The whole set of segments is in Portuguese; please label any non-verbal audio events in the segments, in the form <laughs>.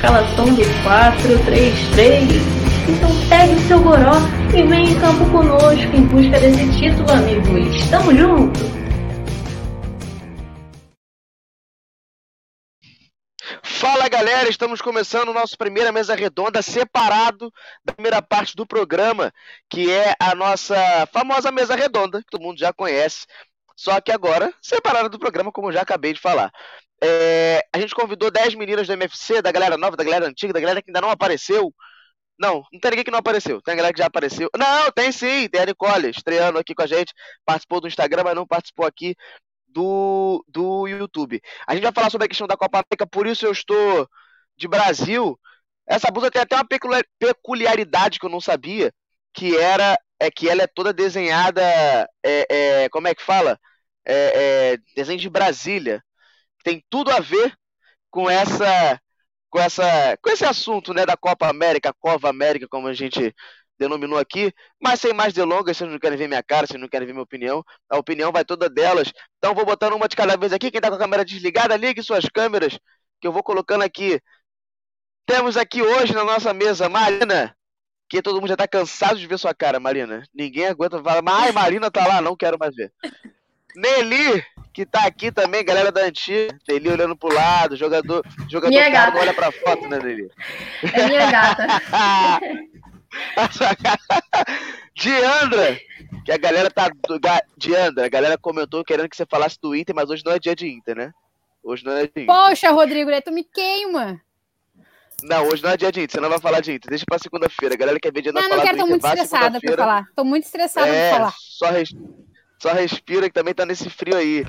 escalação do 4-3-3. Então pegue o seu goró e vem em campo conosco em busca desse título, amigos. Tamo junto! Fala galera, estamos começando o nosso primeira mesa redonda separado da primeira parte do programa, que é a nossa famosa mesa redonda, que todo mundo já conhece, só que agora separada do programa, como eu já acabei de falar. É, a gente convidou 10 meninas do MFC, da galera nova, da galera antiga, da galera que ainda não apareceu, não, não tem ninguém que não apareceu. Tem a galera que já apareceu. Não, tem sim, tem a Nicole estreando aqui com a gente. Participou do Instagram, mas não participou aqui do, do YouTube. A gente vai falar sobre a questão da Copa América, por isso eu estou de Brasil. Essa blusa tem até uma peculiaridade que eu não sabia, que era é que ela é toda desenhada, é, é, como é que fala? É, é desenho de Brasília. Tem tudo a ver com essa com, essa, com esse assunto né, da Copa América, Cova América, como a gente denominou aqui, mas sem mais delongas, vocês não querem ver minha cara, vocês não querem ver minha opinião, a opinião vai toda delas. Então vou botando uma de cada vez aqui, quem está com a câmera desligada, ligue suas câmeras, que eu vou colocando aqui. Temos aqui hoje na nossa mesa Marina, que todo mundo já está cansado de ver sua cara, Marina. Ninguém aguenta falar, mas Marina tá lá, não quero mais ver. Nelly, que tá aqui também, galera da antiga. Nelly olhando pro lado, jogador, jogador minha gata. olha pra foto, né, Nelly? É minha gata. <laughs> Diandra, que a galera tá. Diandra, a galera comentou querendo que você falasse do Inter, mas hoje não é dia de Inter, né? Hoje não é dia de Inter. Poxa, Rodrigo, tu me queima. Não, hoje não é dia de Inter, você não vai falar de Inter. Deixa pra segunda-feira. A galera quer ver dia não, não falar não quero, tô muito estressada pra falar. Tô muito estressada é, pra falar. Só, res... só respira que também tá nesse frio aí.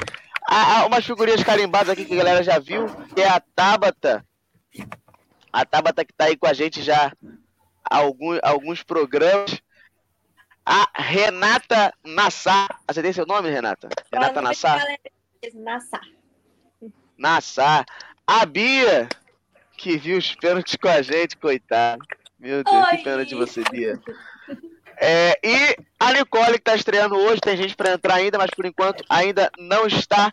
Há, umas figurinhas carimbadas aqui que a galera já viu, que é a Tabata. A Tabata que tá aí com a gente já há alguns, alguns programas. A Renata Nassar. Acertei seu nome, Renata? Renata Nassar? Nassar. Nassar. A Bia, que viu os pênaltis com a gente, coitado. Meu Deus, Oi. que pênalti você, Bia. É, e a Nicole, que está estreando hoje, tem gente para entrar ainda, mas por enquanto ainda não está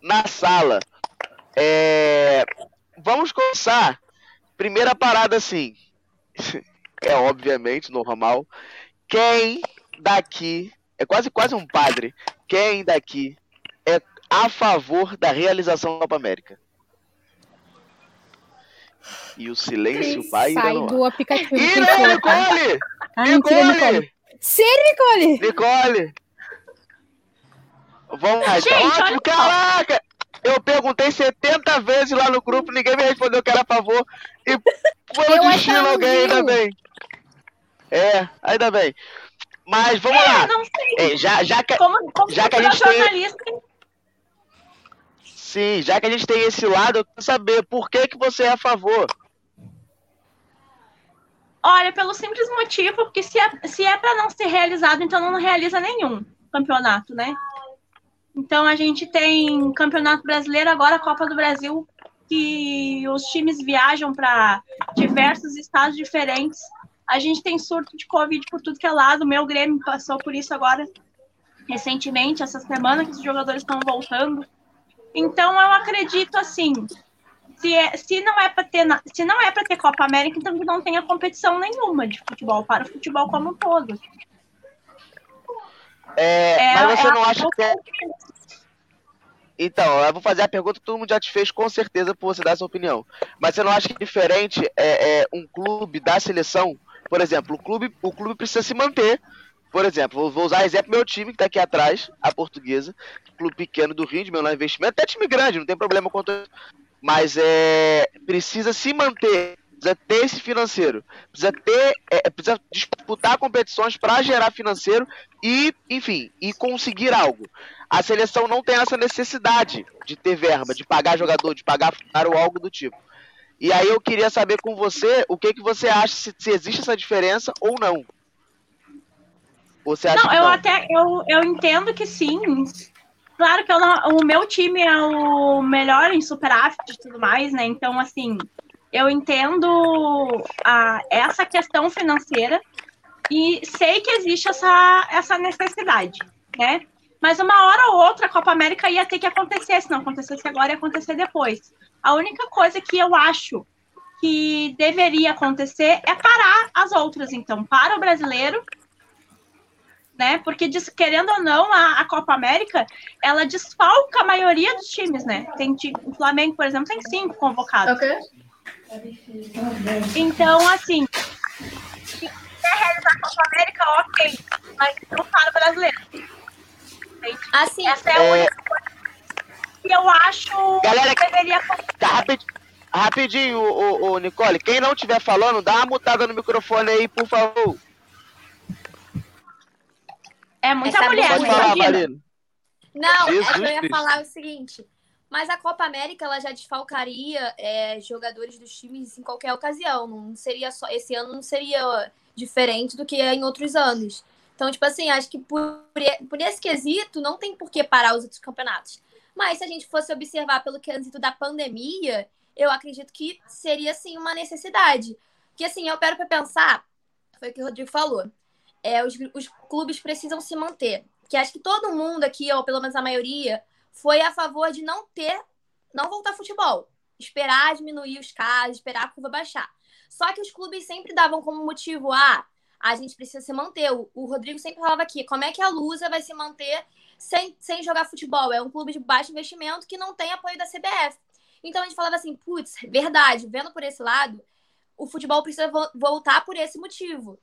na sala. É, vamos começar. Primeira parada, assim. <laughs> É obviamente normal. Quem daqui. É quase quase um padre. Quem daqui é a favor da realização da Copa América? E o silêncio vai Sai do aplicativo. Ih, Nicole! Ah, Nicole! Nicole! Sério, Nicole? Nicole! Vamos lá. Gente, Ótimo, caraca! Eu perguntei 70 vezes lá no grupo, ninguém me respondeu que era a favor. E foi o destino alguém, ainda bem. É, ainda bem. Mas vamos é, lá. É, já, já que, como, como já que a gente tem. Sim, já que a gente tem esse lado, eu quero saber por que, que você é a favor. Olha, pelo simples motivo, porque se é, se é para não ser realizado, então não realiza nenhum campeonato, né? Então a gente tem Campeonato Brasileiro, agora Copa do Brasil, que os times viajam para diversos estados diferentes. A gente tem surto de Covid por tudo que é lado. O meu Grêmio passou por isso agora recentemente, essa semana, que os jogadores estão voltando. Então eu acredito assim, se, é, se não é para ter se não é para ter Copa América, então que não tenha competição nenhuma de futebol para o futebol como um todo. É, é mas você é não acha que é... Então, eu vou fazer a pergunta que todo mundo já te fez com certeza por você dar sua opinião. Mas você não acha que é diferente é, é um clube da seleção? Por exemplo, o clube, o clube precisa se manter. Por exemplo, vou usar exemplo meu time que está aqui atrás, a portuguesa, clube pequeno do Rio, de menor investimento, até time grande, não tem problema quanto mas é, precisa se manter, precisa ter esse financeiro, precisa ter, é, precisa disputar competições para gerar financeiro e, enfim, e conseguir algo. A seleção não tem essa necessidade de ter verba, de pagar jogador, de pagar ou algo do tipo. E aí eu queria saber com você o que, que você acha, se, se existe essa diferença ou não. Você acha não, eu não? até eu, eu entendo que sim, claro que não, o meu time é o melhor em superávit e tudo mais, né? Então, assim, eu entendo a, essa questão financeira e sei que existe essa, essa necessidade, né? Mas uma hora ou outra a Copa América ia ter que acontecer, se não acontecesse agora, ia acontecer depois. A única coisa que eu acho que deveria acontecer é parar as outras, então, para o brasileiro, né? Porque, querendo ou não, a, a Copa América, ela desfalca a maioria dos times, né? Tem, o Flamengo, por exemplo, tem cinco convocados. Okay. Então, assim, se quer realizar a Copa América, ok, mas não para o brasileiro. Assim, Essa é a única é... coisa que eu acho Galera, que deveria Tá, rapidinho, rapidinho o, o, Nicole, quem não estiver falando, dá uma mutada no microfone aí, por favor. É muita Essa mulher, Pode falar, Marina. Não, Jesus, é que eu ia falar o seguinte. Mas a Copa América ela já desfalcaria é, jogadores dos times em qualquer ocasião. Não seria só esse ano não seria diferente do que em outros anos. Então, tipo assim, acho que por, por esse quesito não tem por que parar os outros campeonatos. Mas se a gente fosse observar pelo quesito da pandemia, eu acredito que seria sim uma necessidade. Que assim, eu quero para pensar, foi o que o Rodrigo falou. É, os, os clubes precisam se manter. Que acho que todo mundo aqui, ou pelo menos a maioria, foi a favor de não ter, não voltar futebol. Esperar diminuir os casos, esperar a curva baixar. Só que os clubes sempre davam como motivo, ah, a gente precisa se manter. O, o Rodrigo sempre falava aqui, como é que a Lusa vai se manter sem, sem jogar futebol? É um clube de baixo investimento que não tem apoio da CBF. Então a gente falava assim, putz, verdade, vendo por esse lado, o futebol precisa vo voltar por esse motivo.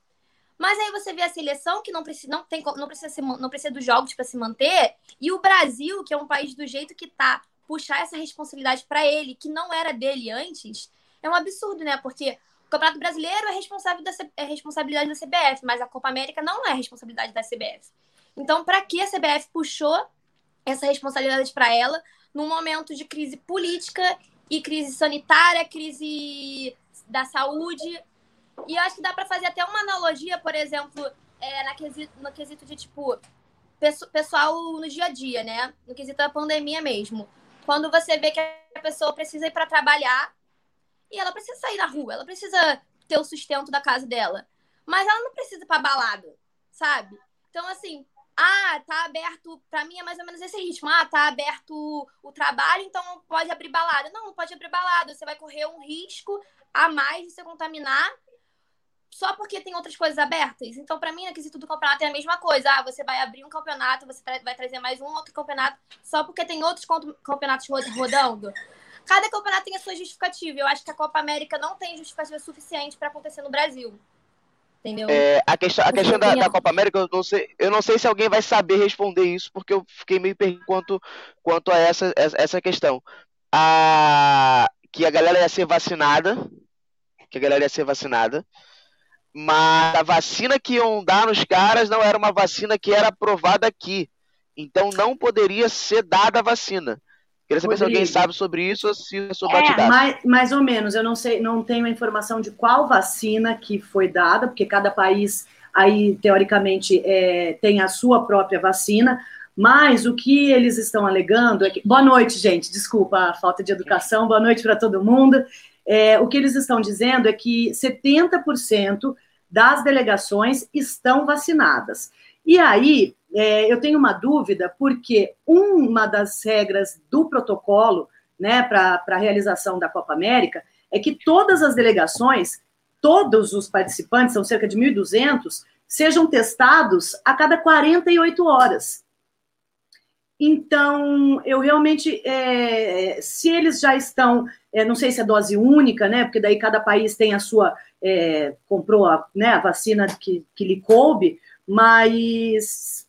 Mas aí você vê a seleção que não precisa, não tem, não precisa, ser, não precisa dos jogos para se manter, e o Brasil, que é um país do jeito que tá, puxar essa responsabilidade para ele, que não era dele antes, é um absurdo, né? Porque o Campeonato Brasileiro é, responsável da, é responsabilidade da CBF, mas a Copa América não é responsabilidade da CBF. Então, para que a CBF puxou essa responsabilidade para ela num momento de crise política e crise sanitária, crise da saúde, e eu acho que dá para fazer até uma analogia, por exemplo, é, na quesito, no quesito de, tipo, pessoal no dia a dia, né? No quesito da pandemia mesmo. Quando você vê que a pessoa precisa ir para trabalhar e ela precisa sair na rua, ela precisa ter o sustento da casa dela. Mas ela não precisa ir pra balada, sabe? Então, assim, ah, tá aberto. Pra mim é mais ou menos esse ritmo. Ah, tá aberto o trabalho, então pode abrir balada. Não, não pode abrir balada. Você vai correr um risco a mais de se contaminar só porque tem outras coisas abertas. Então, para mim, no quesito do campeonato é a mesma coisa. Ah, você vai abrir um campeonato, você vai trazer mais um outro campeonato, só porque tem outros campeonatos rodando. Cada campeonato tem a sua justificativa. Eu acho que a Copa América não tem justificativa suficiente para acontecer no Brasil. Entendeu? É, a questão, a questão da, da, Copa América, eu não, sei, eu não sei se alguém vai saber responder isso, porque eu fiquei meio perdido quanto, quanto a essa, essa questão. A, que a galera ia ser vacinada. Que a galera ia ser vacinada mas a vacina que iam dar nos caras não era uma vacina que era aprovada aqui. Então não poderia ser dada a vacina. Queria saber Rodrigo. se alguém sabe sobre isso ou se é sobre é, mais, mais ou menos. Eu não sei, não tenho a informação de qual vacina que foi dada, porque cada país aí teoricamente é, tem a sua própria vacina. Mas o que eles estão alegando é que. Boa noite, gente. Desculpa a falta de educação. Boa noite para todo mundo. É, o que eles estão dizendo é que 70% das delegações estão vacinadas. E aí, é, eu tenho uma dúvida, porque uma das regras do protocolo né, para a realização da Copa América é que todas as delegações, todos os participantes, são cerca de 1.200, sejam testados a cada 48 horas. Então, eu realmente, é, se eles já estão, é, não sei se é dose única, né? Porque daí cada país tem a sua, é, comprou a, né, a vacina que, que lhe coube, mas,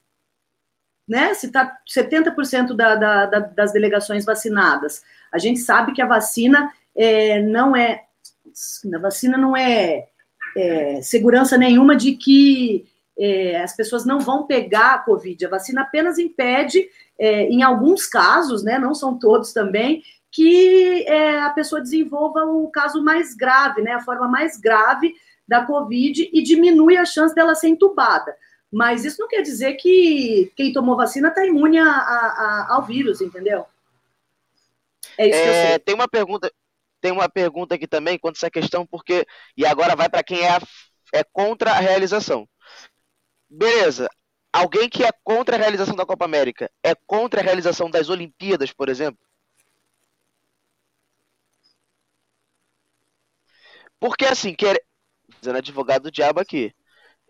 né? Se está 70% da, da, da, das delegações vacinadas, a gente sabe que a vacina é, não é, a vacina não é, é segurança nenhuma de que é, as pessoas não vão pegar a Covid. A vacina apenas impede, é, em alguns casos, né, não são todos também, que é, a pessoa desenvolva o caso mais grave, né, a forma mais grave da Covid e diminui a chance dela ser entubada. Mas isso não quer dizer que quem tomou vacina está imune a, a, a, ao vírus, entendeu? É isso que eu é, sei. Tem uma pergunta, tem uma pergunta aqui também quanto a essa questão, porque. E agora vai para quem é, é contra a realização. Beleza. Alguém que é contra a realização da Copa América é contra a realização das Olimpíadas, por exemplo? Porque assim, quer... fazendo advogado do diabo aqui.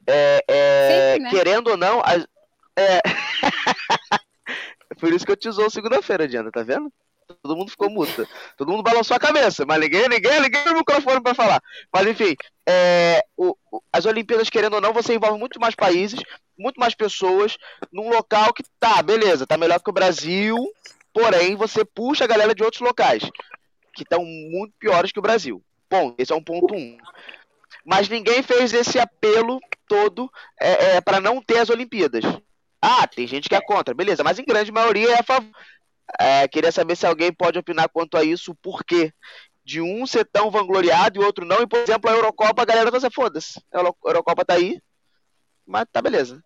É, é... Né? Querendo ou não. As... É... <laughs> Por isso que eu te usou segunda-feira, Diana, tá vendo? Todo mundo ficou mudo. Todo mundo balançou a cabeça, mas ninguém, ninguém, ninguém no microfone para falar. Mas enfim, é, o, o, as Olimpíadas, querendo ou não, você envolve muito mais países, muito mais pessoas, num local que tá, beleza, tá melhor que o Brasil, porém você puxa a galera de outros locais, que estão muito piores que o Brasil. Bom, esse é um ponto um. Mas ninguém fez esse apelo todo é, é, para não ter as Olimpíadas. Ah, tem gente que é contra, beleza, mas em grande maioria é a favor. É, queria saber se alguém pode opinar quanto a isso, o porquê de um ser tão vangloriado e outro não. E, por exemplo, a Eurocopa, a galera vai dizer, foda-se, a Eurocopa tá aí, mas tá beleza.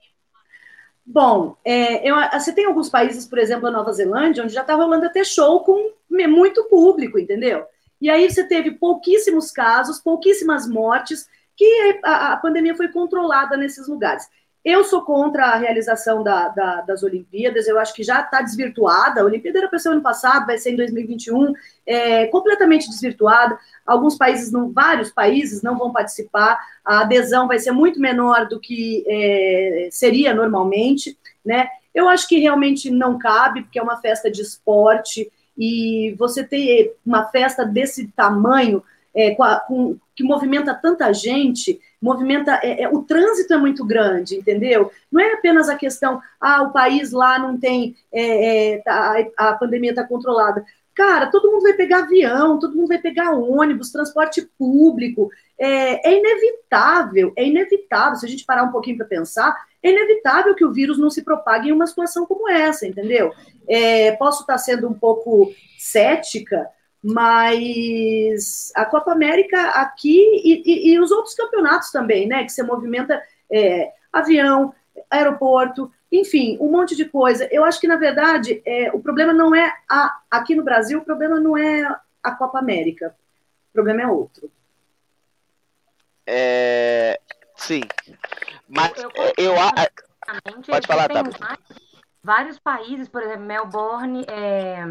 Bom, é, eu, você tem alguns países, por exemplo, a Nova Zelândia, onde já tá rolando até show com muito público, entendeu? E aí você teve pouquíssimos casos, pouquíssimas mortes, que a, a pandemia foi controlada nesses lugares. Eu sou contra a realização da, da, das Olimpíadas, eu acho que já está desvirtuada. A Olimpíada era para ser ano passado, vai ser em 2021, é, completamente desvirtuada. Alguns países, não, vários países não vão participar, a adesão vai ser muito menor do que é, seria normalmente, né? Eu acho que realmente não cabe, porque é uma festa de esporte, e você ter uma festa desse tamanho, é, com, a, com, que movimenta tanta gente, movimenta. É, é, o trânsito é muito grande, entendeu? Não é apenas a questão, ah, o país lá não tem. É, é tá, a pandemia está controlada. Cara, todo mundo vai pegar avião, todo mundo vai pegar ônibus, transporte público. É, é inevitável, é inevitável, se a gente parar um pouquinho para pensar, é inevitável que o vírus não se propague em uma situação como essa, entendeu? É, posso estar sendo um pouco cética, mas a Copa América aqui e, e, e os outros campeonatos também, né? Que você movimenta é, avião, aeroporto, enfim, um monte de coisa. Eu acho que, na verdade, é, o problema não é a, aqui no Brasil, o problema não é a Copa América. O problema é outro. É, sim. Mas eu, eu, eu pode falar, tá? Vários países, por exemplo, Melbourne, é,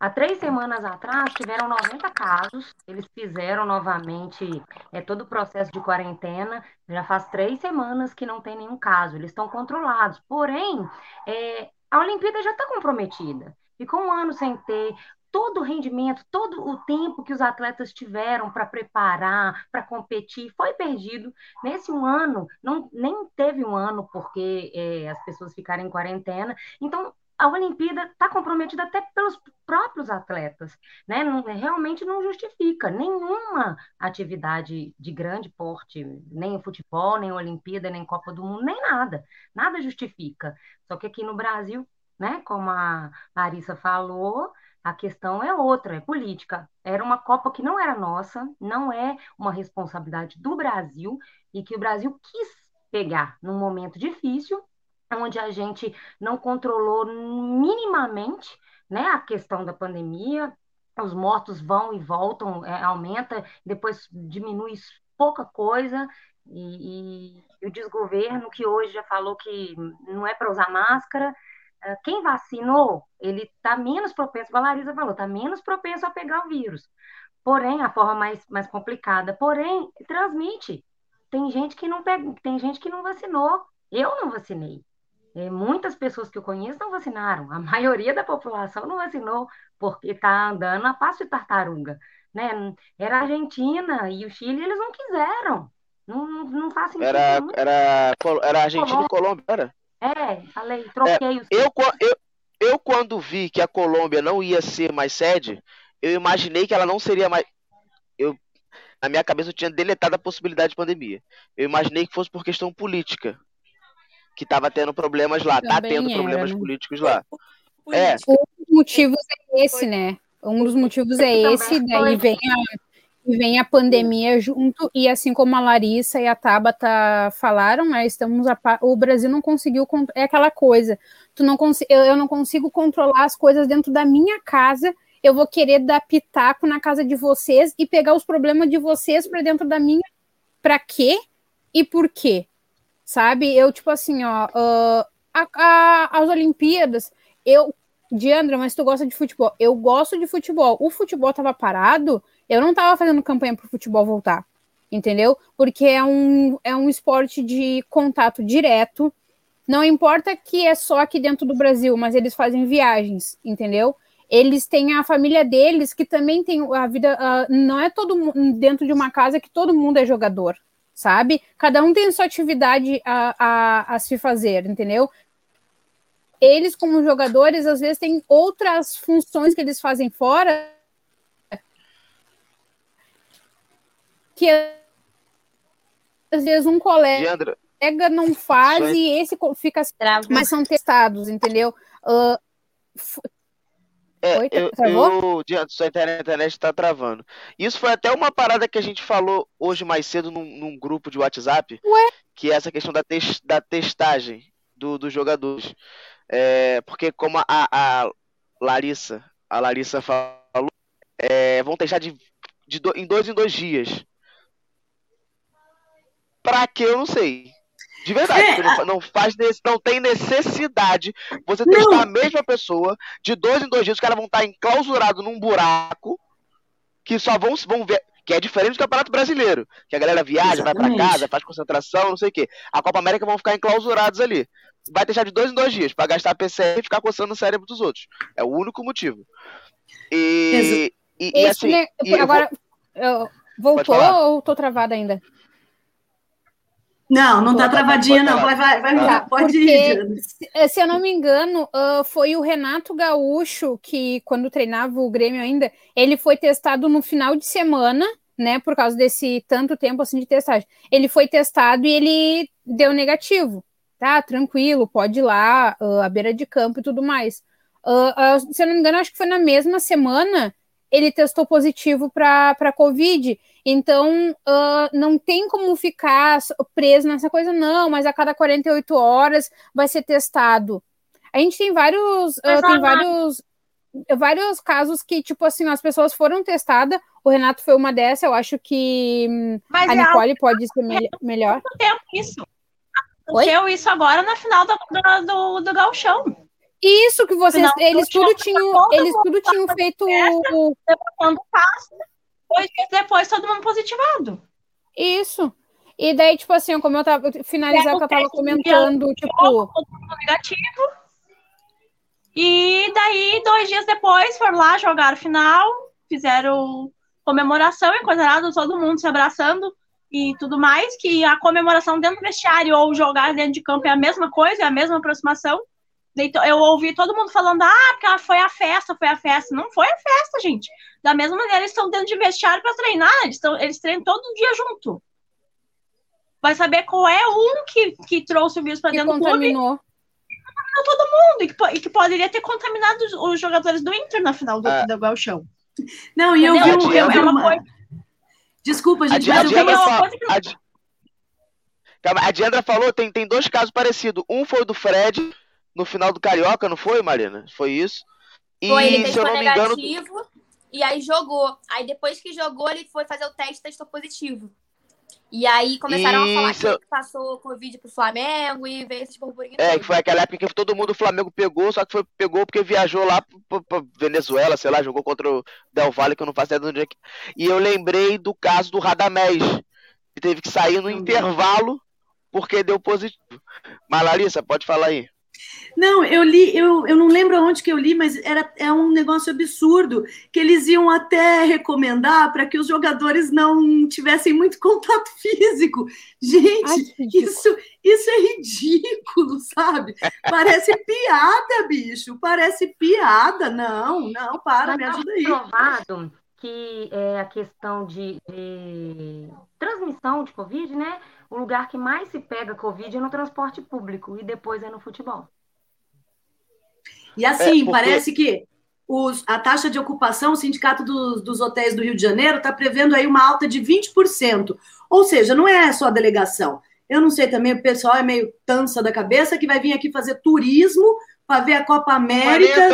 Há três semanas atrás, tiveram 90 casos, eles fizeram novamente é, todo o processo de quarentena, já faz três semanas que não tem nenhum caso, eles estão controlados. Porém, é, a Olimpíada já está comprometida. Ficou um ano sem ter, todo o rendimento, todo o tempo que os atletas tiveram para preparar, para competir, foi perdido. Nesse um ano, não, nem teve um ano porque é, as pessoas ficaram em quarentena. Então, a Olimpíada está comprometida até pelos próprios atletas, né? Não, realmente não justifica nenhuma atividade de grande porte, nem futebol, nem Olimpíada, nem Copa do Mundo, nem nada. Nada justifica. Só que aqui no Brasil, né, como a Larissa falou, a questão é outra, é política. Era uma Copa que não era nossa, não é uma responsabilidade do Brasil e que o Brasil quis pegar num momento difícil onde a gente não controlou minimamente né, a questão da pandemia, os mortos vão e voltam, é, aumenta, depois diminui pouca coisa, e, e, o desgoverno que hoje já falou que não é para usar máscara, é, quem vacinou, ele está menos propenso, a Larisa falou, está menos propenso a pegar o vírus. Porém, a forma mais, mais complicada, porém, transmite. Tem gente que não pega, tem gente que não vacinou. Eu não vacinei. É, muitas pessoas que eu conheço não vacinaram, a <laughs> maioria da população não vacinou porque está andando a passo de tartaruga. Né? Era a Argentina e o Chile, eles não quiseram. Não, não, não faz sentido. Era, era, era Argentina e Colômbia, era? É, falei, troquei é, os. Eu, eu, eu, quando vi que a Colômbia não ia ser mais sede, eu imaginei que ela não seria mais. Eu, na minha cabeça eu tinha deletado a possibilidade de pandemia. Eu imaginei que fosse por questão política que estava tendo problemas lá, Também tá tendo era, problemas né? políticos lá. É. Um dos motivos é esse, né? Um dos motivos é esse, daí vem a, e vem a pandemia junto, e assim como a Larissa e a Tabata falaram, né, estamos a, o Brasil não conseguiu, é aquela coisa, tu não eu, eu não consigo controlar as coisas dentro da minha casa, eu vou querer dar pitaco na casa de vocês e pegar os problemas de vocês para dentro da minha, para quê e por quê? Sabe? Eu, tipo assim, ó, uh, a, a, as Olimpíadas, eu Diandra, mas tu gosta de futebol? Eu gosto de futebol. O futebol tava parado, eu não tava fazendo campanha pro futebol voltar, entendeu? Porque é um, é um esporte de contato direto. Não importa que é só aqui dentro do Brasil, mas eles fazem viagens, entendeu? Eles têm a família deles que também tem a vida. Uh, não é todo mundo dentro de uma casa que todo mundo é jogador, sabe? Cada um tem sua atividade a, a, a se fazer, entendeu? eles, como jogadores, às vezes têm outras funções que eles fazem fora que às vezes um colega não faz e esse fica mas são testados, entendeu? Uh, é, Oi, eu, eu, diante sua internet está travando. Isso foi até uma parada que a gente falou hoje mais cedo num, num grupo de WhatsApp, Ué? que é essa questão da, tes, da testagem do, dos jogadores. É, porque como a, a, Larissa, a Larissa falou, é, vão testar de, de do, em dois em dois dias. Pra que eu não sei. De verdade, é, não, não, faz, não tem necessidade você testar não. a mesma pessoa de dois em dois dias, os caras vão estar enclausurados num buraco que só vão, vão ver. Que é diferente do Campeonato Brasileiro, que a galera viaja, Exatamente. vai para casa, faz concentração, não sei o quê. A Copa América vão ficar enclausurados ali vai deixar de dois em dois dias para gastar PCR e ficar coçando o cérebro dos outros. É o único motivo. E, e, e assim. Né, e agora, vou... voltou ou tô travada ainda? Não, não tá travadinha, não. Vai, vai, vai, tá, pode ir. Se, se eu não me engano, uh, foi o Renato Gaúcho que, quando treinava o Grêmio ainda, ele foi testado no final de semana, né? Por causa desse tanto tempo assim de testagem. Ele foi testado e ele deu negativo tá, tranquilo, pode ir lá, uh, à beira de campo e tudo mais. Uh, uh, se eu não me engano, acho que foi na mesma semana ele testou positivo para Covid. Então, uh, não tem como ficar preso nessa coisa, não, mas a cada 48 horas vai ser testado. A gente tem vários, uh, tem vários, vários casos que, tipo assim, as pessoas foram testadas. O Renato foi uma dessas, eu acho que mas a é Nicole pode ser me melhor. tempo isso aconteceu isso agora na final do, do, do, do Galchão. Isso que vocês, eles tudo tinham, eles tudo tinham feito dois dias depois todo mundo positivado. Isso. E daí, tipo assim, como eu tava finalizar o que eu tava comentando, tipo, todo mundo negativo. E daí, dois dias depois, foram lá, jogar final, fizeram comemoração e coisa todo mundo se abraçando e tudo mais, que a comemoração dentro do vestiário ou jogar dentro de campo é a mesma coisa, é a mesma aproximação. Eu ouvi todo mundo falando, ah, porque foi a festa, foi a festa. Não foi a festa, gente. Da mesma maneira, eles estão dentro de vestiário para treinar, eles, estão, eles treinam todo dia junto. Vai saber qual é um que, que trouxe o vírus para dentro contaminou. do clube. Contaminou todo mundo. E que, e que, poderia ter contaminado os, os, jogadores do Inter na final do, ah. do Galchão. Não, e eu vi, um, eu vi uma coisa Desculpa, gente, a, mas eu a, a, a Diandra falou, tem, tem dois casos parecidos. Um foi o do Fred, no final do Carioca, não foi, Marina? Foi isso? E, foi, ele testou negativo engano... e aí jogou. Aí depois que jogou, ele foi fazer o teste e testou positivo. E aí começaram Isso. a falar que ele passou Covid pro Flamengo e veio esse burburinho. É, que foi aquela época que todo mundo o Flamengo pegou, só que foi, pegou porque viajou lá pra, Venezuela, sei lá, jogou contra o Del Valle, que eu não faço ideia de onde é que. E eu lembrei do caso do Radamés, que teve que sair no intervalo porque deu positivo. Mas Larissa, pode falar aí. Não, eu li, eu, eu não lembro onde que eu li, mas era é um negócio absurdo que eles iam até recomendar para que os jogadores não tivessem muito <laughs> contato físico. Gente, Ai, isso, isso é ridículo, sabe? Parece piada, bicho. Parece piada. Não, não, para, mas me ajuda aí. provado que é a questão de, de transmissão de Covid, né? O lugar que mais se pega Covid é no transporte público e depois é no futebol. E assim, é, porque... parece que os, a taxa de ocupação, o Sindicato dos, dos Hotéis do Rio de Janeiro está prevendo aí uma alta de 20%. Ou seja, não é só a delegação. Eu não sei também, o pessoal é meio tansa da cabeça que vai vir aqui fazer turismo para ver a Copa América.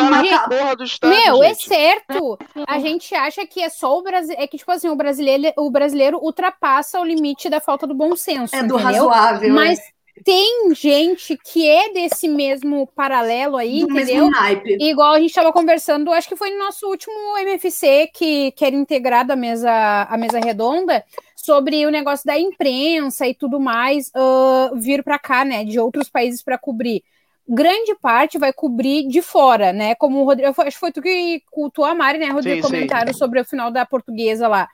Meu, é certo. A gente acha que é só o Brasil. É que, tipo assim, o brasileiro, o brasileiro ultrapassa o limite da falta do bom senso. É do entendeu? razoável. Mas é tem gente que é desse mesmo paralelo aí, Do entendeu? Igual a gente estava conversando, acho que foi no nosso último MFC que, que era integrado a mesa, a mesa redonda, sobre o negócio da imprensa e tudo mais uh, vir para cá, né, de outros países para cobrir. Grande parte vai cobrir de fora, né? Como o Rodrigo, acho que foi tu que cultuou a Mari, né, Rodrigo? Sim, comentário sim. sobre o final da portuguesa lá.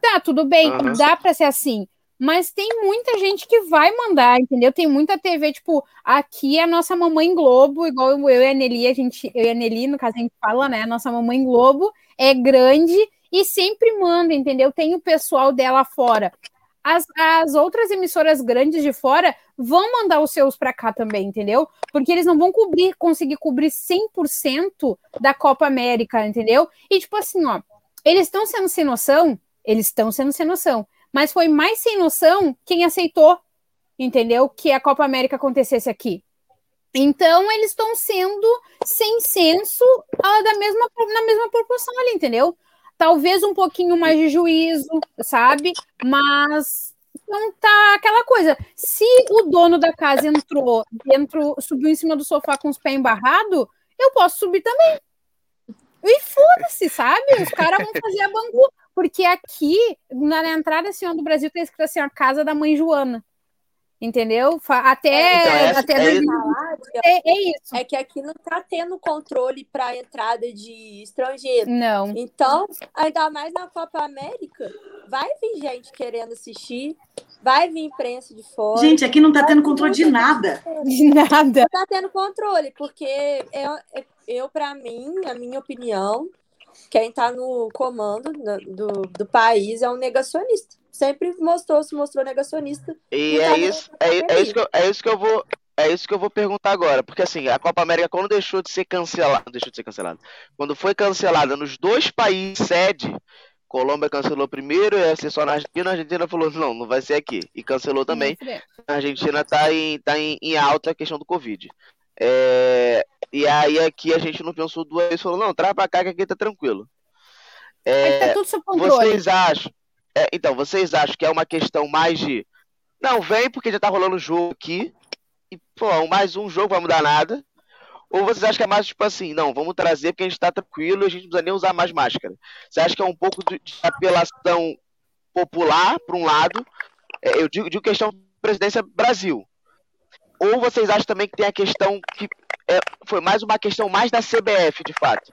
Tá, tudo bem, uhum. dá para ser assim mas tem muita gente que vai mandar, entendeu? Tem muita TV, tipo, aqui é a nossa mamãe Globo, igual eu e a Nelly, a gente, eu e a Nelly, no caso a gente fala, né? A nossa mamãe Globo é grande e sempre manda, entendeu? Tem o pessoal dela fora. As, as outras emissoras grandes de fora vão mandar os seus para cá também, entendeu? Porque eles não vão cobrir, conseguir cobrir 100% da Copa América, entendeu? E tipo assim, ó, eles estão sendo sem noção, eles estão sendo sem noção mas foi mais sem noção quem aceitou, entendeu? Que a Copa América acontecesse aqui. Então, eles estão sendo sem senso ah, da mesma, na mesma proporção ali, entendeu? Talvez um pouquinho mais de juízo, sabe? Mas não tá aquela coisa. Se o dono da casa entrou dentro, subiu em cima do sofá com os pés embarrados, eu posso subir também. E foda-se, sabe? Os caras vão fazer a bangu. Porque aqui, na entrada assim, do Brasil, tem escrito assim, a casa da mãe Joana. Entendeu? Até. É, então, é, até é, é, é, isso. É que aqui não está tendo controle para a entrada de estrangeiro. Não. Então, ainda mais na Copa América, vai vir gente querendo assistir, vai vir imprensa de fora. Gente, aqui não está tendo controle de nada. De nada. Não está tendo controle, porque eu, eu para mim, a minha opinião, quem está no comando do, do país é um negacionista. Sempre mostrou, se mostrou negacionista. E é tá isso, é, é, isso que eu, é isso que eu vou. É isso que eu vou perguntar agora, porque assim, a Copa América, quando deixou de ser cancelada, deixou de ser cancelada, quando foi cancelada nos dois países sede, Colômbia cancelou primeiro, ia ser só na Argentina, a Argentina falou, não, não vai ser aqui, e cancelou também. A Argentina está em, tá em, em alta a questão do Covid. É, e aí aqui a gente não pensou duas vezes, falou, não, traz pra cá que aqui tá tranquilo. É, tá tudo sob controle. Vocês acham, é, então, vocês acham que é uma questão mais de, não, vem porque já tá rolando jogo aqui, e, pô, mais um jogo vai mudar nada, ou vocês acham que é mais tipo assim, não, vamos trazer porque a gente tá tranquilo e a gente não precisa nem usar mais máscara? Você acha que é um pouco de, apelação popular, por um lado, é, eu digo, digo questão presidência Brasil, ou vocês acham também que tem a questão que é, foi mais uma questão mais da CBF, de fato?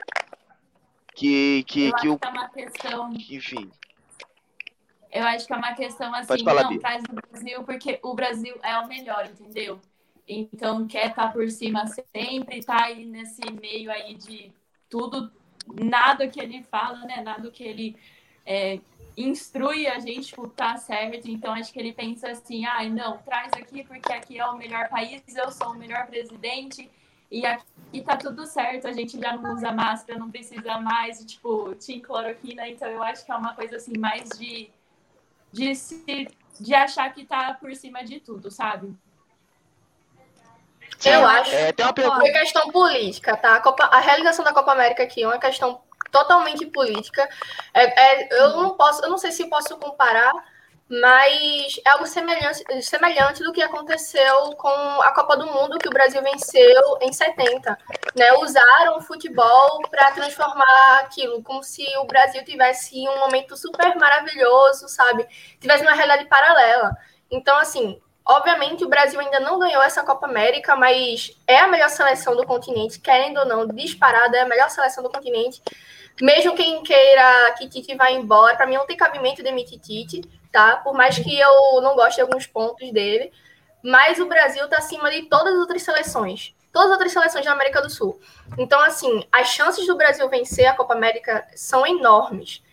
Que, que, eu que o. Que é uma questão. Enfim. Eu acho que é uma questão assim, falar, não, traz o Brasil, porque o Brasil é o melhor, entendeu? Então quer estar tá por cima sempre, tá aí nesse meio aí de tudo, nada que ele fala, né? Nada que ele é, instrui a gente, tipo, tá certo. Então, acho que ele pensa assim, ai, ah, não, traz aqui porque aqui é o melhor país, eu sou o melhor presidente e aqui tá tudo certo, a gente já não usa máscara, não precisa mais tipo, tinha cloroquina. Então, eu acho que é uma coisa, assim, mais de, de, se, de achar que tá por cima de tudo, sabe? Eu acho é, tem uma pergunta... é questão política, tá? A, Copa, a realização da Copa América aqui é uma questão totalmente política. É, é, eu não posso, eu não sei se posso comparar, mas é algo semelhante, semelhante do que aconteceu com a Copa do Mundo que o Brasil venceu em 70. Né? Usaram o futebol para transformar aquilo, como se o Brasil tivesse um momento super maravilhoso, sabe? Tivesse uma realidade paralela. Então, assim, Obviamente, o Brasil ainda não ganhou essa Copa América, mas é a melhor seleção do continente, querendo ou não, disparada, é a melhor seleção do continente. Mesmo quem queira que Tite vá embora, para mim não tem cabimento demitir Tite, tá? Por mais que eu não goste de alguns pontos dele. Mas o Brasil está acima de todas as outras seleções. Todas as outras seleções da América do Sul. Então, assim, as chances do Brasil vencer a Copa América são enormes.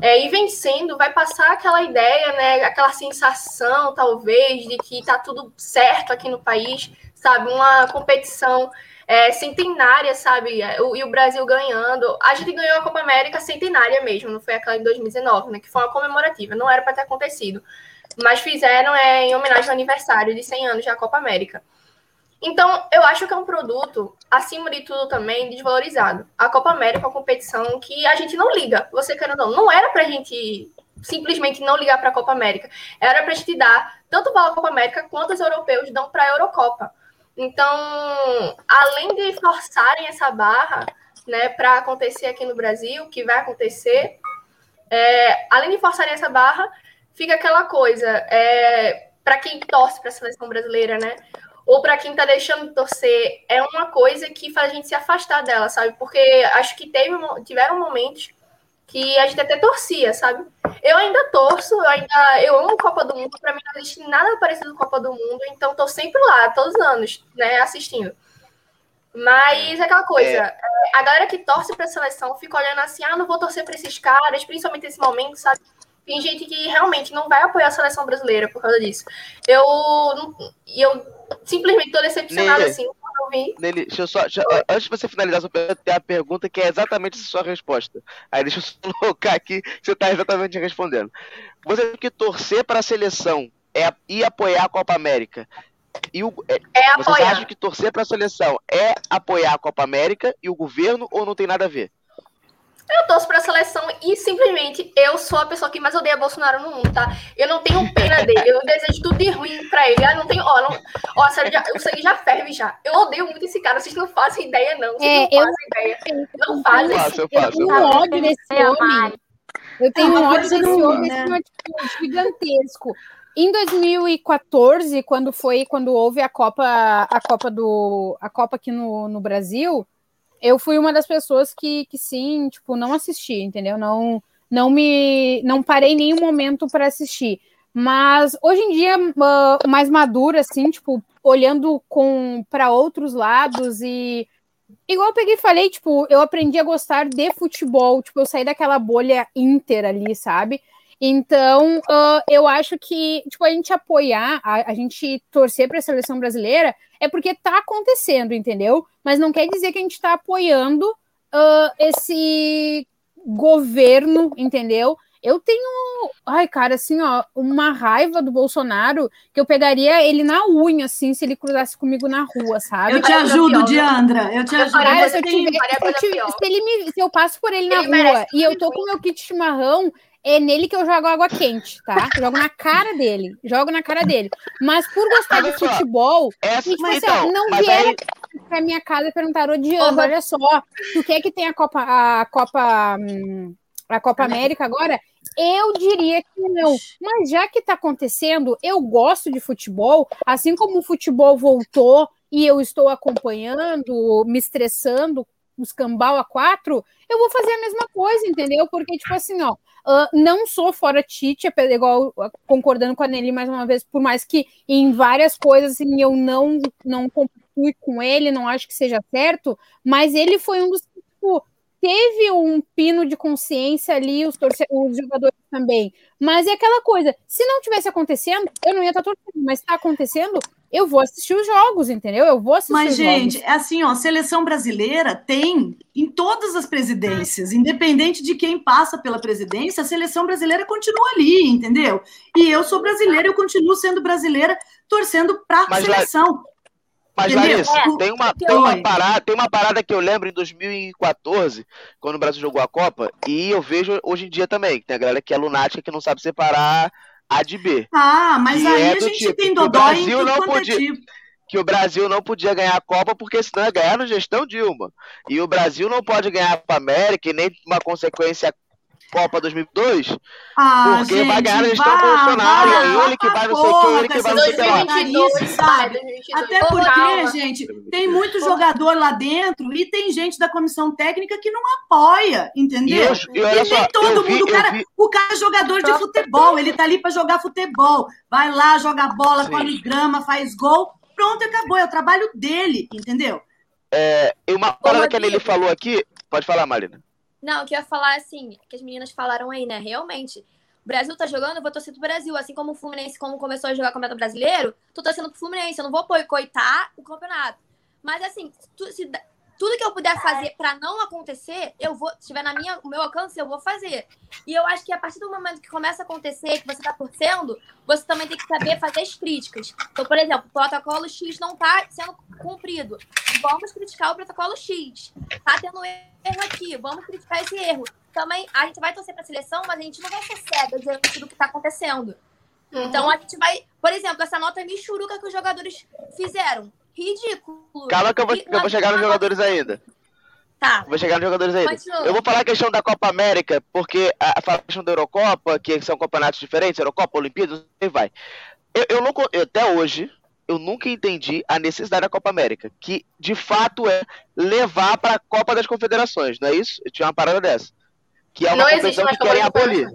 É, e vencendo, vai passar aquela ideia, né, aquela sensação, talvez, de que está tudo certo aqui no país, sabe? Uma competição é, centenária, sabe? É, o, e o Brasil ganhando. A gente ganhou a Copa América centenária mesmo, não foi aquela em 2019, né? Que foi uma comemorativa, não era para ter acontecido. Mas fizeram é, em homenagem ao aniversário de 100 anos da Copa América. Então, eu acho que é um produto, acima de tudo, também desvalorizado. A Copa América é uma competição que a gente não liga, você querendo ou não. Não era pra gente simplesmente não ligar para a Copa América. Era para gente dar tanto para a Copa América quanto os europeus dão para a Eurocopa. Então, além de forçarem essa barra, né, para acontecer aqui no Brasil, que vai acontecer, é, além de forçarem essa barra, fica aquela coisa, é, para quem torce para a seleção brasileira, né, ou para quem está deixando de torcer, é uma coisa que faz a gente se afastar dela, sabe? Porque acho que teve, tiveram momentos que a gente até torcia, sabe? Eu ainda torço, eu ainda eu amo Copa do Mundo, para mim não existe nada parecido com Copa do Mundo, então tô sempre lá, todos os anos, né, assistindo. Mas é aquela coisa, é. a galera que torce para a seleção fica olhando assim, ah, não vou torcer para esses caras, principalmente nesse momento, sabe? Tem gente que realmente não vai apoiar a seleção brasileira por causa disso. Eu, eu simplesmente tô decepcionada, assim, Nele, deixa eu só. Deixa, antes de você finalizar, eu tem a pergunta que é exatamente a sua resposta. Aí deixa eu só <laughs> colocar aqui que você está exatamente respondendo. Você tem que torcer para a seleção é, e apoiar a Copa América. E o, é, é você acha que torcer para a seleção é apoiar a Copa América e o governo ou não tem nada a ver? Eu torço pra seleção e simplesmente eu sou a pessoa que mais odeia Bolsonaro no mundo, tá? Eu não tenho pena dele, eu desejo tudo de ruim pra ele. Eu não tenho, ó, não, ó já, o sangue já ferve já. Eu odeio muito esse cara, vocês não fazem ideia, não. Vocês é, não eu, fazem ideia. Não fazem. Eu faço, eu faço. Eu tenho ódio desse homem. Eu tenho um ódio desse homem, né? assim, gigantesco. Em 2014, quando foi, quando houve a Copa, a Copa do, a Copa aqui no, no Brasil, eu fui uma das pessoas que, que sim, tipo, não assisti, entendeu? Não, não me, não parei nenhum momento para assistir. Mas hoje em dia, uh, mais madura, assim, tipo, olhando com para outros lados e igual eu peguei e falei, tipo, eu aprendi a gostar de futebol, tipo, eu saí daquela bolha inter ali, sabe? Então, uh, eu acho que, tipo, a gente apoiar, a, a gente torcer para a seleção brasileira é porque tá acontecendo, entendeu? Mas não quer dizer que a gente está apoiando uh, esse governo, entendeu? Eu tenho, ai, cara, assim, ó, uma raiva do Bolsonaro que eu pegaria ele na unha, assim, se ele cruzasse comigo na rua, sabe? Eu te ajudo, Diandra. Eu te ajudo. Se, eu tiver, se, eu tiver, se, ele me, se eu passo por ele, ele na rua e eu tô com meu kit chimarrão, é nele que eu jogo água quente, tá? Jogo na cara dele. Jogo na cara dele. Mas por gostar de futebol, essa, tipo, assim, então, não vieram aí... pra minha casa e perguntaram, odiando, uhum. olha só, tu quer que tenha a Copa, a Copa, hum, a Copa América agora? Eu diria que não. Mas já que tá acontecendo, eu gosto de futebol, assim como o futebol voltou e eu estou acompanhando, me estressando, os cambal a quatro, eu vou fazer a mesma coisa, entendeu? Porque, tipo assim, ó, Uh, não sou fora Tite, igual concordando com a Nelly mais uma vez, por mais que em várias coisas assim, eu não não computue com ele, não acho que seja certo, mas ele foi um dos que tipo, teve um pino de consciência ali, os, os jogadores também. Mas é aquela coisa, se não tivesse acontecendo, eu não ia estar torcendo, mas está acontecendo, eu vou assistir os jogos, entendeu? Eu vou assistir Mas, os gente, jogos. é assim, ó, a seleção brasileira tem em todas as presidências, independente de quem passa pela presidência, a seleção brasileira continua ali, entendeu? E eu sou brasileira, eu continuo sendo brasileira, torcendo para a seleção. Mas, Larissa, é, tem, uma, tem, uma parada, tem uma parada que eu lembro em 2014, quando o Brasil jogou a Copa, e eu vejo hoje em dia também, que tem a galera que é lunática que não sabe separar a de B. Ah, mas aí é a gente tipo, tem dodói em tudo não é podia, tipo. Que o Brasil não podia ganhar a Copa porque senão ia ganhar no gestão Dilma. E o Brasil não pode ganhar a América e nem uma consequência Copa 2002, ah, porque gente, vai ganhar a gestão vá, Bolsonaro, vá, é ele que vai não sei o que, ele que vai não sei o que Sabe? Até porque, gente, tem muito jogador lá dentro e tem gente da comissão técnica que não apoia, entendeu? E, eu, e, e nem todo vi, mundo, o cara, vi... o cara é jogador de futebol, ele tá ali para jogar futebol, vai lá, joga bola, corre grama, faz gol, pronto, acabou, é o trabalho dele, entendeu? É, uma parada que ele falou aqui, pode falar, Marina. Não, eu queria falar assim, que as meninas falaram aí, né? Realmente, o Brasil tá jogando, eu vou torcer pro Brasil. Assim como o Fluminense, como começou a jogar o Campeonato Brasileiro, tô torcendo pro Fluminense. Eu não vou boicotar o campeonato. Mas assim, tu, se, tudo que eu puder fazer para não acontecer, eu vou, se estiver na minha, o meu alcance, eu vou fazer. E eu acho que a partir do momento que começa a acontecer, que você está torcendo, você também tem que saber fazer as críticas. Então, por exemplo, o protocolo X não está sendo cumprido. Vamos criticar o protocolo X. Tá tendo erro aqui, vamos criticar esse erro. Também a gente vai torcer para a seleção, mas a gente não vai ser cega diante do que está acontecendo. Uhum. Então a gente vai, por exemplo, essa nota michuruca que os jogadores fizeram ridículo. Calma que eu vou, e, eu vou chegar nos jogadores ainda. Tá. Vou chegar nos jogadores ainda. Continua. Eu vou falar a questão da Copa América, porque a, a questão da Eurocopa, que são campeonatos diferentes, Eurocopa, Olimpíadas, e vai. Eu, eu não, eu, até hoje, eu nunca entendi a necessidade da Copa América, que de fato é levar para a Copa das Confederações, não é isso? Eu tinha uma parada dessa. Que é uma não competição que querem abolir.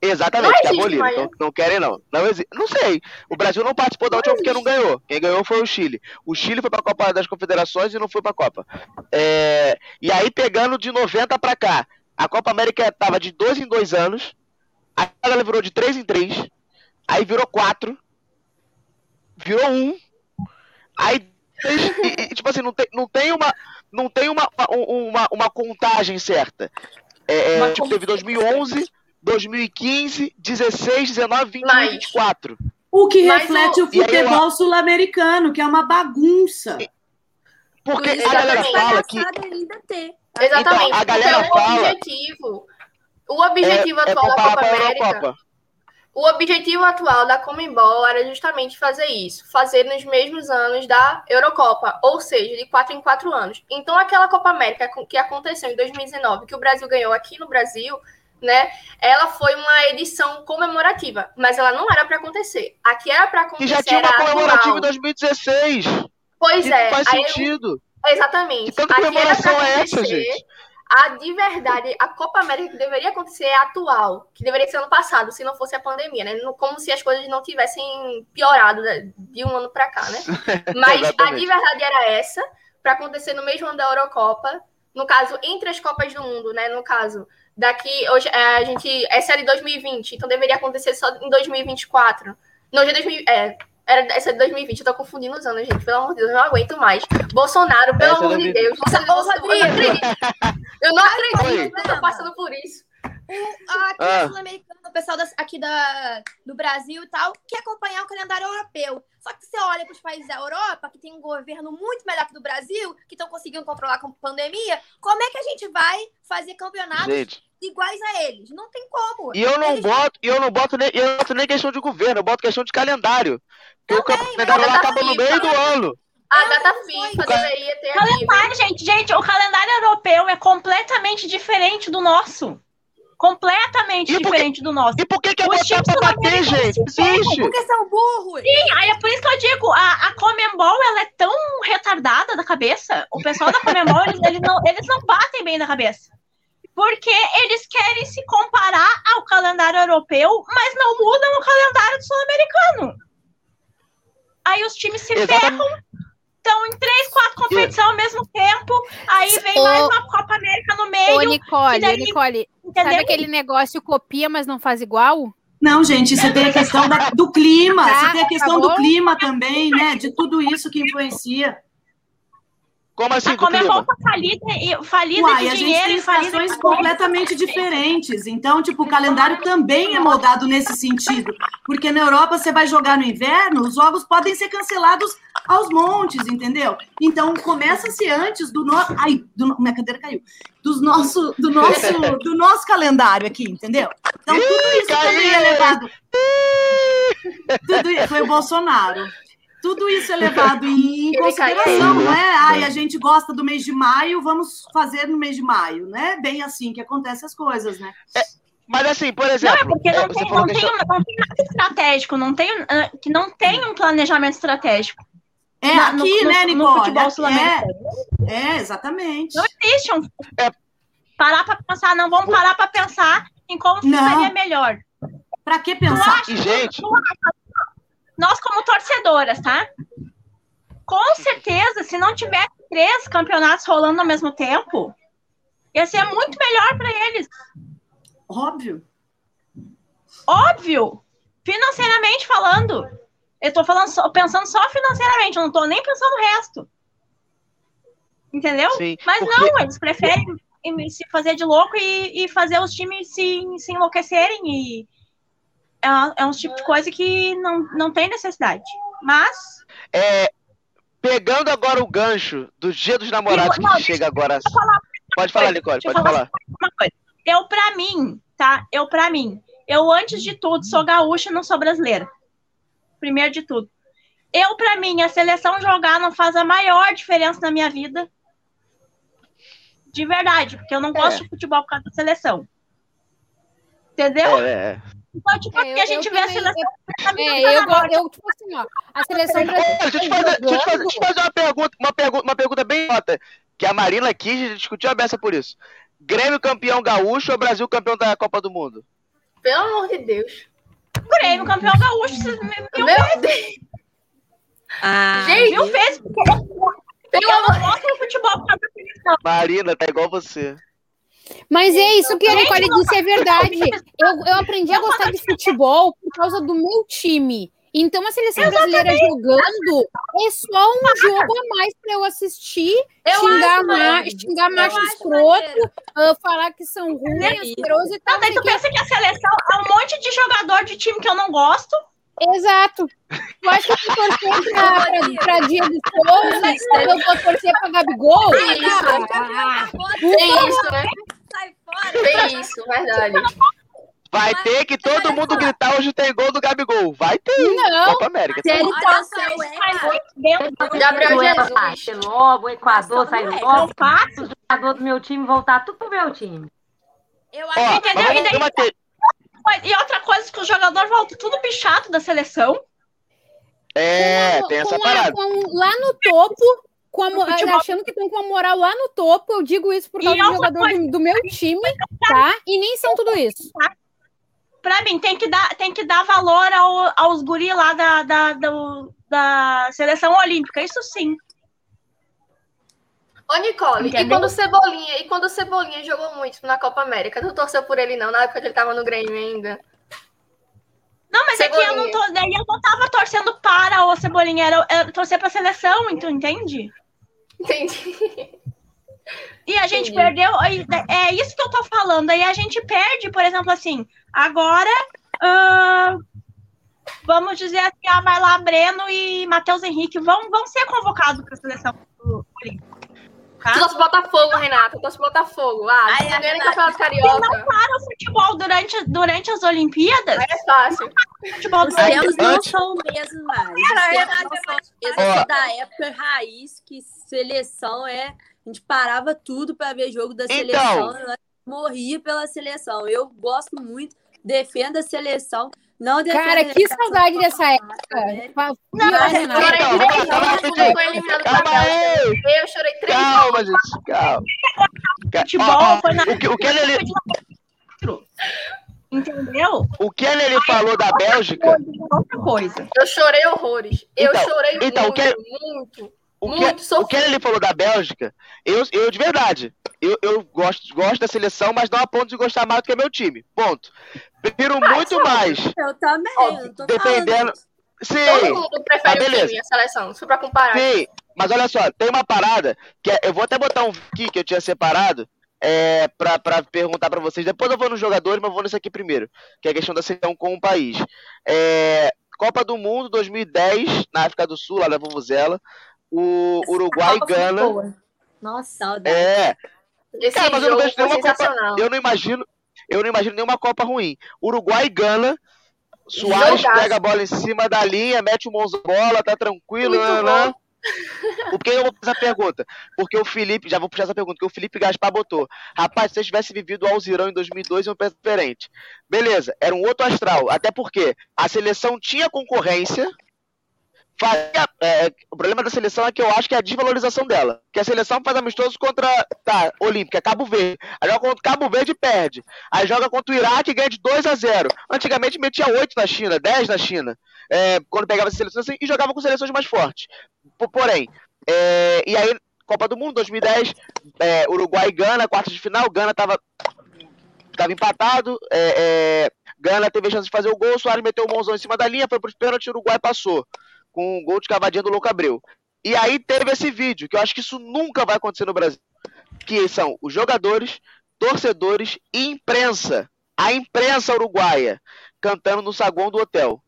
Exatamente, que aboliram. Não, não, querem, não. Não, não sei. O Brasil não participou da última porque não ganhou. Quem ganhou foi o Chile. O Chile foi para a Copa das Confederações e não foi para a Copa. É... E aí, pegando de 90 para cá, a Copa América estava de dois em dois anos. Aí ela virou de três em três. Aí virou quatro. Virou um. Aí, e, e, tipo assim, não tem, não tem uma. Não tem uma, uma, uma contagem certa. É, é tipo, teve 2011, 2015, 16, 19, 20 Mas... 24. O que Mas reflete o, o futebol sul-americano, que é uma bagunça. Porque a galera fala que. Exatamente. Então, a galera fala... o objetivo. O objetivo é, atual é da Copa América. O objetivo atual da Comembol era justamente fazer isso, fazer nos mesmos anos da Eurocopa, ou seja, de 4 em 4 anos. Então, aquela Copa América que aconteceu em 2019, que o Brasil ganhou aqui no Brasil, né? Ela foi uma edição comemorativa, mas ela não era para acontecer. Aqui era para acontecer. E já tinha uma comemorativa em 2016. Pois é. Faz sentido. Eu... Exatamente. Que tanta comemoração é essa, gente? A de verdade, a Copa América que deveria acontecer é atual, que deveria ser ano passado, se não fosse a pandemia, né? Como se as coisas não tivessem piorado de um ano para cá, né? <laughs> Mas a de verdade era essa, para acontecer no mesmo ano da Eurocopa, no caso, entre as Copas do Mundo, né? No caso, daqui hoje é, a gente essa é de 2020, então deveria acontecer só em 2024. Não, já é 2000, é, era essa é de 2020, eu tô confundindo os anos, gente. Pelo amor de Deus, eu não aguento mais. Bolsonaro, pelo essa é amor de Deus. Você, Ô, Rodrigo. Eu não acredito. Eu não acredito que eu tô passando por isso. Aqui ah. sul-americano, o pessoal das, aqui da, do Brasil e tal, quer acompanhar o calendário europeu. Só que você olha para os países da Europa, que tem um governo muito melhor que o do Brasil, que estão conseguindo controlar a pandemia, como é que a gente vai fazer campeonatos gente. iguais a eles? Não tem como. E eu não eles... boto, eu não boto nem, eu não boto nem questão de governo, eu boto questão de calendário. Porque Também, o calendário lá acaba no meio do ano. A data FIFA deveria ter. Calendário, gente, gente, o calendário europeu é completamente diferente do nosso completamente diferente do nosso. E por que, que é botar pra bater, gente? Existe. Porque são burros. Sim, aí é por isso que eu digo, a, a Comembol, ela é tão retardada da cabeça, o pessoal da Comembol, eles, eles, não, eles não batem bem na cabeça. Porque eles querem se comparar ao calendário europeu, mas não mudam o calendário sul-americano. Aí os times se Exatamente. ferram estão em três, quatro competições ao mesmo tempo. Aí vem mais uma Copa América no meio. Ô, Nicole, daí, Nicole, sabe aquele negócio copia, mas não faz igual? Não, gente, você tem a questão da, do clima, tá, você tem a questão do clima também, né? De tudo isso que influencia. Como assim? A Comebol tá falida, falida Uai, de a dinheiro gente tem situações completamente diferentes. Então, tipo, o calendário também é moldado nesse sentido. Porque na Europa você vai jogar no inverno, os jogos podem ser cancelados aos montes, entendeu? Então, começa-se antes do nosso. Ai, do... minha cadeira caiu. Dos nosso, do, nosso, <laughs> do nosso calendário aqui, entendeu? Então, tudo isso também é levado. Tudo... Foi o Bolsonaro. Tudo isso é levado em <laughs> consideração, não é? Ai, a gente gosta do mês de maio, vamos fazer no mês de maio, né? Bem assim que acontecem as coisas, né? É, mas assim, por exemplo. Não, é porque não, é, tem, não, tem, não tem nada estratégico, não tem, ah, que não tem um planejamento estratégico. É na, aqui, no, né, no, Nicole? No futebol sul-americano. É, é, exatamente. Não existe um. É. Parar para pensar, não vamos parar para pensar em como não. seria melhor. Para que pensar? Acha, e, gente nós como torcedoras, tá? Com certeza, se não tiver três campeonatos rolando ao mesmo tempo, ia ser muito melhor para eles. Óbvio. Óbvio. Financeiramente falando. Eu tô falando só, pensando só financeiramente, eu não tô nem pensando no resto. Entendeu? Sim, Mas porque... não, eles preferem se fazer de louco e, e fazer os times se, se enlouquecerem e é, é um tipo de coisa que não, não tem necessidade. Mas. É, pegando agora o gancho do Dia dos Namorados e, que não, chega agora. Falar, pode falar, Nicole, pode falar. falar. Eu, pra mim, tá? Eu, pra mim, eu, antes de tudo, sou gaúcha, não sou brasileira. Primeiro de tudo. Eu, pra mim, a seleção jogar não faz a maior diferença na minha vida. De verdade, porque eu não gosto é. de futebol por causa da seleção. Entendeu? É, é. Então, tipo, é, eu, a gente vê a seleção. É, eu, eu, tipo assim, ó, a seleção brasileira. Deixa eu te fazer, deixa eu te fazer, deixa eu te fazer uma, pergunta, uma, pergunta, uma pergunta bem nota, que a Marina quis discutiu a beça por isso. Grêmio campeão gaúcho ou Brasil campeão da Copa do Mundo? Pelo amor de Deus. Grêmio campeão gaúcho. Meu, meu Deus. Ah, gente, mil vezes. Pelo amor de futebol Marina, tá igual você. Mas é isso que a Nicole disse, é verdade. Eu, eu aprendi a gostar de futebol por causa do meu time. Então a seleção brasileira jogando é só um jogo a mais para eu assistir, eu xingar, ma xingar macho escroto, uh, falar que são ruins, asquerosos e tal. Daí tu pensa que a seleção é um monte de jogador de time que eu não gosto. Exato. Eu acho que eu vou torcer <laughs> pra Diego Souza, eu vou torcer pra Gabigol. É isso, é isso né? Sai fora. É isso, verdade. Vai ter que todo mundo gritar hoje tem gol do Gabigol. Vai ter. Não. Copa América. Se ele trouxer o Gabriel Jesus. logo, o Equador sai logo. O jogador do meu time voltar tudo pro meu time. Eu acho que entendeu? E outra coisa que o jogador volta tudo pichado da seleção. É, com, tem essa parada. Com, lá no topo, com a, achando que estão com a moral lá no topo. Eu digo isso por causa do jogador do, do, meu time, tá? E nem são tudo isso. Pra mim, tem que dar, tem que dar valor ao, aos guri lá da, da, do, da seleção olímpica, isso sim. Ô, Nicole, Entendeu? e quando o Cebolinha, e quando o Cebolinha jogou muito na Copa América, tu torceu por ele não, na época que ele tava no Grêmio ainda? Não, mas Cebolinha. é que eu não, tô, daí eu não tava torcendo para o Cebolinha, era, era torcer pra seleção, então, entende? Entendi. E a gente Entendi. perdeu. É isso que eu tô falando. Aí a gente perde, por exemplo, assim, agora. Uh, vamos dizer assim, ah, vai lá Breno e Matheus Henrique vão, vão ser convocados para a seleção olímpica. Tá? Tu torce Botafogo, Renata. Tu torce Botafogo. Ah, Ai, não ganha Campeonato Carioca. Se não para o futebol durante, durante as Olimpíadas... Aí é fácil. Futebol Os tempos não são o mesmo mais. É, eu sou da época raiz que seleção é... A gente parava tudo para ver jogo da então. seleção. Então... morria pela seleção. Eu gosto muito, defendo a seleção. Não Cara, que saudade dessa época. Não, eu chorei três anos foi eliminado pra Eu chorei três Calma, gente, calma. Futebol foi na... O que, o que ele... Entendeu? O que ele falou da Bélgica... Outra coisa. Eu chorei horrores. Eu então, chorei então, muito, o que... muito. O que, o que ele falou da Bélgica, eu, eu de verdade, eu, eu gosto, gosto da seleção, mas não a ponto de gostar mais do que meu time. Ponto. Prefiro mas, muito mais. Eu também, eu tô defendendo. Sim. Todo mundo prefere ah, o time, a seleção, se pra comparar. Sim, mas olha só, tem uma parada que é, eu vou até botar um aqui que eu tinha separado é, pra, pra perguntar pra vocês. Depois eu vou nos jogadores, mas eu vou nesse aqui primeiro, que é a questão da seleção com o país. É, Copa do Mundo 2010, na África do Sul, lá na Vuvuzela o Uruguai e Gana. Nossa, saudade. É. Esse Cara, mas eu não vejo nenhuma Copa. Eu não imagino. Eu não imagino nenhuma Copa ruim. Uruguai e Gana. Soares pega a bola em cima da linha, mete o mãos bola, tá tranquilo. Né, né? <laughs> Por que eu vou fazer essa pergunta? Porque o Felipe, já vou puxar essa pergunta, porque o Felipe Gaspar botou. Rapaz, se eu tivesse vivido o Alzirão em 2002, eu penso diferente. Beleza, era um outro astral. Até porque a seleção tinha concorrência, fazia, é, o problema da seleção é que eu acho que é a desvalorização dela. Que a seleção faz amistoso contra. Tá, Olímpica, Cabo Verde. Aí joga contra Cabo Verde e perde. Aí joga contra o Iraque e ganha de 2 a 0 Antigamente metia 8 na China, 10 na China. É, quando pegava as seleções assim, e jogava com seleções mais fortes. Porém, é, e aí, Copa do Mundo 2010, é, Uruguai e Gana, quarta de final, Gana tava, tava empatado. É, é, Gana teve a chance de fazer o gol, Soares meteu o mãozão em cima da linha, foi pro pênalti, o Uruguai passou com um gol de cavadinha do Louco Abreu. E aí teve esse vídeo, que eu acho que isso nunca vai acontecer no Brasil. Que são os jogadores, torcedores e imprensa. A imprensa uruguaia cantando no saguão do hotel.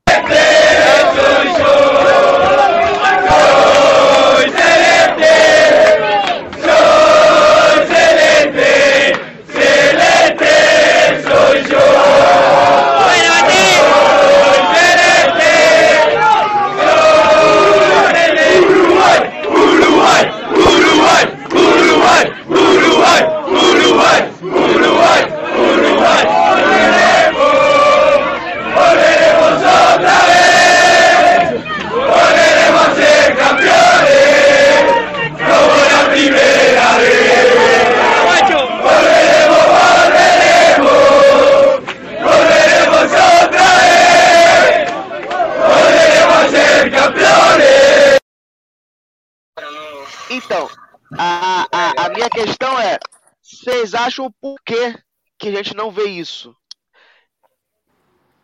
Então, a, a, a minha questão é: vocês acham o porquê que a gente não vê isso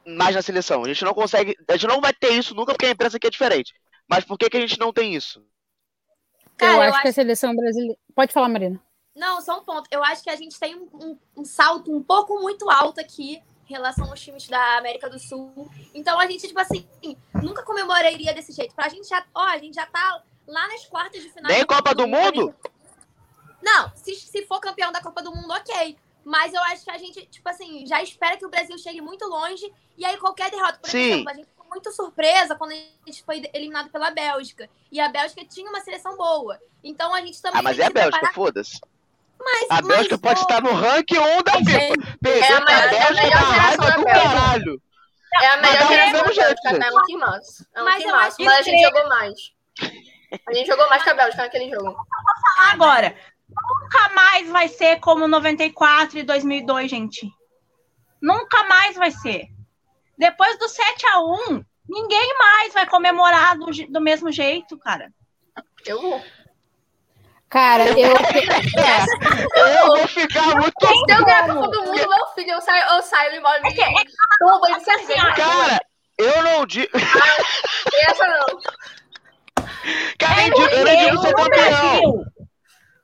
mais na seleção? A gente não consegue. A gente não vai ter isso nunca porque a imprensa aqui é diferente. Mas por que, que a gente não tem isso? Cara, eu, acho eu acho que a seleção brasileira. Pode falar, Marina. Não, só um ponto. Eu acho que a gente tem um, um, um salto um pouco muito alto aqui em relação aos times da América do Sul. Então a gente, tipo assim, nunca comemoraria desse jeito. Pra gente já. Ó, a gente já tá lá nas quartas de final. Nem Copa do, do Mundo? Não, se, se for campeão da Copa do Mundo, ok. Mas eu acho que a gente, tipo assim, já espera que o Brasil chegue muito longe. E aí qualquer derrota, por Sim. exemplo, a gente ficou muito surpresa quando a gente foi eliminado pela Bélgica. E a Bélgica tinha uma seleção boa. Então a gente também. Ah, mas é a Bélgica, preparar... foda-se. Mas, a Bélgica pode estar no ranking 1 da FIFA. Perder é a, melhor, a Bélgica é a raiva do caralho. É a melhor geração da Bélgica, tá? É um timaço. É um mas, timaço, mas a gente jogou mais. A gente jogou mais que a Bélgica naquele jogo. Agora, nunca mais vai ser como 94 e 2002, gente. Nunca mais vai ser. Depois do 7 a 1 ninguém mais vai comemorar do, do mesmo jeito, cara. Eu vou. Cara, eu. eu vou ficar muito. Se eu ganhar todo mundo, meu filho, eu saio, eu saio e moro de. É, é, assim, cara, eu não digo. Ah, essa não. Cara, é, eu, digo ser campeão.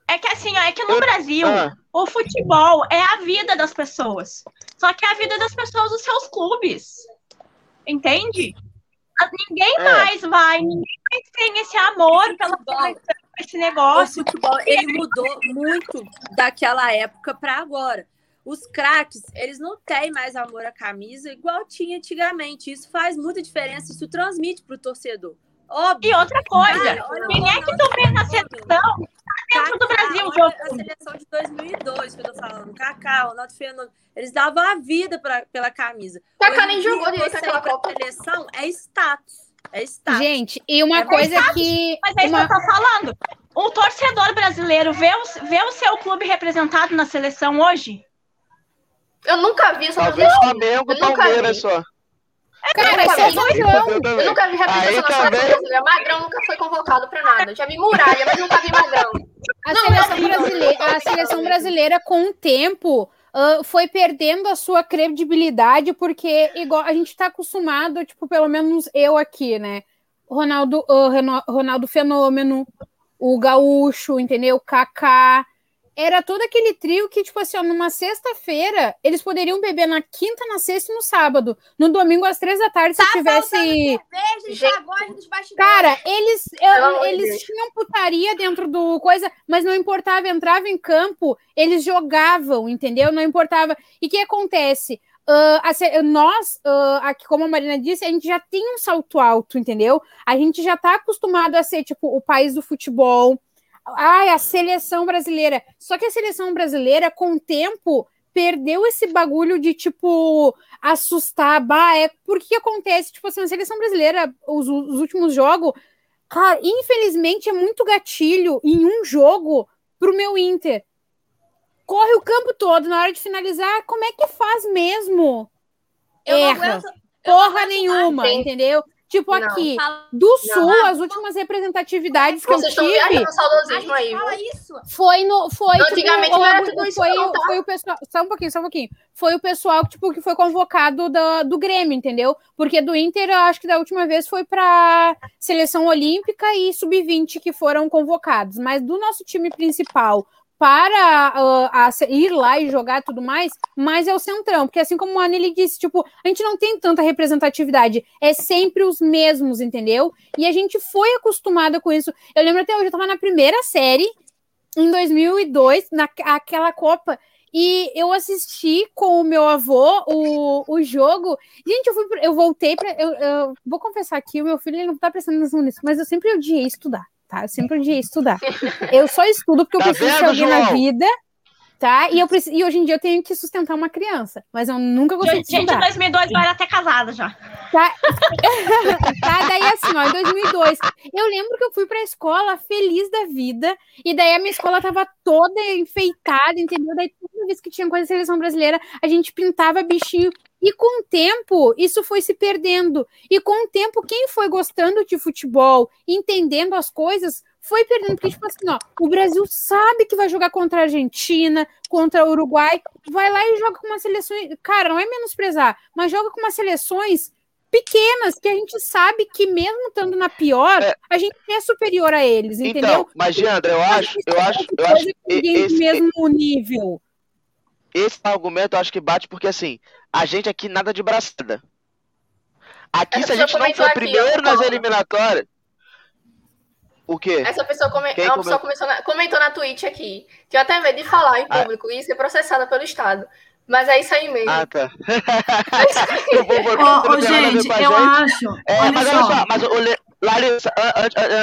É que assim, ó, é que no eu... Brasil, ah. o futebol é a vida das pessoas. Só que é a vida das pessoas dos seus clubes. Entende? Ninguém é. mais vai, ninguém mais tem esse amor pela esse negócio. O futebol, ele mudou muito daquela época para agora. Os craques, eles não têm mais amor à camisa igual tinha antigamente. Isso faz muita diferença, isso transmite para o torcedor. Óbvio. E outra coisa, quem é que tu vê na seleção dentro do Brasil, jogo? A seleção de 2002 que eu tô falando, Kaká, Ronaldo Fenômeno, eles davam a vida pra, pela camisa. Kaká nem jogou direito naquela Copa. seleção é status. É status. Gente, e uma é coisa status, que... Mas é isso uma... que eu tô falando. O torcedor brasileiro vê o, vê o seu clube representado na seleção hoje? Eu nunca vi essa Talvez Flamengo, Palmeiras só. Cara, isso é doidão. Eu nunca vi representação nacional brasileira. Magrão nunca foi convocado pra nada. Já vi Muralha, mas nunca vi Magrão. A seleção, brasileira, a seleção brasileira, com o tempo, uh, foi perdendo a sua credibilidade, porque igual a gente está acostumado, tipo, pelo menos eu aqui, né? Ronaldo, uh, Ronaldo Fenômeno, o Gaúcho, entendeu? Kaká era todo aquele trio que, tipo assim, ó, numa sexta-feira, eles poderiam beber na quinta, na sexta e no sábado. No domingo, às três da tarde, tá se tivesse. Cara, eles, eu, eles tinham putaria dentro do coisa, mas não importava, entrava em campo, eles jogavam, entendeu? Não importava. E o que acontece? Uh, a, nós, uh, aqui, como a Marina disse, a gente já tem um salto alto, entendeu? A gente já tá acostumado a ser, tipo, o país do futebol Ai, a seleção brasileira. Só que a seleção brasileira, com o tempo, perdeu esse bagulho de, tipo, assustar. Bah, é, por que acontece? Tipo assim, a seleção brasileira, os, os últimos jogos, cara, infelizmente é muito gatilho em um jogo pro meu Inter. Corre o campo todo na hora de finalizar, como é que faz mesmo? Eu Erra. Aguento, Porra nenhuma, entendeu? Tipo, não. aqui, do Sul, não. as últimas representatividades que Vocês eu tive... Saudosismo aí, fala isso. Foi no... Foi, tipo, antigamente tipo, não era tudo isso, foi, não, tá? foi o pessoal... Só um pouquinho, só um pouquinho. Foi o pessoal tipo, que foi convocado do, do Grêmio, entendeu? Porque do Inter, eu acho que da última vez foi pra seleção olímpica e sub-20 que foram convocados. Mas do nosso time principal para uh, ir lá e jogar tudo mais, mas é o centrão, porque assim como a Anneli disse, tipo, a gente não tem tanta representatividade, é sempre os mesmos, entendeu? E a gente foi acostumada com isso. Eu lembro até hoje, eu tava na primeira série, em 2002, naquela Copa, e eu assisti com o meu avô o, o jogo. Gente, eu, fui, eu voltei para. Eu, eu, vou confessar aqui, o meu filho ele não tá prestando atenção nisso, mas eu sempre odiei estudar tá? Eu sempre odiei estudar. Eu só estudo porque eu tá preciso vendo, ser alguém João? na vida, tá? E, eu preciso, e hoje em dia eu tenho que sustentar uma criança, mas eu nunca gostei gente, de estudar. Gente, em 2002 eu era até casada já. Tá? <laughs> tá? Daí assim, ó, em 2002, eu lembro que eu fui pra escola feliz da vida, e daí a minha escola tava toda enfeitada, entendeu? Daí toda vez que tinha coisa da seleção brasileira, a gente pintava bichinho e com o tempo, isso foi se perdendo. E com o tempo, quem foi gostando de futebol, entendendo as coisas, foi perdendo. Porque, tipo assim, ó, o Brasil sabe que vai jogar contra a Argentina, contra o Uruguai, vai lá e joga com uma seleção. Cara, não é menosprezar, mas joga com umas seleções pequenas que a gente sabe que mesmo estando na pior, é. a gente é superior a eles, então, entendeu? Então, mas Giandra, eu acho, eu acho, eu acho, esse, mesmo nível esse argumento eu acho que bate porque assim, a gente aqui nada de braçada. Aqui, Essa se a gente não for primeiro nas eliminatórias. O quê? Essa pessoa, come... Uma pessoa comentou, na... comentou na Twitch aqui. Tinha até medo de falar em ah. público ah. e ser processada pelo Estado. Mas é isso aí mesmo. Ah, tá. <laughs> <laughs> eu vou, ô, ô, gente, eu gente. acho. É, olha mas só. olha só, mas olha, Larissa,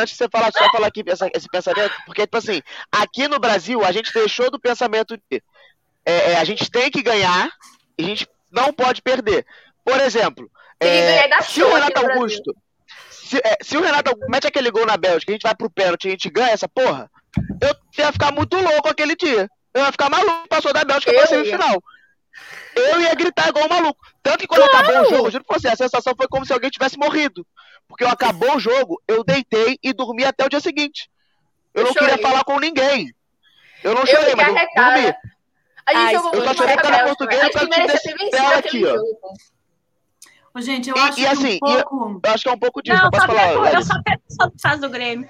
antes de você falar, só falar aqui esse pensamento, porque, tipo assim, aqui no Brasil, a gente deixou do pensamento de é, é, a gente tem que ganhar e a gente não pode perder. Por exemplo, é, se o Renato Augusto. Se, é, se, o Renato Augusto mete aquele gol na Bélgica, a gente vai pro pênalti e a gente ganha essa porra, eu ia ficar muito louco aquele dia. Eu ia ficar maluco, passou da Bélgica eu pra semifinal. Eu ia gritar igual um maluco. Tanto que quando claro. acabou o jogo, juro pra você, a sensação foi como se alguém tivesse morrido. Porque eu acabou o jogo, eu deitei e dormi até o dia seguinte. Eu, eu não chorei. queria falar com ninguém. Eu não chorei, eu mas eu dormi. A gente Ai, jogou eu muito mais pra português pra te desse aqui, ó. Ô, gente, eu e, acho e, assim, que um pouco... eu acho que é um pouco disso. Não, falar, eu só quero só faz do Grêmio.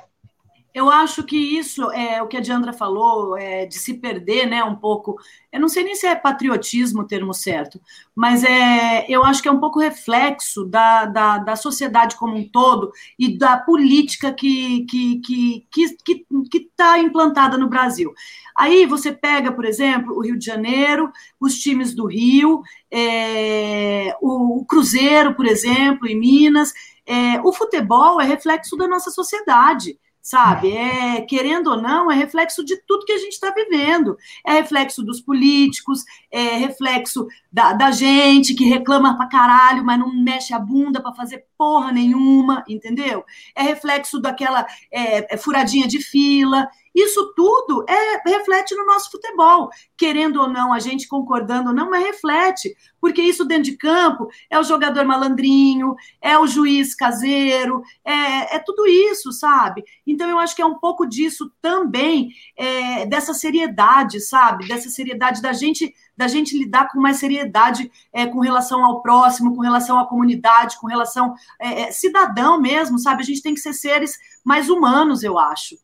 Eu acho que isso é o que a Diandra falou, é, de se perder, né, um pouco. Eu não sei nem se é patriotismo o termo certo, mas é, eu acho que é um pouco reflexo da, da, da sociedade como um todo e da política que está que, que, que, que tá implantada no Brasil. Aí você pega, por exemplo, o Rio de Janeiro, os times do Rio, é, o, o, Cruzeiro, por exemplo, em Minas. É, o futebol é reflexo da nossa sociedade sabe? É, querendo ou não, é reflexo de tudo que a gente está vivendo. É reflexo dos políticos, é reflexo da, da gente que reclama pra caralho, mas não mexe a bunda para fazer porra nenhuma, entendeu? É reflexo daquela é, é furadinha de fila. Isso tudo é, reflete no nosso futebol. Querendo ou não, a gente concordando ou não, mas reflete. Porque isso dentro de campo é o jogador malandrinho, é o juiz caseiro, é, é tudo isso, sabe? Então eu acho que é um pouco disso também, é, dessa seriedade, sabe? Dessa seriedade da gente da gente lidar com mais seriedade é, com relação ao próximo, com relação à comunidade, com relação é, é cidadão mesmo, sabe? A gente tem que ser seres mais humanos, eu acho.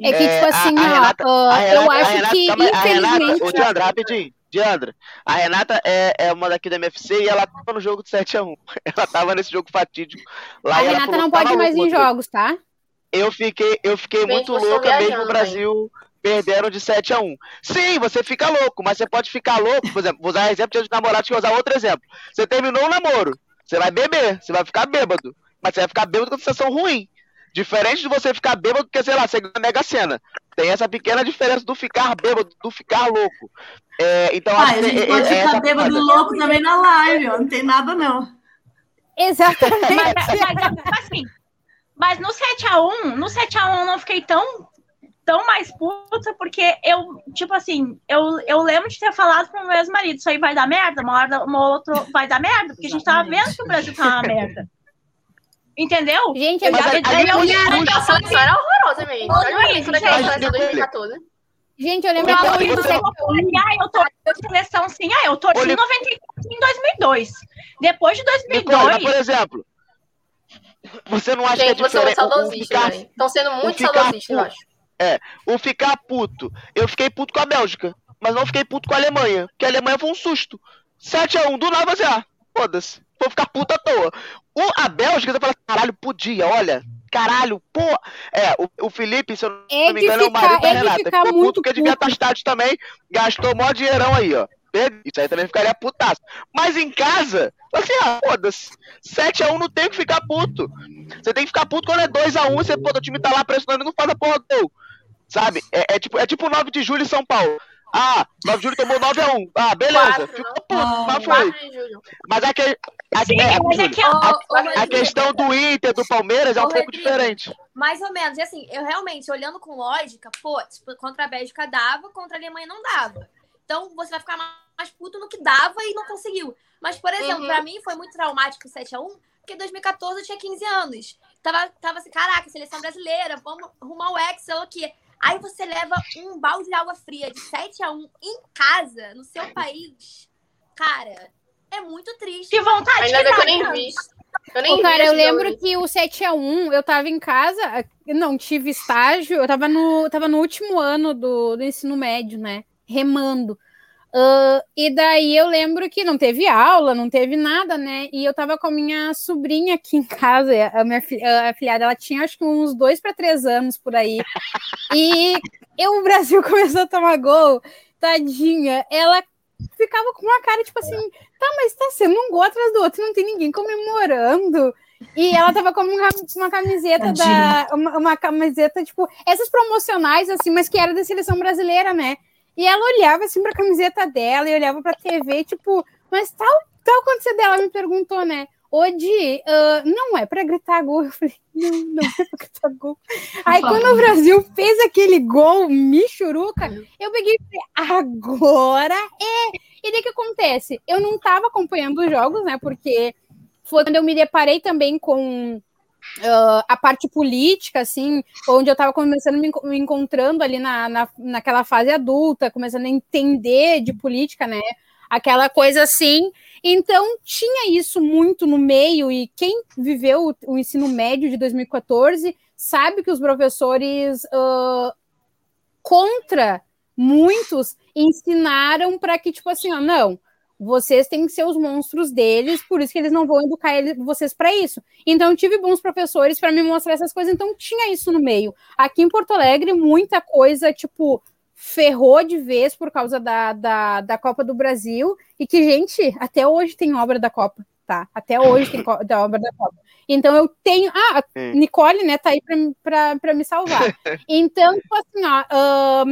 É que, tipo assim, a, a Renata, ó, Renata, eu acho Renata, que, calma, infelizmente... Renata, ô, Diandra, rapidinho, Diandra, a Renata é, é uma daqui da MFC e ela tava no jogo de 7x1. <laughs> Ela tava nesse jogo fatídico. Lá a Renata não pode mais em jogos, tá? Eu fiquei, eu fiquei muito louca mesmo o Brasil perderam de 7 a 1 Sim, você fica louco, mas você pode ficar louco, por exemplo, vou usar exemplo de namorado, que usar outro exemplo. Você terminou um namoro, você vai beber, você vai ficar bêbado, mas você vai ficar bêbado com sensação ruim. Diferente de você ficar bêbado porque, sei lá, você ganha Mega Sena. Tem essa pequena diferença do ficar bêbado, do ficar louco. É, então, ah, a gente pode é, ficar bêbado coisa. louco também na live, ó. não tem nada não. Exatamente. mas, mas, assim, mas no 7x1, no 7x1 eu não fiquei tão, tão mais puta, porque eu, tipo assim, eu, eu lembro de ter falado pro meu ex-marido, isso aí vai dar merda, uma hora uma outra vai dar merda, porque a gente tava vendo que o Brasil tava uma merda. Entendeu? Gente, eu mas já a, a, a seleção era horrorosa, mesmo. Olha isso daquela seleção de 2014. Gente, eu lembro até hoje do Ah, eu tô na seleção sim. Ah, eu torci em 94 em 2002. Depois de 2002. Nicole, por exemplo, você não acha Gente, que é você é saudosista, Estão sendo muito saudosistas, eu acho. É, o ficar puto. Eu fiquei puto com a Bélgica, mas não fiquei puto com a Alemanha, porque a Alemanha foi um susto. 7x1, do nada você, ah, foda-se, vou ficar puto à toa. O, a Bélgica, você fala, caralho, podia, olha, caralho, pô. É, o, o Felipe, se eu não é me engano, ficar, é o marido da é Renata. Ficou puto muito porque devia estar estádio também, gastou mó dinheirão aí, ó. Isso aí também ficaria putaço. Mas em casa, assim, ah, foda-se. 7x1 não tem que ficar puto. Você tem que ficar puto quando é 2x1, você, pô, o time tá lá pressionando e não faz a porra do gol. Sabe? É, é, tipo, é tipo 9 de julho em São Paulo. Ah, 9 de julho tomou 9x1 Ah, beleza. Quatro, Ficou puto, mas foi. Mas a, que, a, Sim, é, mas é que- a- Ô, ô, a Rodrigo. questão do Inter, do Palmeiras é um pouco diferente. Mais ou menos. E assim, eu realmente, olhando com lógica, pô, tipo, contra a Bélgica dava, contra a Alemanha não dava. Então você vai ficar mais puto no que dava e não conseguiu. Mas, por exemplo, Uhum. pra mim foi muito traumático o 7x1, porque em 2014 eu tinha 15 anos. Tava, tava assim, caraca, seleção brasileira, vamos arrumar o Excel aqui. Aí você leva um balde de água fria de 7x1 em casa, no seu país. Cara, é muito triste. Que vontade Ainda que bem que eu nem cara. vi. Eu nem Ô, vi cara, eu lembro que o 7x1, eu tava em casa, não tive estágio, eu tava no, tava no último ano do, do ensino médio, né? Remando. Ah, e daí eu lembro que não teve aula, não teve nada, né? E eu tava com a minha sobrinha aqui em casa, a minha fi- a filhada, ela tinha acho que uns dois para três anos por aí. E eu, o Brasil <laughs> começou a tomar gol, tadinha, ela ficava com uma cara tipo assim, tá, mas tá sendo um gol atrás do outro, não tem ninguém comemorando. E ela tava com uma, uma camiseta da. Uma, uma camiseta, tipo, essas promocionais, assim, mas que era da seleção brasileira, né? E ela olhava assim pra camiseta dela e olhava pra TV, tipo, mas tal, tal aconteceu dela, ela me perguntou, né? Odi, ah, não é pra gritar gol. Eu falei, não, não é pra gritar gol. Aí quando o Brasil fez aquele gol, Michuruca, eu peguei e falei, agora é. E daí o que acontece? Eu não tava acompanhando os jogos, né? Porque foi quando eu me deparei também com ah, a parte política, assim, onde eu estava começando me, me encontrando ali na, na, naquela fase adulta, começando a entender de política, né? Aquela coisa assim. Então, tinha isso muito no meio, e quem viveu o, o ensino médio de 2014 sabe que os professores ah, contra muitos ensinaram para que, tipo assim, ó, não, vocês têm que ser os monstros deles, por isso que eles não vão educar eles, vocês para isso. Então, eu tive bons professores para me mostrar essas coisas, então tinha isso no meio. Aqui em Porto Alegre, muita coisa, tipo, ferrou de vez por causa da, da, da Copa do Brasil, e que, gente, até hoje tem obra da Copa, tá? Até hoje tem da obra da Copa. Então, eu tenho. Ah. Nicole, né, tá aí para me salvar. <laughs> Então, tipo assim, ó,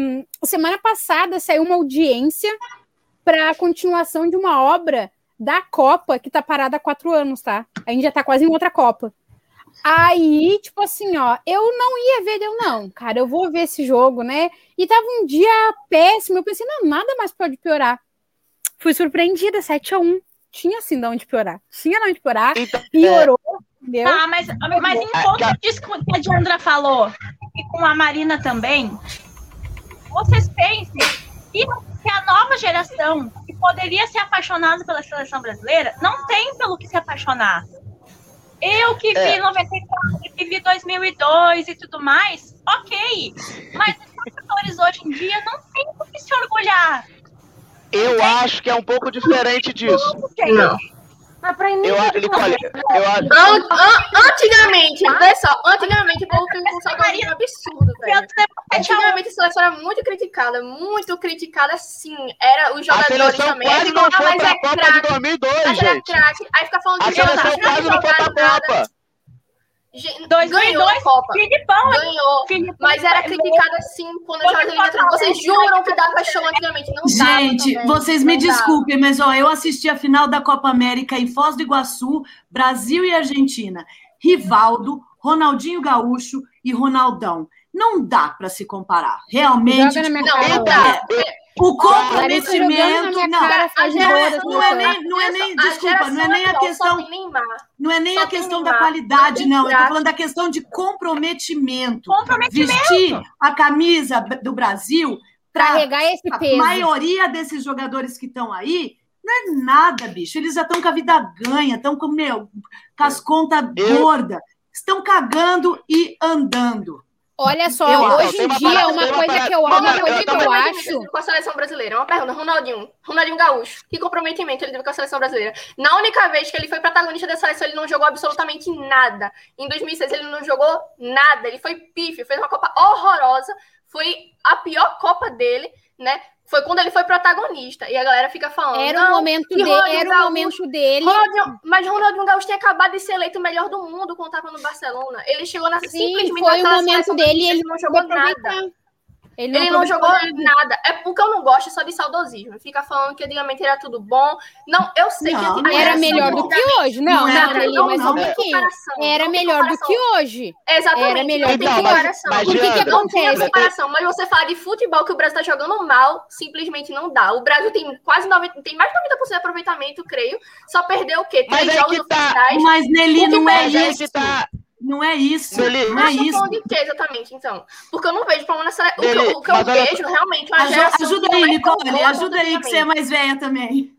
semana passada saiu uma audiência para a continuação de uma obra da Copa que tá parada há quatro anos, tá? A gente já tá quase em outra Copa. Aí, tipo assim, ó, eu não ia ver, eu não, cara, eu vou ver esse jogo, né? E tava um dia péssimo, eu pensei, não, nada mais pode piorar. Fui surpreendida, 7 a 1 Tinha assim de onde piorar. Tinha de onde piorar, Então, piorou, entendeu? Ah, mas, mas em conta disso que a Diandra falou, e com a Marina também, vocês pensem que que a nova geração que poderia ser apaixonada pela seleção brasileira não tem pelo que se apaixonar. Eu que vi É. 94, que vi 2002 e tudo mais, ok. Mas os jogadores hoje em dia não têm por que se orgulhar. eu acho que é um pouco diferente disso. Não. Mas Eu Nicole, eu acho. An- an- antigamente, olha só, antigamente o povo tem um saudosismo absurdo, velho. um- Antigamente a seleção era muito criticada, muito criticada, sim. Era os jogadores também. quase Aí não ficam, ah, foi mas pra é Copa de craque, 2002, mas era gente. Aí fica falando de jogar, seleção não quase não foi pra jogar nada. Copa. Gente, 2002, Ganhou a Copa. Filipão, Ganhou. Filipão Mas era é criticada sim quando a Pode jogadora falar, Vocês juram que dá paixão antigamente? Não dava Gente, também, vocês me não dava. desculpem, mas ó, eu assisti a final da Copa América em Foz do Iguaçu, Brasil e Argentina. Rivaldo, Ronaldinho Gaúcho e Ronaldão. Não dá para se comparar. Realmente. Tipo. Não, não dá. O comprometimento. Não, não é nem, não é nem, desculpa, não é nem a questão. Não é nem a questão da qualidade, não. Eu tô falando da questão de comprometimento. Comprometimento. Vestir a camisa do Brasil carregar esse peso. A maioria desses jogadores que estão aí não é nada, bicho. Eles já estão com a vida ganha, estão com, meu, com as contas gordas, estão cagando e andando. Olha só, eu, hoje em dia, uma coisa que eu, uma coisa que eu acho. Com a seleção brasileira. Uma pergunta, Ronaldinho. Ronaldinho Gaúcho. Que comprometimento ele teve com a seleção brasileira? Na única vez que ele foi protagonista da seleção, ele não jogou absolutamente nada. Em 2006, ele não jogou nada. Ele foi pífio, fez uma Copa horrorosa. Foi a pior Copa dele, né? Foi quando ele foi protagonista. E a galera fica falando. Era o momento dele. Era o momento dele. Ronaldinho, mas Ronaldinho Gaúcho tinha acabado de ser eleito o melhor do mundo quando estava no Barcelona. Ele chegou na Sim, simplesmente foi o momento dele e ele não jogou nada. Ele não, ele não jogou nada. É porque eu não gosto só de saudosismo. Fica falando que antigamente era tudo bom. Não, eu sei não, que era melhor do que hoje. Não, não, não, não, não mas não, um pouquinho. Era melhor do que hoje. Exatamente. Era melhor do que comparação. Mas, mas, o que, que acontece? Comparação, mas você fala de futebol que o Brasil está jogando mal, simplesmente não dá. O Brasil tem quase 90, tem mais de 90% de aproveitamento, creio. Só perdeu o quê? Três mas jogos é que tá. Mas Nelly não é isso. Tá... Não é isso. Dele, não é isso. falando de que exatamente, então? Porque eu não vejo problema nessa. O, Dele, o que eu vejo realmente é uma geração. Ajuda aí, Nicole, ajuda aí, que você é mais velha também.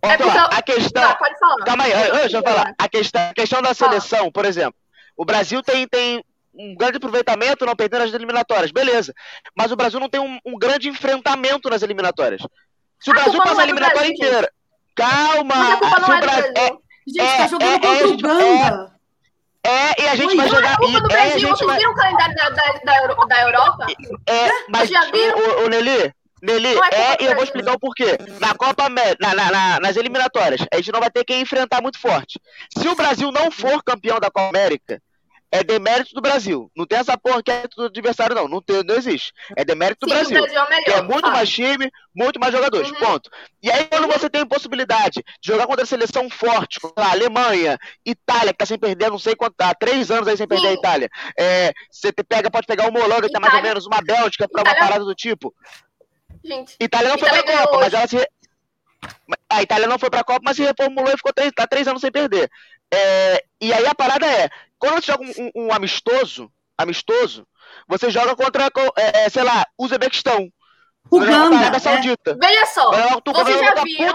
É porque eu... a questão. Tá, pode falar. Calma aí, deixa eu falar. A questão, a questão da seleção, por exemplo. O Brasil tem, tem um grande aproveitamento, não perdendo as eliminatórias, beleza. Mas o Brasil não tem um, um grande enfrentamento nas eliminatórias. Se o Brasil passar a eliminatória inteira. Calma! Se o Brasil. É, gente, é, tá jogando é, contra o Uganda. É, e a gente vai jogar. Copa do Brasil, é, gente vocês vai... viram o calendário da, da, da, Europa? É, mas já viram? O, o, o Nelly, Nelly, é, é e eu vou explicar o porquê. Na Copa na, na, na, nas eliminatórias, a gente não vai ter quem enfrentar muito forte. Se o Brasil não for campeão da Copa América, é demérito do Brasil. Não tem essa porra que é do adversário, não. Não, tem, não existe. É demérito do Sim, Brasil. Brasil é, melhor, que é muito mais time, muito mais jogadores. Uhum. Ponto. E aí, quando você tem possibilidade de jogar contra a seleção forte, como a Alemanha, Itália, que tá sem perder, não sei quanto, há três anos aí sem perder Sim. a Itália. É, você pega, pode pegar uma Holanda, que tá mais ou menos uma Bélgica, pra Itália... uma parada do tipo. Gente, Itália não foi Itália pra Copa, mas ela se. A Itália não foi pra Copa, mas se reformulou e ficou três, tá três anos sem perder. É, e aí a parada é, quando você joga um, um, um amistoso, amistoso, você joga contra, é, sei lá, Uzbequistão. Uganda. Saudita. É. Veja só, vocês já viram,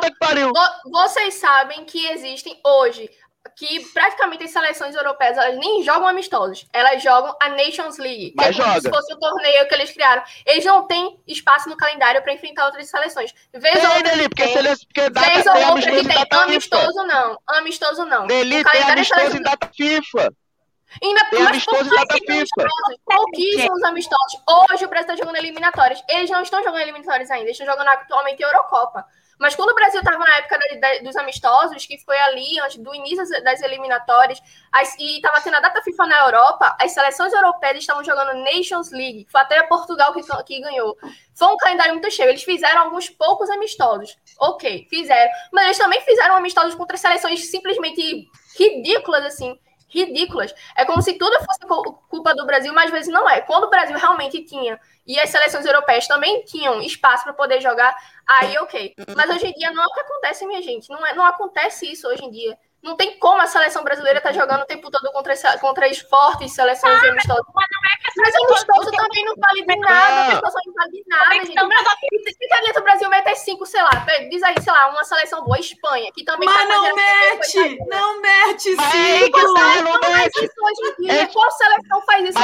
vocês sabem que existem hoje que praticamente as seleções europeias elas nem jogam amistosos, elas jogam a Nations League, que Mas é como joga. se fosse o um torneio que eles criaram. Eles não têm espaço no calendário para enfrentar outras seleções. Vez ou outra ali, porque, tem, porque data, vez ou outra que tem amistoso não, amistoso não. Nele tem amistoso em data FIFA. Ainda, tem FIFA. Pouquíssimos amistosos. Hoje o Brasil está jogando eliminatórias. Eles não estão jogando eliminatórias ainda, eles estão jogando atualmente Eurocopa. Mas quando o Brasil estava na época da, da, dos amistosos, que foi ali antes do início das eliminatórias, as, e estava tendo a data FIFA na Europa, as seleções europeias estavam jogando Nations League, foi até Portugal que, que ganhou. Foi um calendário muito cheio. Eles fizeram alguns poucos amistosos. Ok, fizeram. Mas eles também fizeram amistosos contra seleções simplesmente ridículas, assim ridículas. É como se tudo fosse culpa do Brasil, mas às vezes não é. Quando o Brasil realmente tinha, e as seleções europeias também tinham espaço para poder jogar, aí ok. Mas hoje em dia não é o que acontece, minha gente. Não, é, não acontece isso hoje em dia. Não tem como a seleção brasileira estar tá jogando o tempo todo contra, contra as fortes seleções ah, amistosas. Mas, é que mas amistoso também não vale de nada, amistoso não vale de nada, gente. Então, se adianta o Brasil meter cinco, sei lá, diz aí, sei lá, uma seleção boa, Espanha, que também... Mas tá não mete, não mete cinco. Não mete isso hoje em dia. Qual seleção faz isso?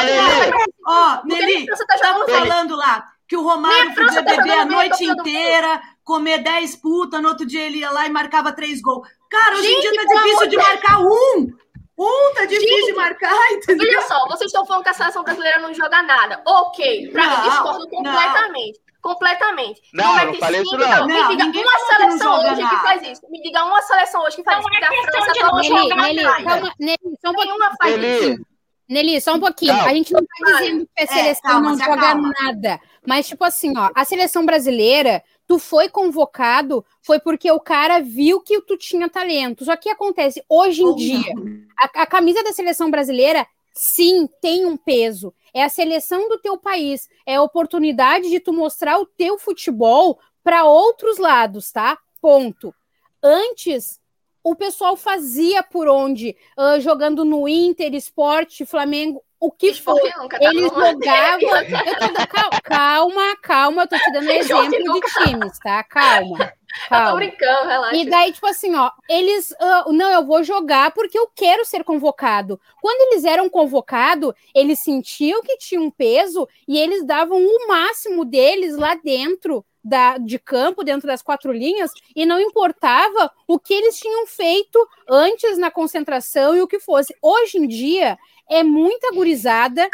Ó, Nelly, estamos falando lá que o Romário podia tá beber a noite inteira, comer 10 putas, no outro dia ele ia lá e marcava três gols. Cara, hoje em dia tá difícil de marcar um. Um tá difícil Gente, de marcar, <laughs> entendeu? Olha só, vocês estão falando que a seleção brasileira não joga nada. Ok, pra mim discordo completamente. Não. Completamente. Não, não, não falei isso não. Me diga uma seleção hoje que faz isso. Me diga uma seleção hoje que faz isso. Não é questão de não jogar Nelly, calma, Nelly, só um pouquinho. Nelly, só um pouquinho. A gente não tá dizendo que a é, seleção é, não joga calma. nada. Mas, tipo assim, ó, a seleção brasileira tu foi convocado foi porque o cara viu que tu tinha talento. Só que acontece hoje em oh, dia, a, a, camisa da seleção brasileira sim tem um peso. É a seleção do teu país, é a oportunidade de tu mostrar o teu futebol para outros lados, tá? Ponto. Antes, o pessoal fazia por onde? Uh, jogando no Inter, Esporte, Flamengo, o que. Nunca, tá Eles jogavam. <laughs> Calma, calma, eu tô te dando exemplo de times, tá? Calma. calma. Eu tô brincando, relaxa. E daí, tipo assim, ó, eles. Uh, não, eu vou jogar porque eu quero ser convocado. Quando eles eram convocados, eles sentiam que tinha um peso e eles davam o máximo deles lá dentro da, de campo, dentro das quatro linhas, e não importava o que eles tinham feito antes na concentração e o que fosse. Hoje em dia, é muita gurizada,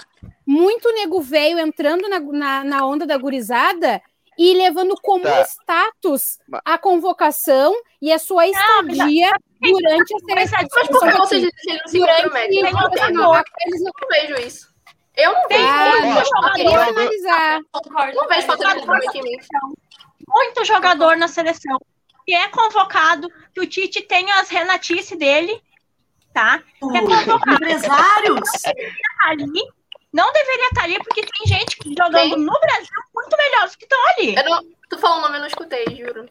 muito nego velho entrando na, na, na, onda da gurizada e levando como tá. status a convocação e a sua estadia não, durante a seleção. Mas por que vocês dizem que durante eu não vejo isso. Eu não vejo ah, muito jogador. finalizar. Não vejo falta de comprometimento. Muito jogador na seleção que é convocado, que o Tite tem as renatices dele, tá? Que é convocado. Empresários? Ali, não deveria estar ali, porque tem gente jogando quem? no Brasil muito melhores que estão ali. Não, tu falou o nome, eu não escutei, juro.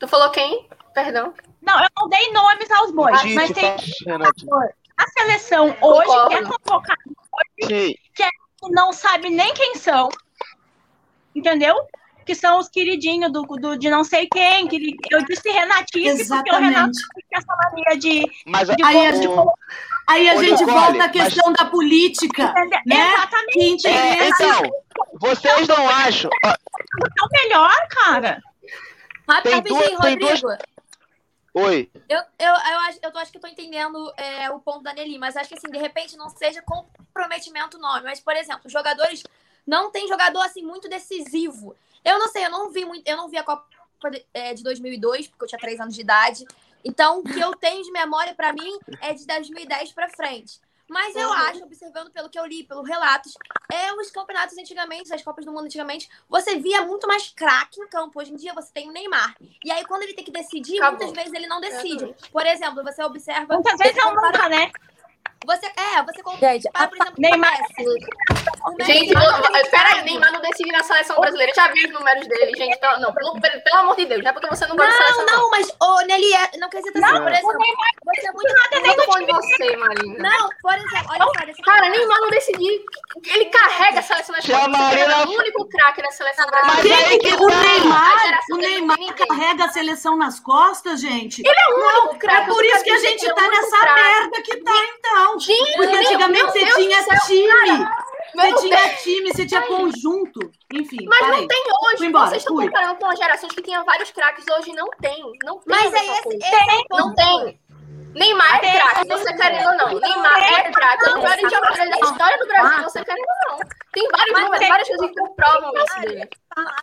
Tu falou quem? Perdão. Não, eu não dei nomes aos bois, mas tem a seleção hoje Concordo. que é convocado hoje, que é, não sabe nem quem são, entendeu? Que são os queridinhos do, do, de não sei quem, que eu disse Renatice, Exatamente. porque o Renato tem essa mania de. Mas, de aí, a gente, aí a gente volta à questão mas... da política. Né? Exatamente. É, então, vocês não acham. É o melhor, cara. Rapidinho, Rodrigo. Duas... Oi. Eu, eu, eu, acho, eu acho que tô entendendo é, o ponto da Nelly, mas acho que assim, de repente não seja comprometimento nome. Mas, por exemplo, jogadores. Não tem jogador assim muito decisivo. Eu não sei, eu não vi muito, eu não vi a Copa de 2002, é, porque eu tinha três anos de idade. Então, o que eu tenho de memória para mim é de 2010 para frente. Mas eu uhum. acho, observando pelo que eu li, pelos relatos, é os campeonatos antigamente, as Copas do Mundo antigamente, você via muito mais craque em campo. Hoje em dia você tem o Neymar. E aí, quando ele tem que decidir, Acabou. muitas vezes ele não decide. Por exemplo, você observa. Muitas vezes não nunca, né? Você, é, você Gente, a, por exemplo, Neymar. Gente, peraí, Neymar não decide na seleção brasileira. Eu já vi os números dele, gente. Então, não, pelo, pelo, amor de Deus, já é porque você não gosta não, de seleção. Não, não, mas, ô, Nelly, é, não quer dizer assim, por exemplo, Neymar, você é muito nada nem com você, Marina. Não, por exemplo, olha só. Cara, Neymar não decidiu. Ele carrega a seleção nacional. Ele é o único craque na seleção brasileira. Mas que o Neymar, o Neymar carrega a seleção nas costas, gente. Ele é o único craque. É por isso que a gente tá nessa merda que tá, então. Gente, Antigamente você tinha time. Você tinha time, você tinha conjunto. Enfim. Mas parei. não tem hoje. Embora, Vocês estão comparando com as gerações que tinham vários craques. Hoje não tem. Não tem. Mas é esse, esse é Não tem. Neymar é craque, você querendo ou não. Neymar é craque. É o melhor jogador da história do Brasil, você querendo ou não. Tem vários números, várias coisas que comprovam isso dele.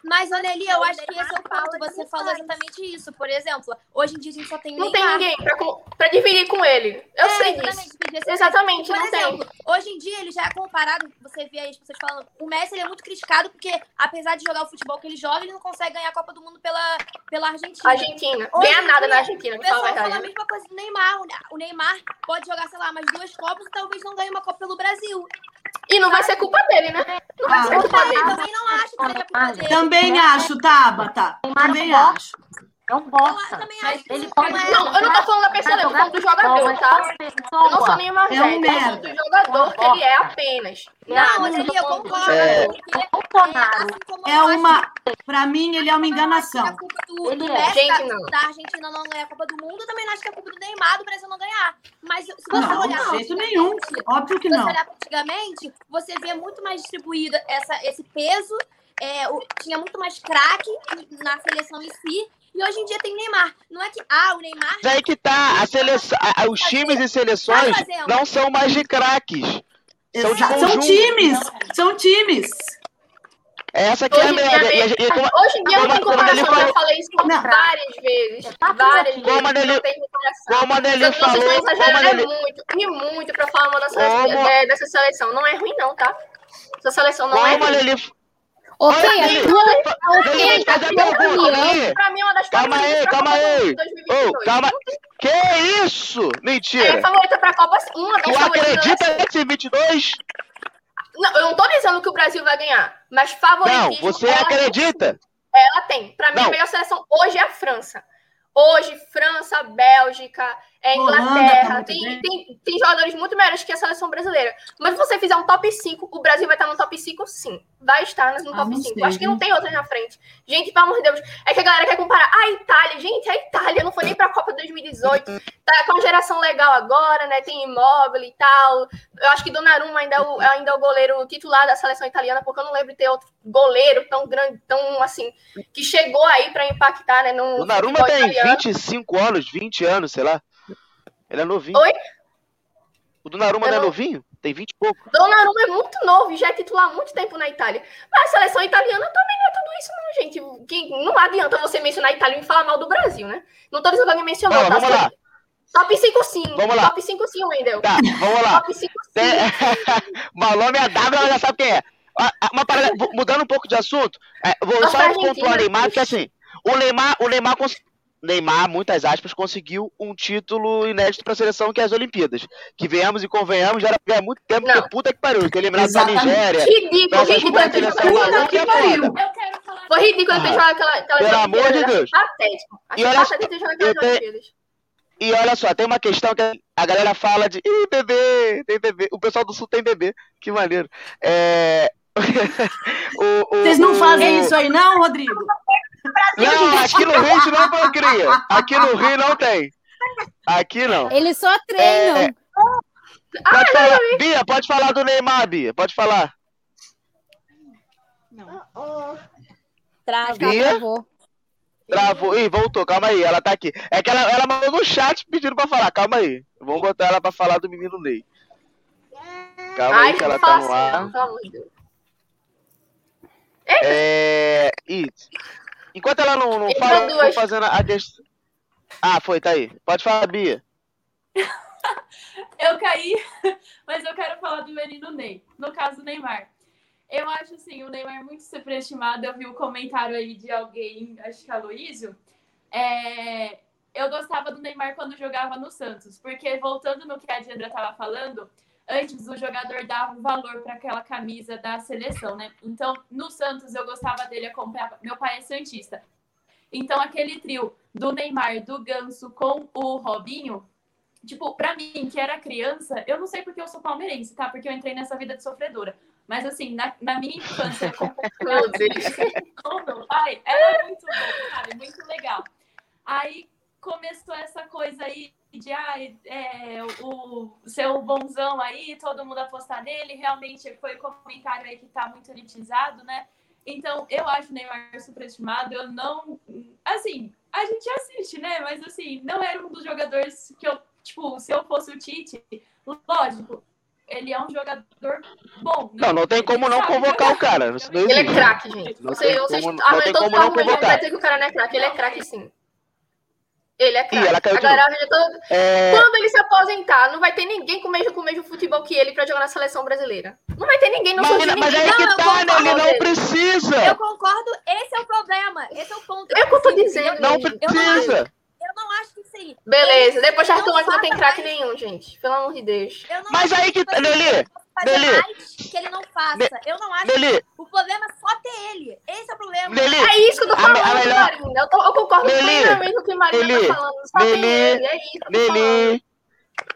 Mas, Aneli, eu acho que esse é o ponto. Você falou exatamente isso. Por exemplo, hoje em dia a gente só tem Não tem ninguém pra, pra dividir com ele. Eu é, sei disso. Exatamente, Por não exemplo, tem. hoje em dia ele já é comparado, você vê aí as pessoas falando, o Messi ele é muito criticado porque, apesar de jogar o futebol que ele joga, ele não consegue ganhar a Copa do Mundo pela, pela Argentina. Argentina. Hoje Ganha nada na Argentina, O pessoal fala a mesma coisa do Neymar. O Neymar pode jogar, sei lá, mais duas Copas e talvez não ganhe uma Copa pelo Brasil. E não vai ser culpa dele, né? Não vai ah, ser culpa dele. Também não acho que seja culpa dele. Também acho, Tabata. Também acho. Não bosta. Ele pode... Não, eu não tô falando da pessoa, eu tô falando do jogador, tá? Eu não sou nenhuma é um merda. do jogador que ele é apenas. Não, mas ele eu concordo. É, é uma. Pra mim, ele é uma enganação. A culpa do, do Messi Gente, da, da Argentina não ganhar a Copa do Mundo, eu também não acho que é culpa do Neymar do Brasil não ganhar. Mas se você não, olhar. De jeito nenhum. Óbvio que não. Se você olhar antigamente, você vê muito mais distribuída essa, esse peso. É, o, tinha muito mais craque na seleção em si e hoje em dia tem Neymar. Não é que, ah, o Neymar. Mas aí que tá. A seleção, os times e seleções não são mais de craques. São, de são times. São times. Essa aqui é a merda. E, e, como, hoje em dia como, não tem comparação, falou, eu falei isso não. várias vezes. Várias vezes. Como a Nelly, como a Nelly falou. Como a Nelly... muito, e muito pra falar uma dessa, como... é, dessa seleção. Não é ruim, não, tá? Essa seleção não como é ruim. A Nelly, Ok, a tua, a tua opinião. Pra mim, uma das calma aí, calma aí. Oh, calma. Que isso? Mentira. É a favorita pra Copa, uma das Tu acredita nesse 22? Não, eu não tô dizendo que o Brasil vai ganhar, mas favoritismo. Não, você acredita? Tem. Ela tem. Para mim, não. a melhor seleção hoje é a França. Hoje, França, Bélgica, é Inglaterra, tá tem, tem, tem, jogadores muito melhores que a seleção brasileira. Mas se você fizer um top 5, o Brasil vai estar no top 5, sim. Vai estar no top ah, 5. Sei, Acho que não tem outras na frente. Gente, pelo amor de Deus. É que a galera quer comparar. A Itália, gente, a Itália não foi nem pra Copa 2018. Tá com uma geração legal agora, né? Tem imóvel e tal. Eu acho que Donnarumma ainda é, o, ainda é o goleiro titular da seleção italiana, porque eu não lembro de ter outro goleiro tão grande, tão assim, que chegou aí pra impactar, né? No Donnarumma tem italiano. 25 anos, 20 anos, sei lá. Ele é novinho. Oi? O Donnarumma é não é novinho? Tem 20 e pouco. Donnarumma é muito novo e já é titular há muito tempo na Itália. Mas a seleção italiana também não é tudo isso, não, gente. Que não adianta você mencionar a Itália e falar mal do Brasil, né? Não tô dizendo que alguém mencionou. Não, tá? Vamos lá. Top 5 sim. Vamos lá. Top 5 sim, Wendel. Tá, vamos lá. Top 5 sim. <laughs> Malome é W, ela já sabe quem é. Uma parada, mudando um pouco de assunto, é, vou Nossa, só pontuar o Neymar, porque assim, o Neymar, o Neymar Neymar, muitas aspas, conseguiu um título inédito para a seleção que é as Olimpíadas. Que venhamos e convenhamos, já era muito tempo que puta que pariu. Que lembrar da Nigéria. Ridículo, ridículo. Puta que pariu. Foi ridículo ter jogado aquela, aquela Pelo amor de Deus. Patético. e olha, ter jogado aquelas Olimpíadas. E olha só, tem uma questão que a galera fala de Ih, bebê, tem bebê. O pessoal do Sul tem bebê. Que maneiro. É... <laughs> o, o, Vocês não fazem o... isso aí, não, Rodrigo? Não, aqui no Rio a gente não procria. Aqui no Rio não tem. Aqui não. Eles só treinam. É... Pode ah, falar. Bia, pode falar do Neymar, Bia. Pode falar. Não. Trava, Bia? Travou. Travou. Ih, voltou. Calma aí. Ela tá aqui. É que ela, ela mandou no chat pedindo pra falar. Calma aí. Vamos botar ela pra falar do menino Ney. Calma Ai, aí que ela tá no ar. É. Isso. Enquanto ela não, não fala, eu vou fazendo a questão. Ah, foi, tá aí. Pode falar, Bia. <laughs> eu caí, <laughs> mas eu quero falar do menino Ney. No caso do Neymar. Eu acho assim, o Neymar muito superestimado. Eu vi o um comentário aí de alguém, acho que é Aloysio. É... Eu gostava do Neymar quando jogava no Santos, porque voltando no que a Diandra estava falando, antes o jogador dava valor para aquela camisa da seleção, né? Então, no Santos eu gostava dele acompanhar. Meu pai é santista. Então, aquele trio do Neymar, do Ganso com o Robinho, tipo, para mim, que era criança, eu não sei porque eu sou palmeirense, tá? Porque eu entrei nessa vida de sofredora. Mas assim, na, na minha infância, <laughs> com meu pai, era muito bom, sabe? Muito legal. Aí começou essa coisa aí de ah, é, o seu bonzão aí, todo mundo apostar nele, realmente foi o comentário aí que tá muito elitizado, né? Então, eu acho o Neymar superestimado, eu não. Assim, a gente assiste, né? Mas assim, não era um dos jogadores que eu, tipo, se eu fosse o Tite, lógico, ele é um jogador bom. Né? Não, não tem como não convocar jogar. o cara. Ele é craque, gente. Não, você, tem você, como, não tem como não convocar. Vai dizer que o cara não é craque, ele é craque sim. Ele é craque. Agora, todo... é... Quando ele se aposentar, não vai ter ninguém com o mesmo, com o mesmo futebol que ele para jogar na seleção brasileira. Não vai ter ninguém, não mas, ninguém. Mas é que tá, né? Ele não precisa. Eu concordo, esse é o problema. Esse é o ponto. É o que eu tô dizendo. Não precisa. Eu não acho que sim. Beleza, depois de Arthur não tem craque nenhum, gente. Pelo amor de Deus. Mas aí que tá, Nelly, Nelly. que ele não faça. Ne eu não acho. Nelly. O problema é só ter ele. Esse é o problema. Nelly. É isso que eu tô falando, a, a. Marina. Eu, tô, eu concordo plenamente com o que Marina Nelly. tá falando. Só Nelly. ele. É isso que eu tô Nelly.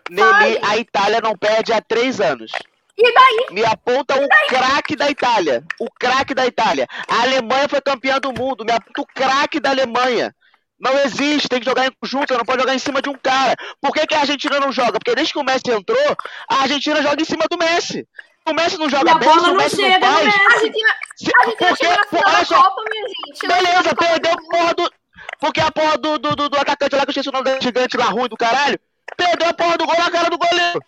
Nelly, a Itália não perde há três anos. E daí? Me aponta o craque da Itália. O craque da Itália. A Alemanha foi campeã do mundo. Me aponta o craque da Alemanha. Não existe, tem que jogar em conjunto, não pode jogar em cima de um cara. Por que, que a Argentina não joga? Porque desde que o Messi entrou, a Argentina joga em cima do Messi. O Messi não joga bem, o Messi não, não faz. A Argentina, a Argentina porque, chegou na final da Copa, minha gente. Beleza, perdeu a porra do... Porque a porra do, do, do, do atacante lá, que eu esqueci o nome do gigante lá, ruim do caralho, perdeu a porra do gol na cara do goleiro.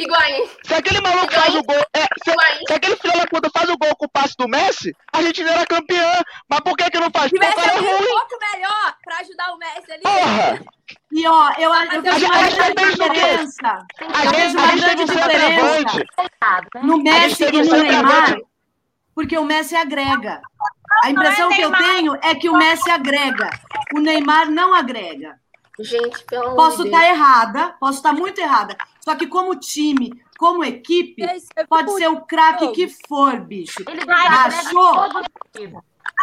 Higuaín. Se aquele maluco Higuaín. faz o gol. É, se, se, aquele filho da puta faz o gol com o passe do Messi, a gente não era campeão. Mas por que que não faz? Porque é ruim. um pouco melhor pra ajudar o Messi ali. Porra! E ó, eu, eu vejo uma grande diferença. A gente, a gente tem que ser No Messi e no Neymar, porque o Messi agrega. A impressão que eu tenho é que o Messi agrega. O Neymar não agrega. Gente, pelo Posso estar tá errada, posso estar tá muito errada. Só que como time, como equipe, é pode ser o craque que for, bicho. Ele Achou?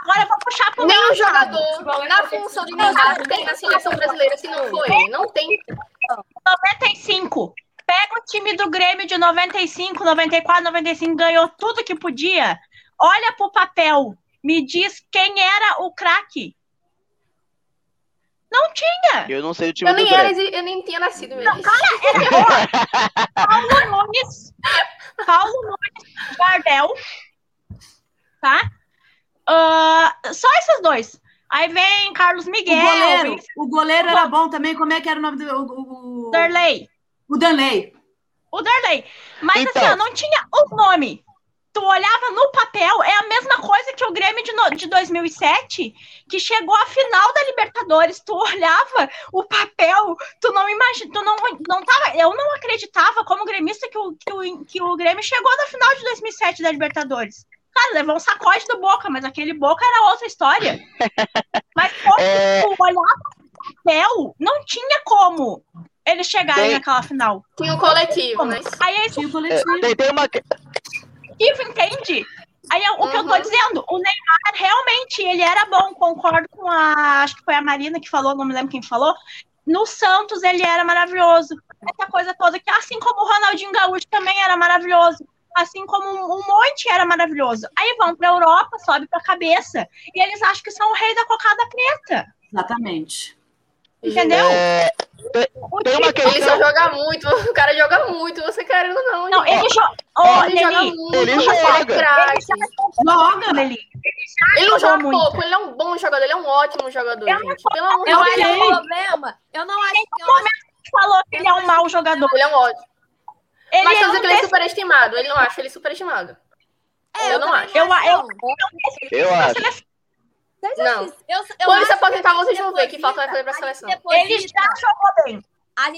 Agora eu vou puxar pro Nenhum meu jogador na função de Neymar tem na seleção brasileira se não for ele. Não tem. 95. Pega o time do Grêmio de 95, 94, 95, ganhou tudo que podia. Olha pro papel. Me diz quem era o craque. Não tinha. Eu não sei o time Eu do nem, era, eu nem tinha nascido mesmo. Paulo Nunes. Paulo Nunes, Jardel. Tá? Ah, só esses dois. Aí vem Carlos O Miguel, goleiro, vem o goleiro era bom também. Como é que era o nome do. O, o, Darley. o Danley. O Darley. Mas Então. assim, ó, não tinha o nome. Tu olhava no papel, é a mesma coisa que o Grêmio de, no- de 2007, que chegou à final da Libertadores. Tu olhava o papel, tu não imagina, tu não, não tava, eu não acreditava como gremista que o, que, o, que o Grêmio chegou na final de 2007 da Libertadores. Cara, levou um sacode do Boca, mas aquele Boca era outra história. <laughs> Mas quando É. tu olhava o papel, não tinha como eles chegarem Tem- naquela final. Tinha um coletivo, né? Aí é Tinha o É, coletivo. tem, tem uma. Ivo, entende? Aí é o que eu tô Uhum. dizendo, o Neymar realmente ele era bom, concordo com a, acho que foi a Marina que falou, não me lembro quem falou. No Santos ele era maravilhoso. Essa coisa toda que assim como o Ronaldinho Gaúcho também era maravilhoso, assim como um monte era maravilhoso. Aí vão pra Europa, sobe pra cabeça e eles acham que são o rei da cocada preta, Exatamente. Entendeu? É, tem uma time- Ele só questão. joga muito, o cara joga muito, você querendo não. Não, ele joga. Ó, Ô, ele joga muito, ele ele joga. é craque. Joga. Nelly, Ele não joga muito. pouco, ele é um bom jogador, ele é um ótimo jogador, Eu gente. Pelo amor de Eu Deus. que Ok. o problema. Eu não acho que. Eu falou que ele é um mau jogador. Ele é um ótimo. Ele Mas é um que ele é superestimado. Ele não acha ele superestimado. É, Eu não acho. Eu- eu- não. Eu acho. Não. Eu, eu Quando se aposentar, vocês vão ver que falta vai fazer pra deposita- a gente seleção. Ele já jogou bem.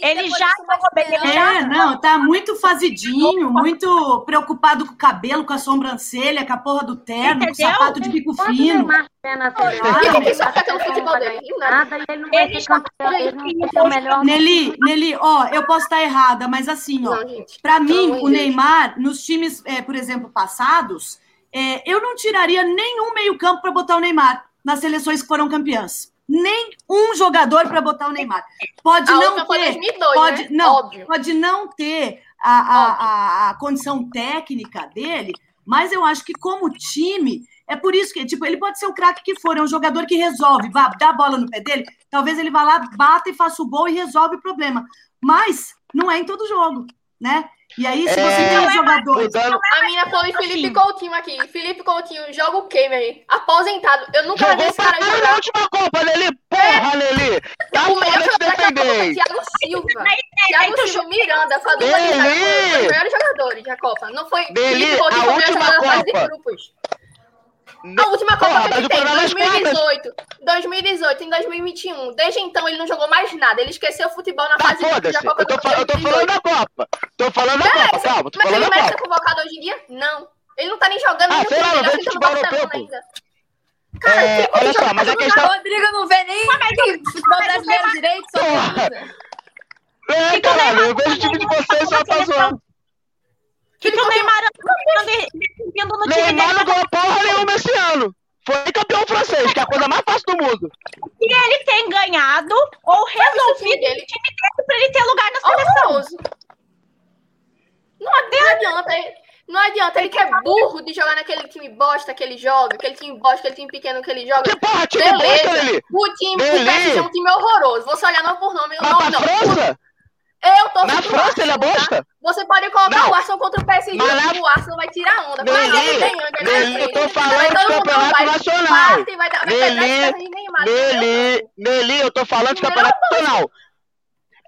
ele já jogou bem, ele já- É, não, tá muito fazidinho, muito preocupado com o cabelo, com a sobrancelha, com a porra do terno, com o Entendeu? sapato de bico fino. Melhor. Nelly, Nelly, ó, eu posso estar errada, mas assim, ó, Pelo mim, o. Neymar, nos times, é, por exemplo, passados, é, eu não tiraria nenhum meio-campo para botar o Neymar nas seleções que foram campeãs. Nem um jogador para botar o Neymar. Pode A não ter, 2002, pode, né? não, Óbvio. pode não ter a, a, a, a condição técnica dele, mas eu acho que como time, é por isso que, tipo, ele pode ser o craque que for, é um jogador que resolve, vá, dá a bola no pé dele, talvez ele vá lá, bata e faça o gol e resolve o problema. Mas não é em todo jogo, né? E aí, se você É, tem um jogador. Mudando, A mina falou em Felipe Assim. Coutinho aqui. Felipe Coutinho joga o quê, meu? aí? Aposentado. Eu nunca vi esse cara caralho na jogar. última Copa, Nelly. Porra, Nelly. Tá o melhor jogador daquela Copa. Thiago Silva. Thiago Silva Miranda, Fadu um dos melhores jogadores da Copa. Não foi Dele, Felipe Coutinho a foi o melhor última jogador da fase de Copa. grupos. A última Copa Porra, que ele o é as 2018. 2018 em 2021. Desde então ele não jogou mais nada. Ele esqueceu o futebol na Tá, fase de da Copa Eu tô, do eu tô falando da Copa. Tô falando da Copa, calma. Tô Mas falando ele merece ser Copa. convocado hoje em dia? Não. Ele não tá nem jogando. Ah, sei lá, não no futebol europeu, pô. ainda. É, olha só, mas a questão. O Rodrigo não vê nem futebol brasileiro direito, só Porra. É, caralho, eu vejo o time de vocês só pra zoar. Que, que o Neymar anda no time Neymar não ganhou porra nenhuma esse ano. Foi campeão francês, que é a coisa mais fácil do mundo. que ele tem ganhado ou resolvido dele. o time dele pra ele ter lugar na seleção. Não adianta. ele- Não adianta. Ele que é burro de jogar naquele time bosta que ele joga, aquele time bosta, aquele time pequeno que ele joga. Que porra, time bosta, Beleza. Lili. O time, o PSG é um time horroroso. Você olhar não por nome, Mas não, pra não. França? Eu tô Na França ele é bosta? Você pode colocar Não. o Arsenal contra o PSG, Mas na- o Arsenal vai tirar onda. Mas Nelly, ele tem onda, Nelly, vai eu tô falando de campeonato vai- nacional. parte, vai dar- vai Neymar, eu tô falando de campeonato nacional.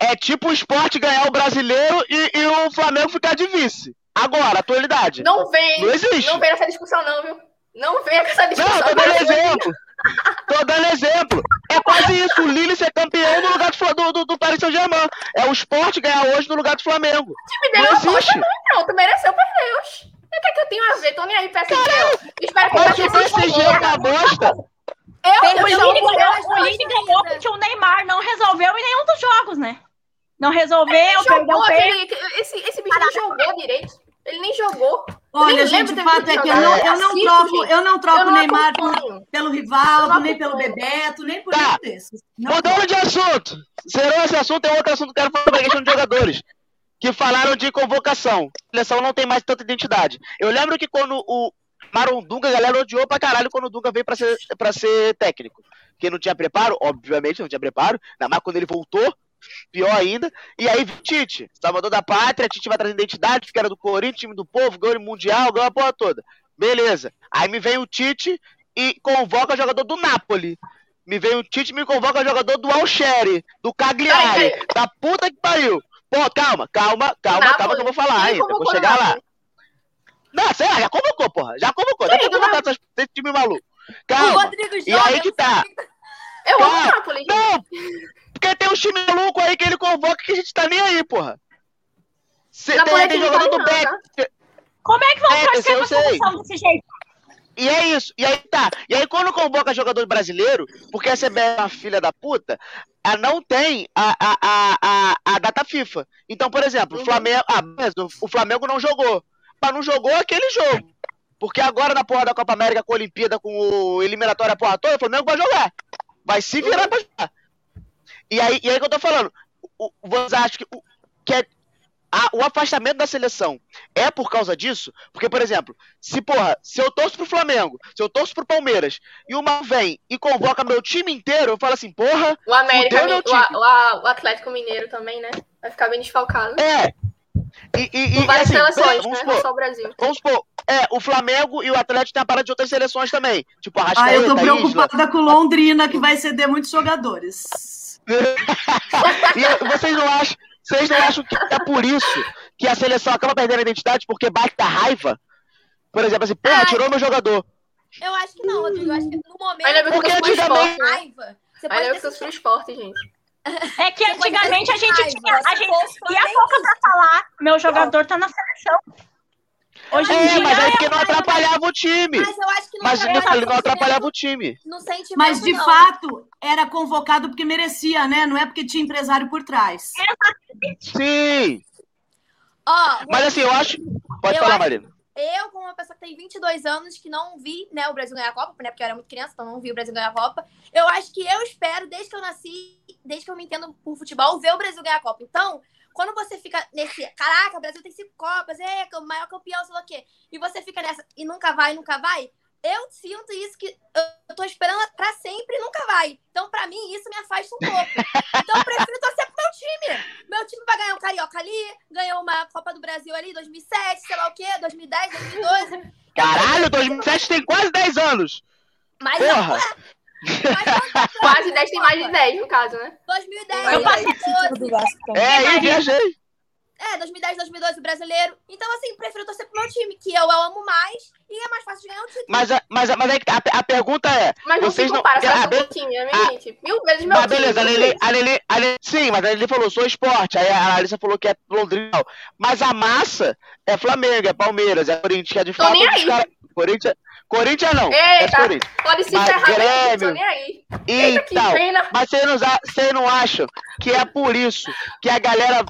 É tipo o esporte ganhar o brasileiro e, e o Flamengo ficar de vice. Agora, atualidade. Não vem. Não existe. Não vem essa discussão, não, viu? Não vem com essa Não, discussão. tô dando exemplo. Tô dando exemplo. É quase isso. O Lille ser campeão no lugar do, do, do, do Paris Saint-Germain. É o esporte ganhar hoje no lugar do Flamengo. O time dele Não é existe. não. Tu mereceu perder, oxe. O que é que eu tenho a ver? Tô nem aí, PSG. Espero que Hoje o PSG é uma bosta. Eu, O eu Lille sou ganhou, o Lille ganhou porque o Neymar não resolveu em nenhum dos jogos, né? Não resolveu, perdeu o pé. Esse, esse bicho não jogou direito. Ele nem jogou. Olha, gente, o fato é que eu não, eu não troco, eu não troco o Neymar pelo, pelo Rivaldo, nem pelo Bebeto, nem por tá. nenhum desses. Mudando de assunto. Zerou esse assunto, tem outro assunto que eu quero falar sobre a questão de jogadores. Que falaram de convocação. A seleção não tem mais tanta identidade. Eu lembro que quando o Maron Dunga, a galera odiou pra caralho quando o Dunga veio pra ser, pra ser técnico. Porque não tinha preparo, obviamente não tinha preparo, ainda mais quando ele voltou, pior ainda. E aí, Tite, Salvador da Pátria, Tite vai trazer identidade, que era do Corinthians, time do povo, ganhou o Mundial, ganhou a porra toda. Beleza. Aí me vem o Tite e convoca o jogador do Napoli. Me vem o Tite e me convoca o jogador do Alshere, do Cagliari, da puta que pariu. Pô, calma, calma, calma, calma que eu vou falar ainda. Eu vou chegar lá. Não, sei lá, já convocou, porra. Já convocou. Dá pra convocar esse time maluco. Calma. E aí que tá. Eu amo o Napoli. Não! Porque tem um time maluco aí que ele convoca que a gente tá nem aí, porra. Cê, tem, tem jogador do Beck. Como é que vão é, torcer pra seleção desse jeito? E é isso. E aí tá. E aí quando convoca jogador brasileiro, porque a CBF é uma filha da puta, a não tem a, a, a, a, a data FIFA. Então, por exemplo, uhum. o Flamengo. Ah, o Flamengo não jogou. Mas não jogou aquele jogo. Porque agora na porra da Copa América com a Olimpíada, com o eliminatório a porra toda, o Flamengo vai jogar. Vai se virar uhum. pra jogar. E aí, e aí que eu tô falando, o, vocês acham que, o, que é, a, o afastamento da seleção é por causa disso? Porque, por exemplo, se, porra, se eu torço pro Flamengo, se eu torço pro Palmeiras, e o Mal vem e convoca meu time inteiro, eu falo assim, porra. O América, o, o, o, Atlético Mineiro também, né? Vai ficar bem desfalcado. É. E, e, e várias assim, seleções, né? Supor, só o Brasil. Vamos supor, é, o Flamengo e o Atlético tem a parada de outras seleções também. Tipo, a Ah, eu tô preocupada Isla. com Londrina, que vai ceder muitos jogadores. <laughs> e vocês não acham, vocês não acham que é por isso que a seleção acaba perdendo a identidade porque bate da raiva? Por exemplo, assim, porra, tirou meu jogador. Eu acho que não, Rodrigo. Eu acho que no momento Ainda porque antigamente... raiva. Você pode Ainda ter... esporte, gente. <laughs> É que antigamente a gente tinha. A gente ia pouco pra falar, meu jogador tá na seleção. Hoje é, dia, mas aí porque não atrapalhava o time. Mas eu acho que não, mas ele não atrapalhava o time. Mas de não. fato, era convocado porque merecia, né? Não é porque tinha empresário por trás. Sim. Oh, mas assim, eu acho. Pode falar, acho... Marina. Eu, como uma pessoa que tem 22 anos, que não vi né, o Brasil ganhar a Copa, né? Porque eu era muito criança, então não vi o Brasil ganhar a Copa. Eu acho que eu espero, desde que eu nasci, desde que eu me entendo por futebol, ver o Brasil ganhar a Copa. Então, quando você fica nesse, caraca, o Brasil tem cinco Copas, é o maior campeão, sei lá o quê, e você fica nessa e nunca vai, nunca vai, eu sinto isso que eu tô esperando para sempre e nunca vai. Então, para mim, isso me afasta um pouco. Então, eu prefiro torcer pro meu time. Meu time vai ganhar um Carioca ali, ganhou uma Copa do Brasil ali, 2007, sei lá o quê, 2010, 2012. Caralho, 2007 tem quase 10 anos. Mas Porra. É. <laughs> Quase 10 tem mais de 10, no caso, né? 2010, eu passei 2012. É, aí viajei. É, 2010, 2012 brasileiro. Então, assim, prefiro torcer pro meu time, que eu, eu amo mais e é mais fácil de ganhar o título. Mas, mas, mas a, a pergunta é. Mas não vocês se compara, não... só ah, time, é minha gente. Mil vezes meu mas beleza, a Lili, a, Lili, a Lili, sim, mas a Lili falou, sou esporte. Aí a Alissa falou que é Londrina. Mas a massa é Flamengo, é Palmeiras, é Corinthians, que é de fato. Cara... Corinthians. Corinthians não. Eita, é pode se encerrar Grêmio, nem aí. E tal. Mas vocês não, não acham que é por isso que a galera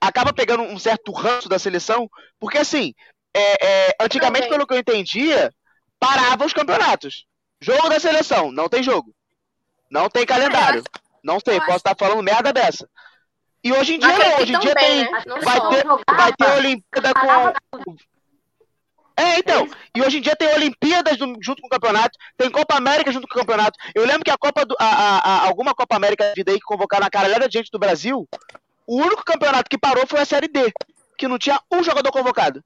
acaba pegando um certo ranço da seleção? Porque assim, é, é, antigamente, pelo que eu entendia, parava os campeonatos. Jogo da seleção, não tem jogo. Não tem calendário. Não sei, posso estar falando merda dessa. E hoje em dia não, hoje em dia tem. Né? Vai ter, vai ter Olimpíada com. É, então. E hoje em dia tem Olimpíadas junto com o campeonato, tem Copa América junto com o campeonato. Eu lembro que a Copa do, a, a, a, alguma Copa América vida aí que convocaram a caralhada de gente do Brasil, o único campeonato que parou foi a Série D, que não tinha um jogador convocado.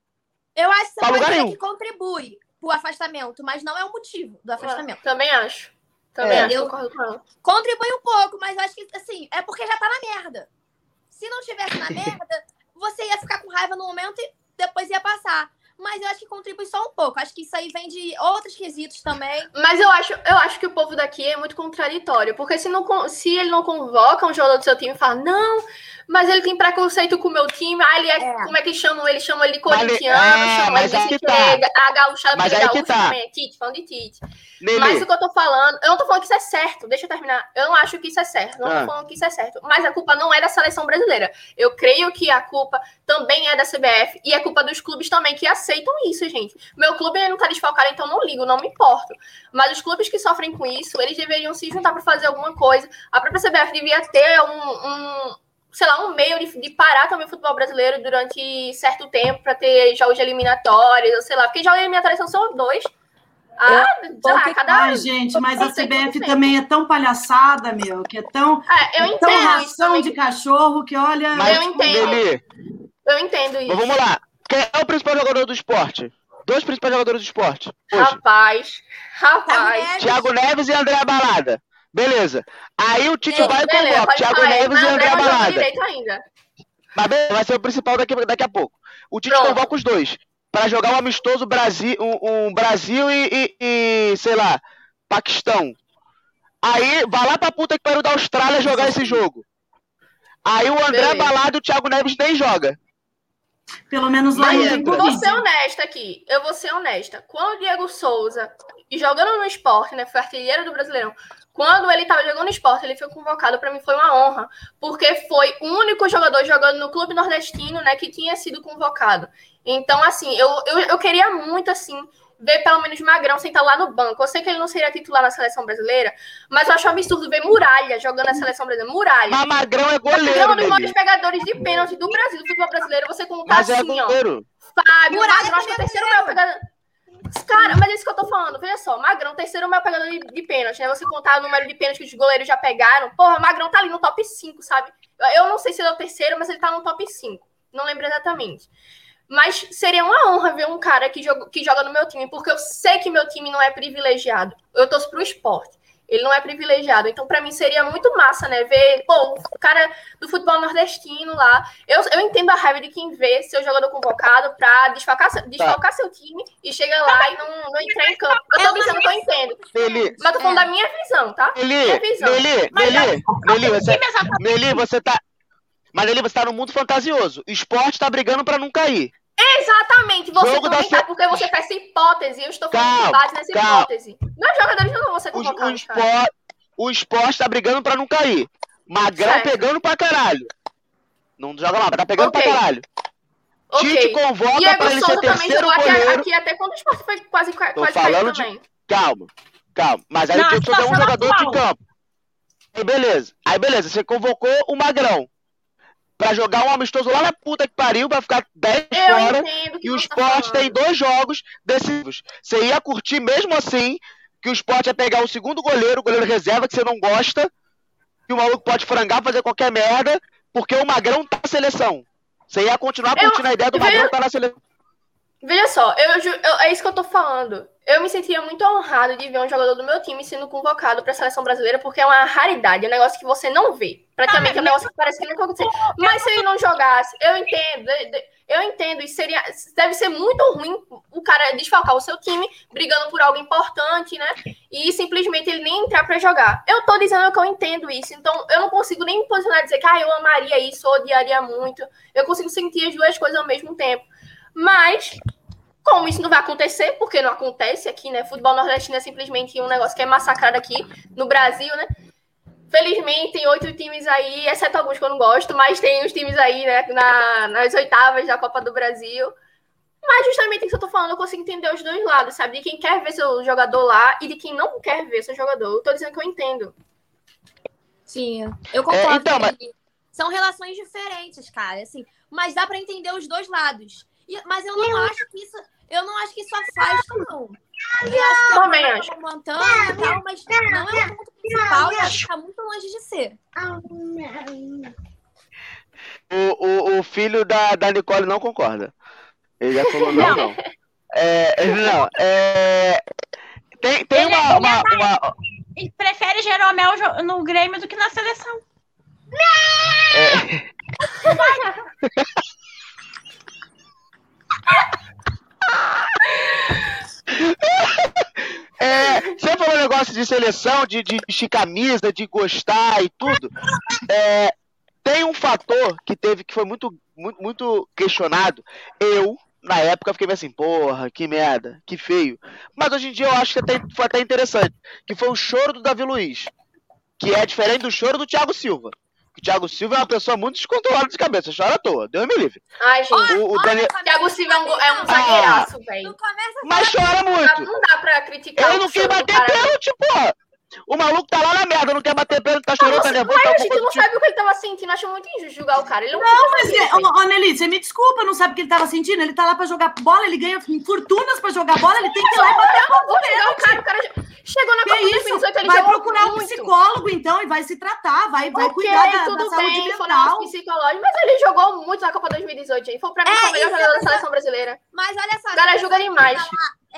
Eu acho que você pode que contribui pro afastamento, mas não é o motivo do afastamento. também acho. Também é. acho, concordo com ela. Contribui um pouco, mas eu acho que, assim, é porque já tá na merda. Se não tivesse na <laughs> merda, você ia ficar com raiva no momento e depois ia passar mas eu acho que contribui só um pouco. Acho que isso aí vem de outros quesitos também. Mas eu acho, eu acho que o povo daqui é muito contraditório, porque se, não, se ele não convoca um jogador do seu time e fala, não, mas ele tem preconceito com o meu time, ah, ele é, é. como é que chamam ele? Chamam ele de corintiano, é, chamam ele de tá. a gauchada, porque gaúcho tá. também é Tite, falando de Tite. Mas o que eu tô falando, eu não tô falando que isso é certo, deixa eu terminar. Eu não acho que isso é certo, não ah. tô falando que isso é certo. Mas a culpa não é da seleção brasileira. Eu creio que a culpa também é da CBF e é culpa dos clubes também que aceitam isso, gente. Meu clube não tá desfalcado, então não ligo, não me importo. Mas os clubes que sofrem com isso, eles deveriam se juntar para fazer alguma coisa. A própria CBF devia ter um, um sei lá, um meio de, de, parar também o futebol brasileiro durante certo tempo para ter jogos eliminatórios, ou sei lá, porque jogos eliminatórios são só dois. Ah, sei lá, cada Ai, gente, mas a CBF também é tão palhaçada, meu, que é tão, é, eu é tão ração de cachorro que olha. Mas, eu entendo. Eu entendo isso. Mas vamos lá. Quem é o principal jogador do esporte? Dois principais jogadores do esporte. Hoje. Rapaz, rapaz. Thiago Neves e André Balada. Beleza. Aí o Tite vai e convoca Thiago Neves e André Balada. Mas beleza, vai ser o principal daqui, daqui a pouco. O Tite Pronto. convoca os dois para jogar um amistoso Brasil, um, um Brasil e, e, e, sei lá, Paquistão. Aí vai lá pra puta que pariu da Austrália jogar esse jogo. Aí o André Balada e o Thiago Neves nem joga. Pelo menos lá Mas, Eu vou ser honesta aqui. Eu vou ser honesta. Quando o Diego Souza, jogando no esporte, né? Foi artilheiro do Brasileirão. Quando ele estava jogando esporte, ele foi convocado, para mim foi uma honra, porque foi o único jogador jogando no clube nordestino, né, que tinha sido convocado. Então, assim, eu, eu, eu queria muito, assim, ver pelo menos Magrão sentar lá no banco. Eu sei que ele não seria titular na seleção brasileira, mas eu acho absurdo ver Muralha jogando na seleção brasileira. Muralha. Mas Magrão é goleiro. Magrão é um dos maiores pegadores de pênalti do Brasil, do futebol brasileiro. Você contar mas é assim, é goleiro. ó. Fábio, Muralha Magrão, acho que é o terceiro maior pegador. Cara, mas é isso que eu tô falando. Veja só, Magrão, terceiro maior pegador de, de pênalti, né? Você contar o número de pênalti que os goleiros já pegaram. Porra, Magrão tá ali no top 5, sabe? Eu não sei se ele é o terceiro, mas ele tá no top 5. Não lembro exatamente. Mas seria uma honra ver um cara que joga, que joga no meu time, porque eu sei que meu time não é privilegiado. Eu torço pro esporte ele não é privilegiado. Então, para mim, seria muito massa, né? Ver, pô, o cara do futebol nordestino lá. Eu, eu entendo a raiva de quem vê seu jogador convocado para desfalcar, desfalcar tá. seu time e chega lá e não, não entrar em campo. Eu tô pensando que eu entendo. Meli, Mas tô falando é. da minha visão, tá? Meli, minha visão. Meli, Meli, Meli, você, Meli, você tá. Mas ali você tá no mundo fantasioso. O esporte tá brigando para não cair. Exatamente, você Jogo também tá, porque você faz essa hipótese, eu estou falando calma, base nessa calma. hipótese. Meus jogadores não vão ser convocados, o, esporte, o esporte tá brigando pra não cair. Magrão certo. pegando pra caralho. Não joga lá, mas tá pegando okay. pra caralho. Okay. Tite convoca Diego pra ele Souza ser terceiro goleiro. Aqui, até quando o esporte foi quase, quase falando de... também. Calma, calma. Mas aí não, o Tite é um jogador atual. de campo. Aí beleza. Aí beleza, você convocou o Magrão para jogar um amistoso lá na puta que pariu, para ficar 10 fora. E o esporte tá tem dois jogos decisivos. Você ia curtir mesmo assim que o esporte ia pegar o segundo goleiro, o goleiro reserva, que você não gosta, que o maluco pode frangar, fazer qualquer merda, porque o Magrão tá na seleção. Você ia continuar curtindo eu, a ideia do Magrão estar tá na seleção. Veja só, eu, eu, é isso que eu tô falando. Eu me sentiria muito honrado de ver um jogador do meu time sendo convocado para a seleção brasileira, porque é uma raridade, é um negócio que você não vê. Praticamente ah, é um negócio que parece que nunca aconteceu. Mas se ele não jogasse, eu entendo, eu entendo, e seria, deve ser muito ruim o cara desfalcar o seu time, brigando por algo importante, né? E simplesmente ele nem entrar para jogar. Eu tô dizendo que eu entendo isso, então eu não consigo nem me posicionar e dizer que ah, eu amaria isso, odiaria muito. Eu consigo sentir as duas coisas ao mesmo tempo. Mas como isso não vai acontecer, porque não acontece aqui, né? Futebol nordestino é simplesmente um negócio que é massacrado aqui no Brasil, né? Felizmente, tem oito times aí, exceto alguns que eu não gosto, mas tem os times aí, né, na, nas oitavas da Copa do Brasil. Mas justamente isso que eu tô falando, eu consigo entender os dois lados, sabe? De quem quer ver seu jogador lá e de quem não quer ver seu jogador. Eu tô dizendo que eu entendo. Sim, eu concordo. É, então, mas... São relações diferentes, cara, assim. Mas dá para entender os dois lados. E, mas eu não acho que isso eu não acho que isso afasta, não. Eu acho que Também é acho. Montana e tal, mas não é o ponto principal e acho que tá muito longe de ser. O, o, o filho da, da Nicole não concorda. Ele já falou não, não. É, não, é, tem, tem ele, uma, uma, uma, Ele prefere Jeromel no Grêmio do que na seleção. É... <laughs> <laughs> É, você falou um negócio de seleção, de, de vestir camisa, de gostar e tudo. É, tem um fator que teve que foi muito, muito, muito questionado. Eu, na época, fiquei assim, porra, que merda, que feio. Mas hoje em dia eu acho que até, foi até interessante. Que foi o choro do Davi Luiz. que é diferente do choro do Thiago Silva. O Thiago Silva é uma pessoa muito descontrolada de cabeça, chora à toa, Deus me livre. Ai, gente, o, o Daniel... Thiago Silva é um, é um zagueiraço, ah, velho. Mas chora muito. Não dá pra criticar. Ele não quer bater pênalti, porra. O maluco tá lá na merda, não quer bater pênalti, tá chorando, tá nervoso. Mas tá a gente não sabe o que ele tava sentindo, acho muito injusto julgar o cara. Ele não, não mas, é, ô, Nelly, você me desculpa, não sabe o que ele tava sentindo? Ele tá lá pra jogar bola, ele ganha fortunas pra jogar bola, ele tem que ir lá e bater bola. O cara, o cara chegou na Copa 2018, ele Vai procurar um psicólogo, então, e vai se tratar, vai, vai okay, cuidar da, tudo da saúde bem, mental. psicológico, mas ele jogou muito na Copa 2018, gente. Foi pra mim, é, o melhor jogador da seleção brasileira. Mas olha só. O cara joga demais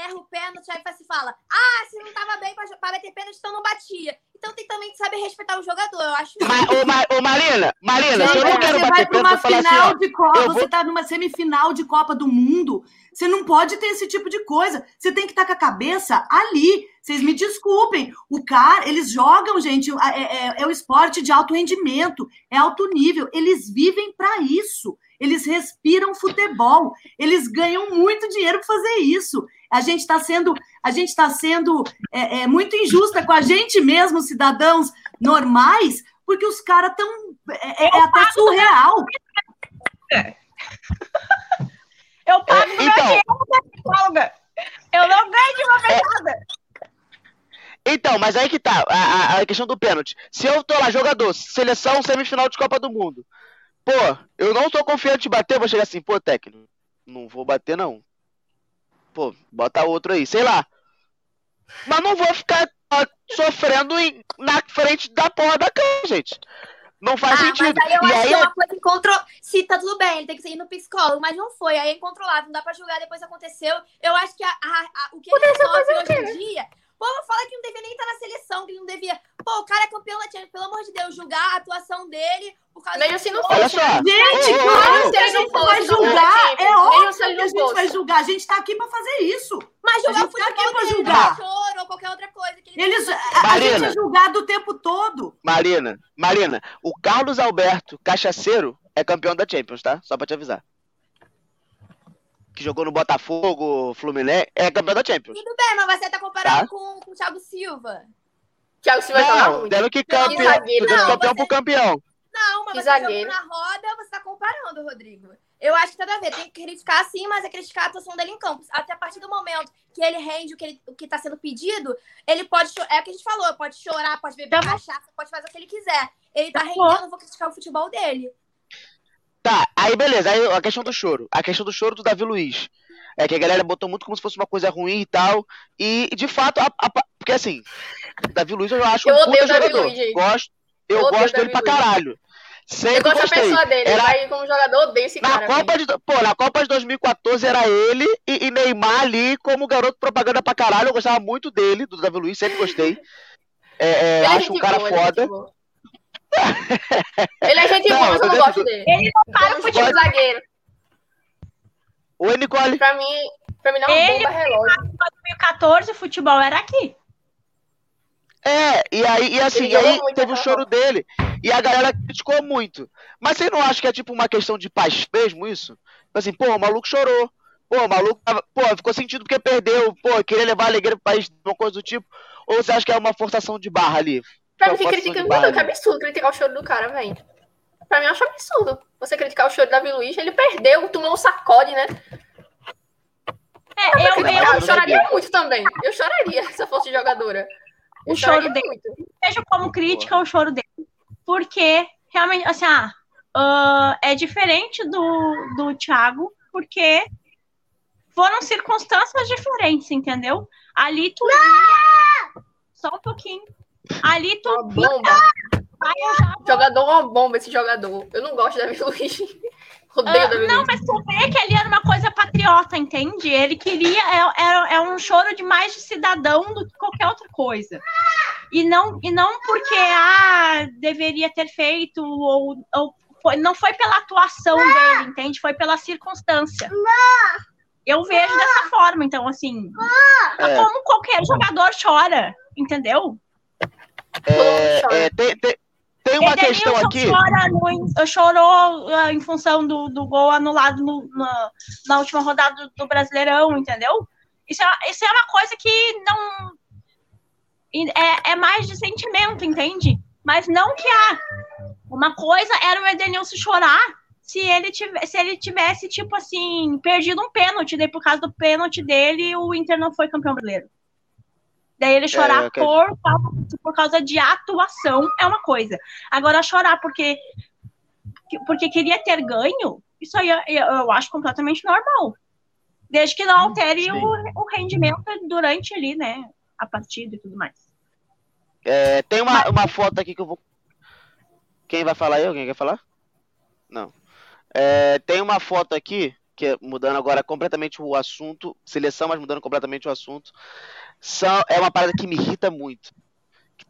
erra o pênalti, aí se fala, ah, se não tava bem pra, pra bater pênalti, então não batia. Então tem também que saber respeitar o jogador, eu acho. Mas, ô, Ma, ô Marina, Marina, se eu não quero você bater vai pra uma final assim, de Copa, você tá numa semifinal de Copa do Mundo, você não pode ter esse tipo de coisa. Você tem que estar tá com a cabeça ali. Vocês me desculpem. O cara, eles jogam, gente, é, é, é o esporte de alto rendimento, é alto nível. Eles vivem para isso. Eles respiram futebol. Eles ganham muito dinheiro para fazer isso a gente está sendo, a gente está sendo é, é, muito injusta com a gente mesmo, cidadãos normais, porque os caras estão é, é, é até surreal. Eu pago é, então, meu psicóloga. Eu não ganho de uma vez nada. Então, mas aí que tá, a, a, questão do pênalti. Se eu tô lá, jogador, seleção semifinal de Copa do Mundo, pô, eu não tô confiante de bater, vou chegar assim, pô, técnico, não vou bater não pô, bota outro aí, sei lá. Mas não vou ficar sofrendo em, na frente da porra da cama, gente. Não faz ah, sentido. Mas aí eu e acho aí que é uma coisa. Se tá tudo bem, ele tem que ir no psicólogo, mas não foi. Aí é incontrolável, não dá pra julgar, depois aconteceu. Eu acho que a, a, a, o que ele sofre hoje em dia povo fala que não devia nem estar na seleção, que ele não devia. Pô, o cara é campeão da Champions, pelo amor de Deus, julgar a atuação dele por causa Mesmo se não só. Gente, claro que a gente vai julgar. É óbvio que a gente vai julgar. A gente tá aqui pra fazer isso. Mas julgar gente tá aqui pra julgar. Choro, ou qualquer outra coisa. Que ele Eles, a, Marina, a gente é julgado o tempo todo. Marina, Marina, o Carlos Alberto, cachaceiro, é campeão da Champions, tá? Só pra te avisar que jogou no Botafogo, Fluminense, é campeão da Champions. Tudo bem, mas você tá comparando tá? com, com o Thiago Silva. Thiago Silva não, dando que campeão, não, não, campeão você... pro campeão. Não, mas que você zagueiro. na roda, você tá comparando, Rodrigo. Eu acho que tem a ver. Tem que criticar sim, mas é criticar a atuação dele em campo. Até a partir do momento que ele rende o que, ele, o que tá sendo pedido, ele pode. É o que a gente falou, pode chorar, pode beber tá cachaça, pode fazer o que ele quiser. Ele tá, tá rendendo, eu vou criticar o futebol dele. Tá, aí beleza, aí a questão do choro. A questão do choro do Davi Luiz. É que a galera botou muito como se fosse uma coisa ruim e tal. E, de fato, a, a, porque assim, Davi Luiz eu acho eu um puta jogador. Luiz, gosto, eu, eu gosto dele pra caralho. Sempre eu gosto gostei. da pessoa dele, era... aí como jogador, odeio esse na cara. Copa de, pô, na Copa de 2014 era ele e, e, Neymar ali como garoto propaganda pra caralho. Eu gostava muito dele, do Davi Luiz, sempre gostei. É, é, <laughs> acho um cara boa, foda. Ele é gente boa, mas eu não gosto dele. Ele não para o futebol zagueiro. Oi, Nicole. Pra mim, pra mim não é bomba relógio. Em 2014 o futebol era aqui. É, e aí, e assim, e aí teve o choro dele. E a galera criticou muito. Mas você não acha que é tipo uma questão de paz mesmo isso? Tipo assim, pô, o maluco chorou. Pô, o maluco tava, pô, ficou sentido porque perdeu. Pô, queria levar a alegria pro país, uma coisa do tipo. Ou você acha que é uma forçação de barra ali? Pra mim, que critica. Mano, que absurdo criticar o choro do cara, velho. Pra mim, eu acho absurdo você criticar o choro do Davi Luiz. Ele perdeu, tomou um sacode, né? É, eu, eu, eu, choraria muito também. Eu choraria se eu fosse jogadora. Eu o choro dele. Muito. Vejo como crítica o choro dele. Porque, realmente, assim, ah, uh, é diferente do, do Thiago, porque foram circunstâncias diferentes, entendeu? Ali tu. Só um pouquinho. Ali tu. Uma bomba. já... Jogador uma bomba, esse jogador. Eu não gosto da Davi Luiz. <laughs> Odeio uh, Não, mas tu vê que ali era uma coisa patriota, entende? Ele queria. É, é, é um choro de mais de cidadão do que qualquer outra coisa. E não, e não porque ah, deveria ter feito, ou, ou foi, não foi pela atuação dele, entende? Foi pela circunstância. Eu vejo dessa forma, então, assim. É. Como qualquer jogador chora, entendeu? É, é, tem, tem, tem uma Edenilson questão aqui. No, chorou uh, em função do, do gol anulado no, na, na última rodada do, do, Brasileirão, entendeu? Isso é, isso é uma coisa que não. É, é mais de sentimento, entende? Mas não que há. Uma coisa era o Edenilson chorar se ele, tivesse, se ele tivesse, tipo assim, perdido um pênalti, daí por causa do pênalti dele, o Inter não foi campeão brasileiro. Daí ele chorar é, por, por causa de atuação é uma coisa. Agora, chorar porque, porque queria ter ganho, isso aí eu, eu acho completamente normal. Desde que não hum, altere o, o, rendimento durante ali, né? A partida e tudo mais. É, tem uma, uma foto aqui que eu vou. Quem vai falar aí? Alguém quer falar? Não. É, tem uma foto aqui, que é mudando agora completamente o assunto, seleção, mas mudando completamente o assunto. São, é uma parada que me irrita muito.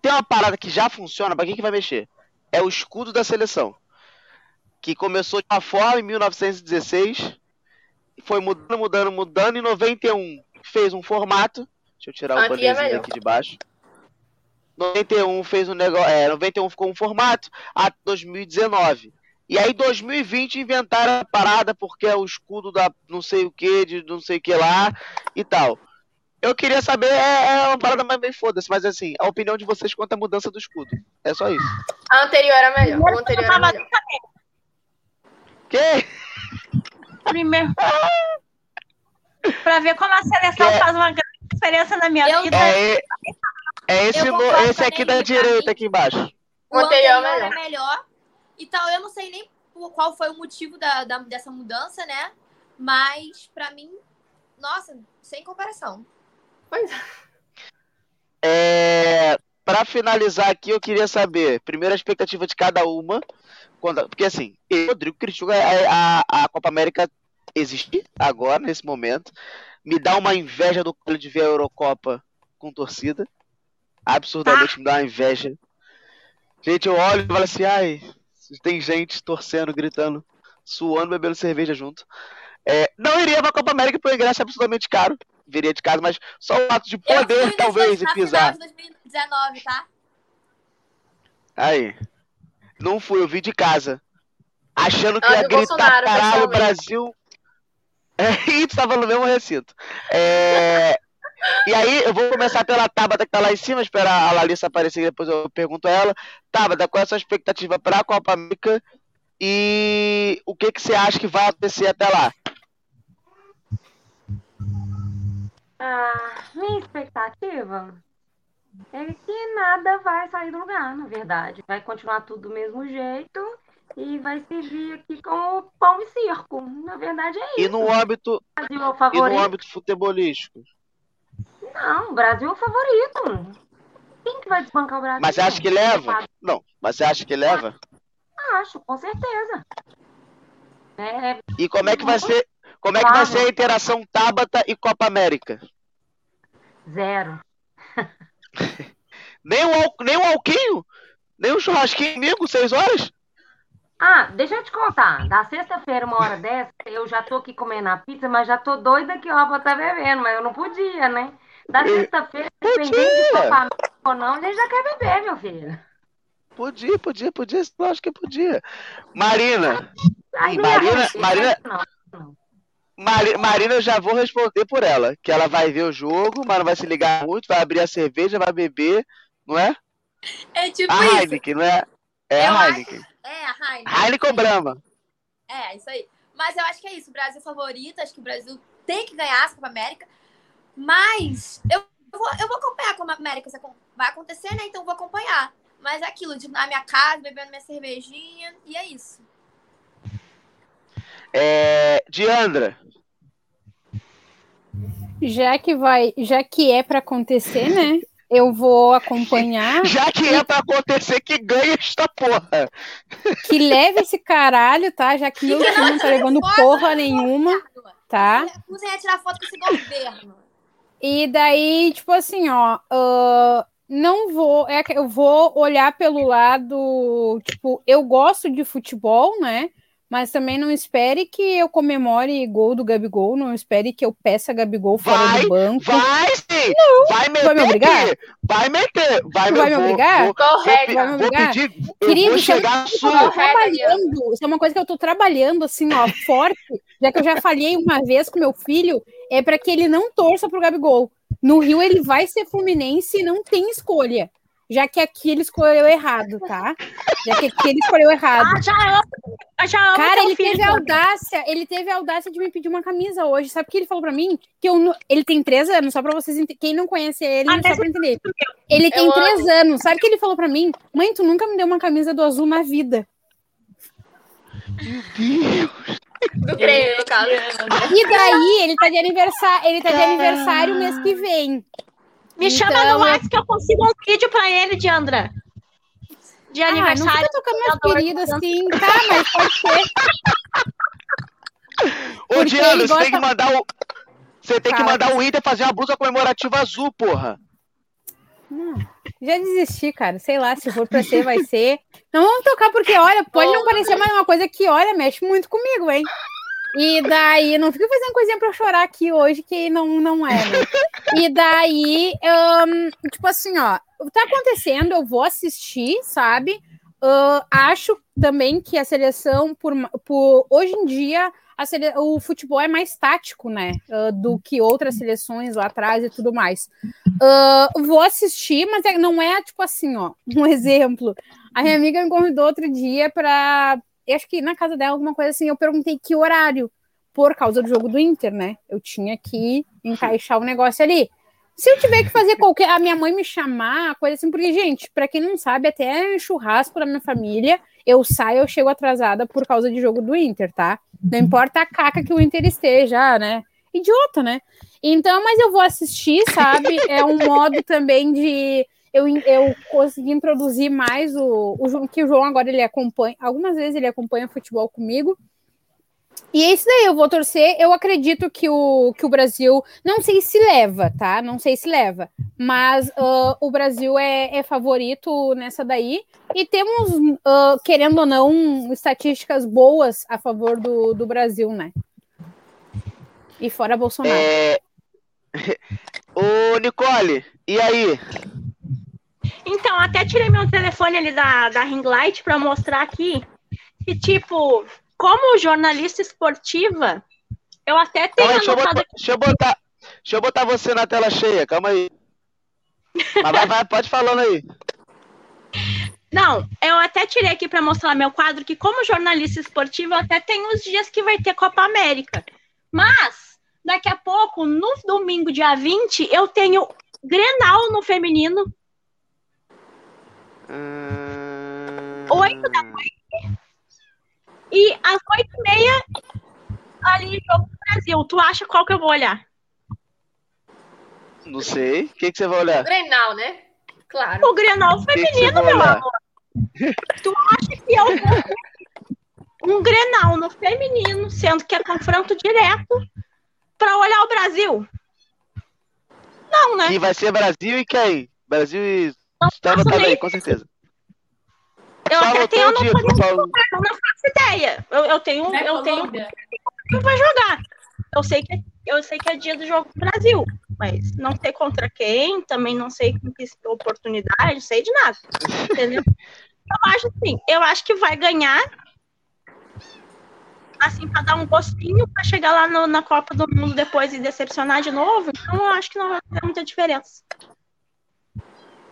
Tem uma parada que já funciona, para quem que vai mexer? É o escudo da seleção. Que começou de uma forma em 1916, foi mudando, mudando, mudando. Em 91 fez um formato. Deixa eu tirar o bannerzinho é aqui de baixo. 91 fez um negócio. É, 91 ficou um formato. A 2019 e aí, 2020, inventaram a parada porque é o escudo da não sei o que, de não sei o que lá e tal. Eu queria saber, é, é uma parada mais bem foda-se, mas assim, a opinião de vocês quanto à mudança do escudo. É só isso. A anterior era melhor. A anterior era melhor. Que? Primeiro. <laughs> pra ver como a seleção que? faz uma grande diferença na minha eu vida. É, é esse, esse aqui da direita, aqui embaixo. O anterior é melhor. Então, eu não sei nem qual foi o motivo da, da dessa mudança, né? Mas, para mim, nossa, sem comparação. Pois é. Para finalizar aqui, eu queria saber, primeiro a expectativa de cada uma. Quando, porque assim, eu, Rodrigo critico a, a, a Copa América existir agora, nesse momento. Me dá uma inveja do de ver a Eurocopa com torcida. Absurdamente ah. me dá uma inveja. Gente, eu olho e falo assim, ai, tem gente torcendo, gritando, suando, bebendo cerveja junto. É, não iria pra Copa América porque o ingresso é absolutamente caro. Viria de casa, mas só o ato de poder, talvez, e pisar. De 2019, tá? Aí. Não fui, eu vi de casa. Achando que ia gritar caralho, Brasil. <laughs> É, e tava no mesmo recinto. É, e aí, eu vou começar pela Tabata que tá lá em cima, esperar a Larissa aparecer, depois eu pergunto a ela. Tabata, qual é a sua expectativa para a Copa América e o que, que você acha que vai acontecer até lá? Ah, minha expectativa é que nada vai sair do lugar, na verdade. Vai continuar tudo do mesmo jeito e vai servir aqui como pão e circo. Na verdade é isso. E no âmbito, e no âmbito futebolístico? Não, o Brasil é o favorito. Quem que vai desbancar o Brasil? Mas você acha que leva? Não, mas você acha que leva? Acho, com certeza. É... E como é que vai ser? Como é que vai ser a interação Tabata e Copa América? Zero. <laughs> nem, o, nem alquinho? Nem o churrasquinho amigo, seis horas? Ah, deixa eu te contar. Da sexta-feira, uma hora dessa, eu já tô aqui comendo a pizza, mas já tô doida que o Rafa tá bebendo, mas eu não podia, né? Da sexta-feira, dependendo de Copa ou não, ele já quer beber, meu filho. Podia, podia, podia, acho que podia. Marina. Ai, Marina, Marina, Marina, Marina, eu já vou responder por ela. Que ela vai ver o jogo, mas não vai se ligar muito, vai abrir a cerveja, vai beber, não é? É tipo a isso. Heineken, não é? É eu a Heineken. Acho... É, a Heineken. Heineken Brahma. É, isso aí. Mas eu acho que é isso. O Brasil favorito, acho que o Brasil tem que ganhar a Copa América. Mas eu vou, eu vou acompanhar como a América vai acontecer, né? Então eu vou acompanhar. Mas é aquilo, de na minha casa, bebendo minha cervejinha, e é isso. É, Diandra. Já que vai, já que é para acontecer, né? Eu vou acompanhar. <laughs> Já que é para acontecer, que ganha esta porra. Que leve esse caralho, tá? Já que meu time não tá levando porra nenhuma, tá? Usem a tirar foto com esse governo. E daí, tipo assim, ó, uh, não vou, é que eu vou olhar pelo lado, tipo, eu gosto de futebol, né? Mas também não espere que eu comemore gol do Gabigol, não espere que eu peça Gabigol fora vai, do banco. Vai sim! Não, vai meter! Vai me obrigar? Vai meter! Vai, vai me obrigar? Vou, Correto. Vai me obrigar? Vou pedir, Querido, vou chegar isso, é trabalhando, isso é uma coisa que eu tô trabalhando, assim, ó, <laughs> forte, já que eu já falhei uma vez com meu filho, é para que ele não torça pro Gabigol. No Rio ele vai ser Fluminense e não tem escolha. Já que aqui ele escolheu errado, tá? Já que aqui ele escolheu errado. Ah, já amo, já amo Cara, ele filho teve a audácia, ele teve a audácia de me pedir uma camisa hoje. Sabe o que ele falou pra mim? Que eu, ele tem três anos, só pra vocês entenderem. Quem não conhece ele, Ah, só mas- pra entender. Ele tem Eu três anos. Sabe o que ele falou pra mim? Mãe, tu nunca me deu uma camisa do azul na vida. Meu Deus. Do Grêmio, no caso. E daí, ele tá de aniversário, ele tá de aniversário mês que vem. Me chama Então, no eu- WhatsApp que eu consigo um vídeo pra ele, Diandra. De Ah, não aniversário. fica tocando meus queridos assim, tá, mas pode ser. Ô, Porque ele você tem que mandar o. Você tem que mandar o Inter fazer uma blusa comemorativa azul, porra. Não, já desisti, cara. Sei lá, se for pra ser, vai ser. Não vamos tocar, porque, olha, pode não parecer mais uma coisa que, olha, mexe muito comigo, hein? E daí, não fica fazendo coisinha pra eu chorar aqui hoje, que não, não é, né? E daí, ahn, tipo assim, ó, tá acontecendo, eu vou assistir, sabe? Ah, acho também que a seleção, por, por hoje em dia, sele- o futebol é mais tático, né? ah, do que outras seleções lá atrás e tudo mais. Ah, vou assistir, mas é- não é tipo assim, ó. Um <laughs> exemplo. A minha amiga me convidou outro dia para, acho que na casa dela alguma coisa assim. Eu perguntei que horário por causa do jogo do Inter, né? Eu tinha que encaixar o negócio ali. Se eu tiver que fazer qualquer, a minha mãe me chamar, coisa assim, porque gente, para quem não sabe, até churrasco da minha família, eu saio, eu chego atrasada por causa de jogo do Inter, tá? Não importa a caca que o Inter esteja, né? Idiota, né? Então, mas eu vou assistir, sabe? É um modo também de eu, eu conseguir introduzir mais o, o João, que o João agora ele acompanha, algumas vezes ele acompanha futebol comigo. E é isso daí, eu vou torcer. Eu acredito que o, que o Brasil, não sei se leva, tá? Não sei se leva, mas ah, o Brasil é, é favorito nessa daí. E temos, ah, querendo ou não, estatísticas boas a favor do, do Brasil, né? E fora Bolsonaro. É. <laughs> Ô, Nicole, e aí? Então, até tirei meu telefone ali da, da ring light pra mostrar aqui que, tipo, como jornalista esportiva, eu até tenho aí, deixa eu, botar, deixa, eu botar, deixa eu botar você na tela cheia, calma aí. Mas vai, vai, pode falando aí. Não, eu até tirei aqui para mostrar meu quadro que, como jornalista esportivo, eu até tenho os dias que vai ter Copa América. Mas, daqui a pouco, no domingo, dia 20, eu tenho Grenal no feminino, Hum, 8 da noite. E às 8 e meia, ali, jogo do Brasil. Tu acha qual que eu vou olhar? Não sei. O que, que você vai olhar? Grenal, né? Claro. O Grenal que que você feminino, meu amor. Tu acha que eu vou um Grenal no feminino, sendo que é confronto direto, pra olhar o Brasil? Não, né? Que vai ser Brasil e quem? Brasil e Não Tá faço anotado nem aí, com certeza. Eu Só até tenho o dia, anotado tu falou. eu não faço ideia. Eu, eu tenho, Né, eu tenho que vai jogar. Eu sei que eu sei que é dia do jogo do Brasil, mas não sei contra quem, também não sei com que oportunidade, não sei de nada. Entendeu? <laughs> Eu acho assim, eu acho que vai ganhar assim para dar um gostinho para chegar lá no- na Copa do Mundo depois e decepcionar de novo. Então eu acho que não vai ter muita diferença.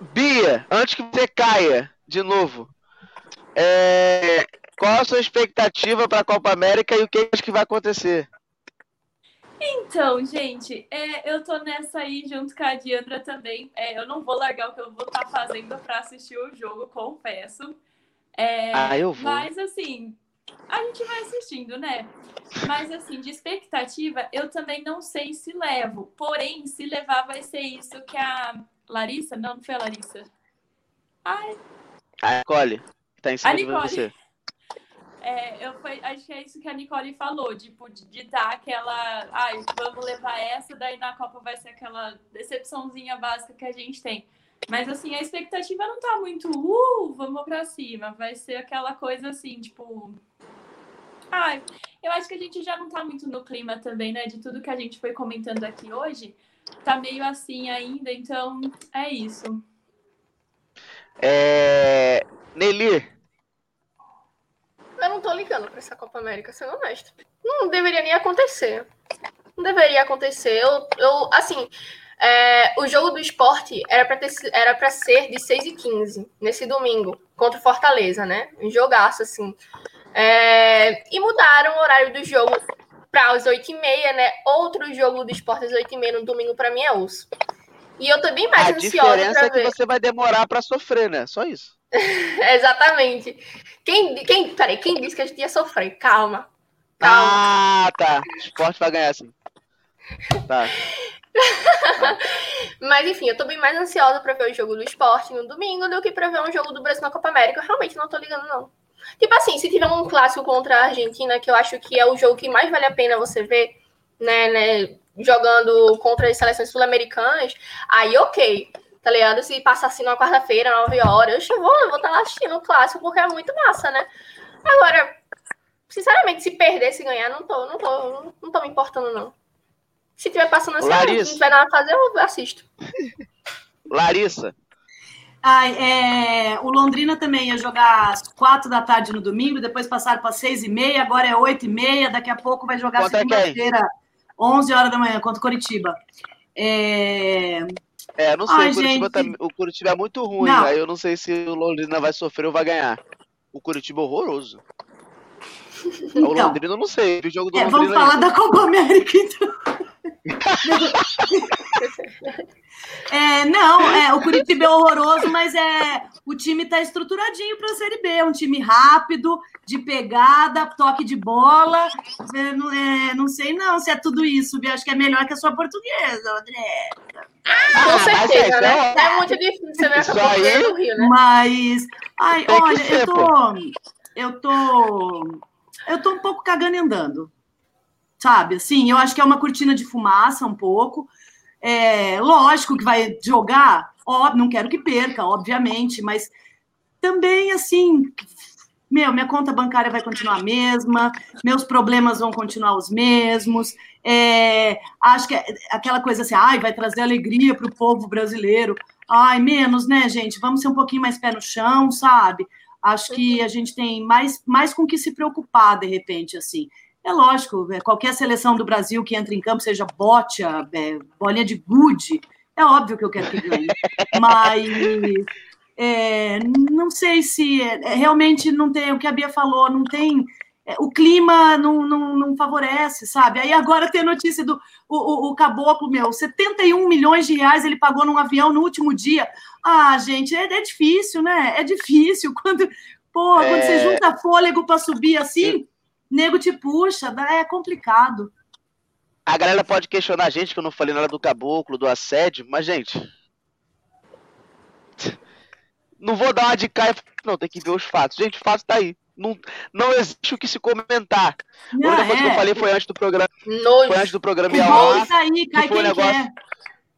Bia, antes que você caia de novo, é, qual a sua expectativa para a Copa América e o que acha que vai acontecer? Então, gente, é, eu tô nessa aí junto com a Diandra também. É, eu não vou largar o que eu vou estar fazendo para assistir o jogo, confesso. É, Ah, eu vou. Mas assim, a gente vai assistindo, né? Mas assim, de expectativa, eu também não sei se levo. Porém, se levar, vai ser isso que a Larissa. Não, não foi a Larissa. Ai, A Nicole, que tá em cima A de Nicole. você. É, eu foi, acho que é isso que a Nicole falou, tipo, de, de dar aquela. Ai, vamos levar essa, daí na Copa vai ser aquela decepçãozinha básica que a gente tem. Mas assim, a expectativa não tá muito, uh, vamos pra cima. Vai ser aquela coisa assim, tipo. Ai, eu acho que a gente já não tá muito no clima também, né? De tudo que a gente foi comentando aqui hoje. Tá meio assim ainda, então é isso. É... Nelly, Eu não tô ligando pra essa Copa América, sendo honesto. Não deveria nem acontecer. Não deveria acontecer. Eu, eu assim, É, o jogo do esporte era para era para ser de 6 e 15 nesse domingo contra o Fortaleza, né? Um jogaço assim. É, e mudaram o horário do jogo para as 8 e meia, né? Outro jogo do esporte às 8 e meia no domingo para mim é osso. E eu tô bem mais a ansiosa. A diferença é que ver. você vai demorar para sofrer, né? Só isso. <laughs> Exatamente. Quem, quem, peraí, quem disse que a gente ia sofrer? Calma. Calma. Ah, tá. Esporte vai ganhar sim. Tá. <laughs> Mas enfim, eu tô bem mais ansiosa para ver o jogo do esporte no domingo do que para ver um jogo do Brasil na Copa América. Eu realmente não tô ligando, não. Tipo assim, se tiver um clássico contra a Argentina, que eu acho que é o jogo que mais vale a pena você ver, né, né jogando contra as seleções sul-americanas, aí ok, tá ligado? Se passa assim numa quarta-feira, nove horas, eu vou, eu vou estar tá lá assistindo o clássico, porque é muito massa, né? Agora, sinceramente, se perder, se ganhar, não tô, não tô, não tô me importando, não. Se tiver passando assim, Larissa. não tiver nada a fazer, eu assisto. Larissa. Ai, é, o Londrina também ia jogar às quatro da tarde no domingo, depois passaram para seis e meia, agora é oito e meia, daqui a pouco vai jogar segunda-feira, 11 horas da manhã, contra o Curitiba. É, é não sei, Ai, o, Curitiba tá, o, Curitiba é muito ruim, não. aí eu não sei se o Londrina vai sofrer ou vai ganhar. O Curitiba é horroroso. Então, o Londrina eu não sei, o jogo do é, Londrina Vamos falar da Copa América, então. <laughs> É, não, é, o Curitiba é horroroso, mas é o time está estruturadinho para a Série B. É um time rápido, de pegada, toque de bola. É, não, é, não sei não se é tudo isso, viu? Acho que é melhor que a sua portuguesa, André. Ah, com certeza, né? É muito difícil você ver essa portuguesa no Rio, né? Mas, ai, olha, eu tô, eu tô, eu tô um pouco cagando e andando sabe? Assim, eu acho que é uma cortina de fumaça um pouco. É, lógico que vai jogar, ó, não quero que perca, obviamente, mas também assim, meu, minha conta bancária vai continuar a mesma, meus problemas vão continuar os mesmos. É, acho que é aquela coisa assim, ai, vai trazer alegria para o povo brasileiro. Ai, menos, né, gente? Vamos ser um pouquinho mais pé no chão, sabe? Acho que a gente tem mais, mais com que se preocupar, de repente, assim. É lógico, é, qualquer seleção do Brasil que entra em campo, seja bote, é, bolinha de gude, é óbvio que eu quero que ganhe. <laughs> Mas é, não sei se é, realmente não tem o que a Bia falou, não tem. É, o clima não, não, não, favorece, sabe? Aí agora tem notícia do o, o, o, caboclo, meu, 71 milhões de reais ele pagou num avião no último dia. Ah, gente, é, é difícil, né? É difícil. <laughs> Quando, porra, quando você junta fôlego para subir assim nego te puxa, é complicado. A galera pode questionar a gente que eu não falei nada do caboclo, do assédio, mas, gente. Não vou dar uma de cá não, tem que ver os fatos. Gente, o fato tá aí. Não, não existe o que se comentar. Não, a única coisa é. que eu falei foi antes do programa. Foi antes do programa e a Isso aí, cai que foi um negócio.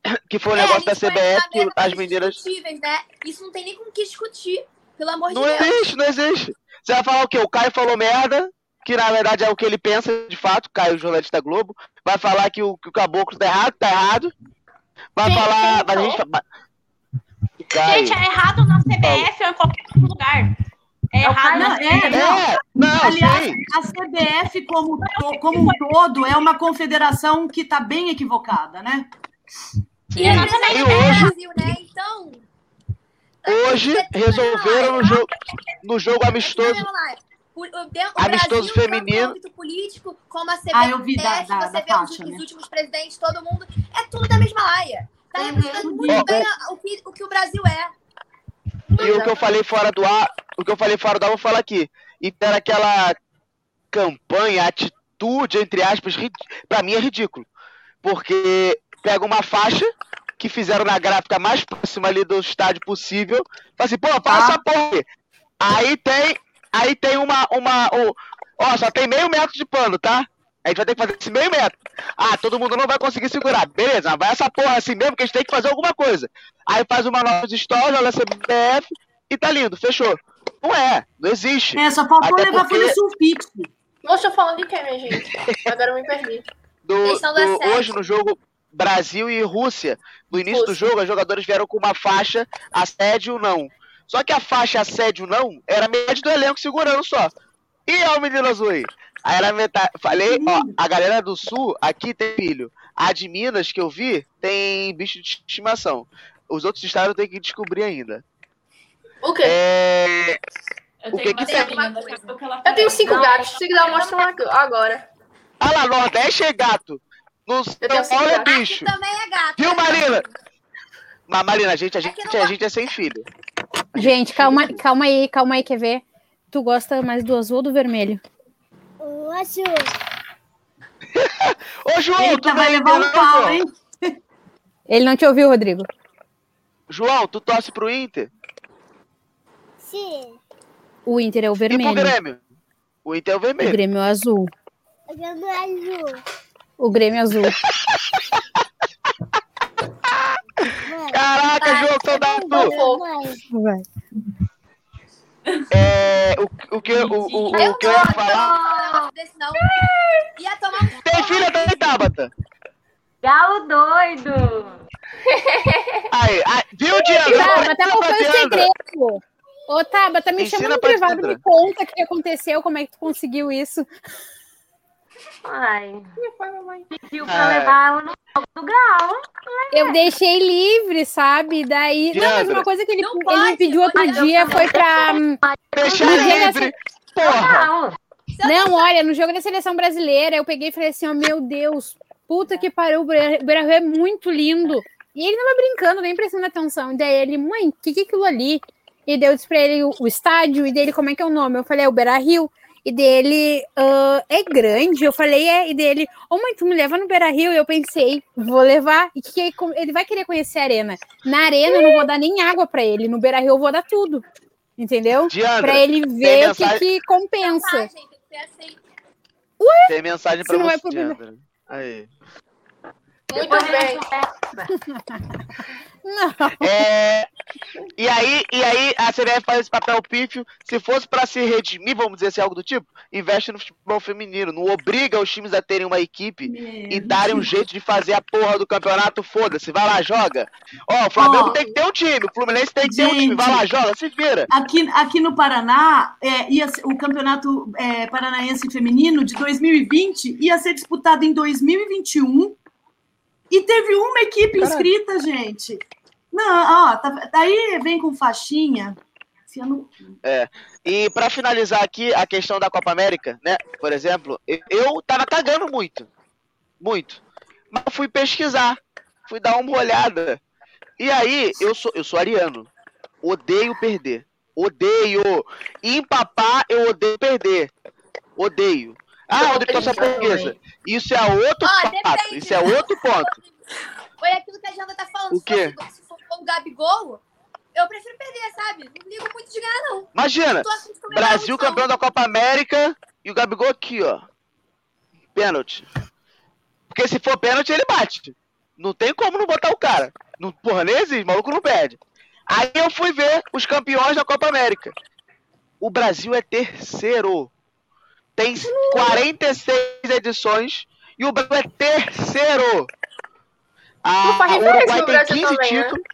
<coughs> Que foi um é, negócio da CBF, que as meninas. Né? Isso não tem nem com o que discutir, pelo amor não de Deus. Não existe, não existe. Você vai falar o quê? O Caio falou merda, que na verdade é o que ele pensa de fato, Caio, jornalista Globo, vai falar que o, que o caboclo tá errado, tá errado. Vai gente, falar. Mas a gente, gente, é errado na CBF ou em qualquer outro lugar. É errado não, na é, não. É, não, Aliás, sim. a CBF como, como um todo é uma confederação que está bem equivocada, né? E exatamente E é hoje- Brasil, né? Então. Hoje resolveram no jogo, no jogo amistoso. O, Brasil feminino. um âmbito político, como a CBF, Ah, eu vi da- da- você da vê faixa, os, né? os últimos presidentes, todo mundo, é tudo da mesma laia. Tá representando muito Ó, bem o, que, o que o Brasil é. E o que eu falei fora do ar, o que eu falei fora do ar, eu vou falar aqui. E era aquela campanha, atitude, entre aspas, rid... pra mim é ridículo. Porque pega uma faixa que fizeram na gráfica mais próxima ali do estádio possível, fala assim, pô, passa a porra aí. Aí tem, aí tem uma, uma, o- ó, só tem meio metro de pano, tá? A gente vai ter que fazer esse meio metro. Ah, todo mundo não vai conseguir segurar. Beleza, vai essa porra assim mesmo, que a gente tem que fazer alguma coisa. Aí faz uma nova história, olha a CBF e tá lindo, fechou. Não é, não existe. É, só faltou Até levar porque- folha sulfite. Tá falando de quê, minha gente? Agora eu me perdi. do, do do- hoje no jogo Brasil e Rússia, no início do Rússia. jogo, os jogadores vieram com uma faixa assédio não. Só que a faixa assédio não era metade do elenco segurando só. E ó, o menino azul aí. Aí era metade. Falei, ó, a galera do sul aqui tem filho. A de Minas, que eu vi, tem bicho de estimação. Os outros estados eu tenho que descobrir ainda. O quê? É... O que que tem? Eu tenho cinco gatos. Se quiser, eu mostro um aqui- agora. Ah lá, Nordeste é gato. No São Paulo é bicho. Também é gato. Viu? Marina? Mas, Marina, a gente, a É gente, não a gente é sem filho. Gente, calma, calma aí, calma aí, quer ver? Tu gosta mais do azul ou do vermelho? O azul. Ô, João, Eita, tu vai levar um pau, João? hein? Ele não te ouviu, Rodrigo? João, tu torce pro Inter? Sim. O Inter é o E pro vermelho. Grêmio? O Inter é o O vermelho. Grêmio é o azul. O grama é azul. O Grêmio é azul. <laughs> Caraca, João, que saudade. É, o, o que, o, o, o, Eu que eu ia falar... não, desse não. Ia tomar um Tem filha também, Tabata? Galo doido! Aí, aí, viu, Diandra? Tabata, Ensina qual pra foi o segredo? Ô, Tabata, me Ensina chama no privado, me conta o que aconteceu, como é que tu conseguiu isso. Ai, pediu pra Ai. levar ela no jogo do. Eu deixei livre, sabe? Daí. Não, mas uma coisa que ele, Não ele pode, me pediu outro pode. dia foi pra. Deixar dia livre. Porra. Não, olha, no jogo da seleção brasileira, eu peguei e falei assim: ó, meu Deus, puta que pariu, o Beira é muito lindo. E ele tava brincando, nem prestando atenção. E daí ele, mãe, o que, que é aquilo ali? E daí eu disse pra ele o, o estádio, e dele, como é que é o nome? Eu falei, é o Beira Rio. E dele, "Ah, é grande? Eu falei, é. E dele, ô mãe, tu me leva no Beira Rio? E eu pensei, vou levar. E que ele vai querer conhecer a arena. Na arena eu não vou dar nem água pra ele, no Beira Rio eu vou dar tudo. Entendeu? Pra ele ver o que, mensagem- que compensa. Tem que ser assim. Tem mensagem pra você, é pro bebê. Diandra. Aí. Muito Depois bem. Não. É, e aí, e aí a CBF faz esse papel pífio. Se fosse pra se redimir, vamos dizer assim, algo do tipo, investe no futebol feminino. Não obriga os times a terem uma equipe e darem um jeito de fazer a porra do campeonato. Foda-se, vai lá, joga. Ó, o Flamengo Ó, tem que ter um time, o Fluminense tem que ter um time. gente. Vai lá, joga, se vira. Aqui, aqui no Paraná, é, ia ser- o Campeonato é, Paranaense Feminino de 2020 ia ser disputado em 2021 e teve uma equipe inscrita, gente. Não, ó, tá, daí vem com faixinha. Ano- E pra finalizar aqui a questão da Copa América, né? Por exemplo, eu, tava cagando muito. Muito. Mas eu fui pesquisar, fui dar uma olhada. E aí, eu sou, eu sou ariano. Odeio perder. Odeio. E empapar, eu odeio perder. Odeio. Ah, torce a portuguesa. Isso é outro fato. depende. Isso é outro ponto. <laughs> Foi aquilo que a Janda tá falando. O Se quê? Se for o Gabigol, eu prefiro perder, sabe? Não ligo muito de ganhar, não. Imagina, Não Brasil campeão da Copa América e o Gabigol aqui, ó. Pênalti. Porque se for pênalti, ele bate. Não tem como não botar o cara. Não, porra, nem existe, o maluco não perde. Aí eu fui ver os campeões da Copa América. O Brasil é terceiro. Tem 46 edições e o Brasil é terceiro. A, Não faz o Uruguai tem Brasil 15 também, né? títulos.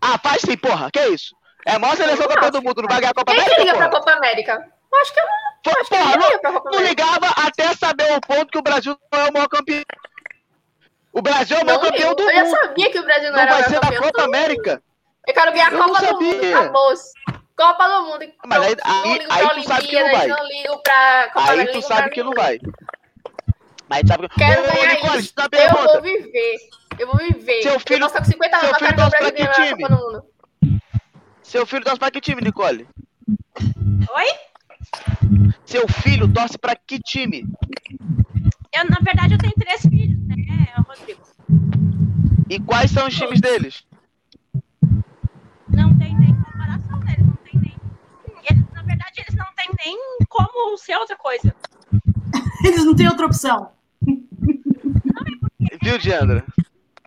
Ah, faz sim, porra. Que isso? É a maior seleção Não acho. do mundo. Não vai ganhar a Copa Quem que América, liga pra porra? Copa América? Eu acho que eu não, acho porra, eu não não, liga pra não ligava até saber o ponto que o Brasil não é o maior campeão. O Brasil é o maior Não campeão ligo. do Eu já mundo. sabia que o Brasil não, Não era vai o ser da campeão. Copa América. Eu quero ganhar a Eu não Copa do Mundo, acabou. Copa do Mundo. Mas aí- não aí- ligo aí pra tu sabe que não Olimpíadas, vai. não ligo pra Copa Aí tu sabe que não vai. Mas sabe que. Quero Ô, Nicole, uma Eu pergunta. vou viver. Eu vou viver. Seu filho- eu estar com 50 anos, seu eu filho torce pra que time? Copa do Mundo. Seu filho torce pra que time, Nicole? Oi? Seu filho torce pra que time? Eu, na verdade, eu tenho três filhos, né, Rodrigo? E quais são os times deles? Não tem nem comparação deles, não tem nem. Eles, na verdade, eles não têm nem como ser outra coisa. <laughs> Eles não têm outra opção. Viu, Diandra?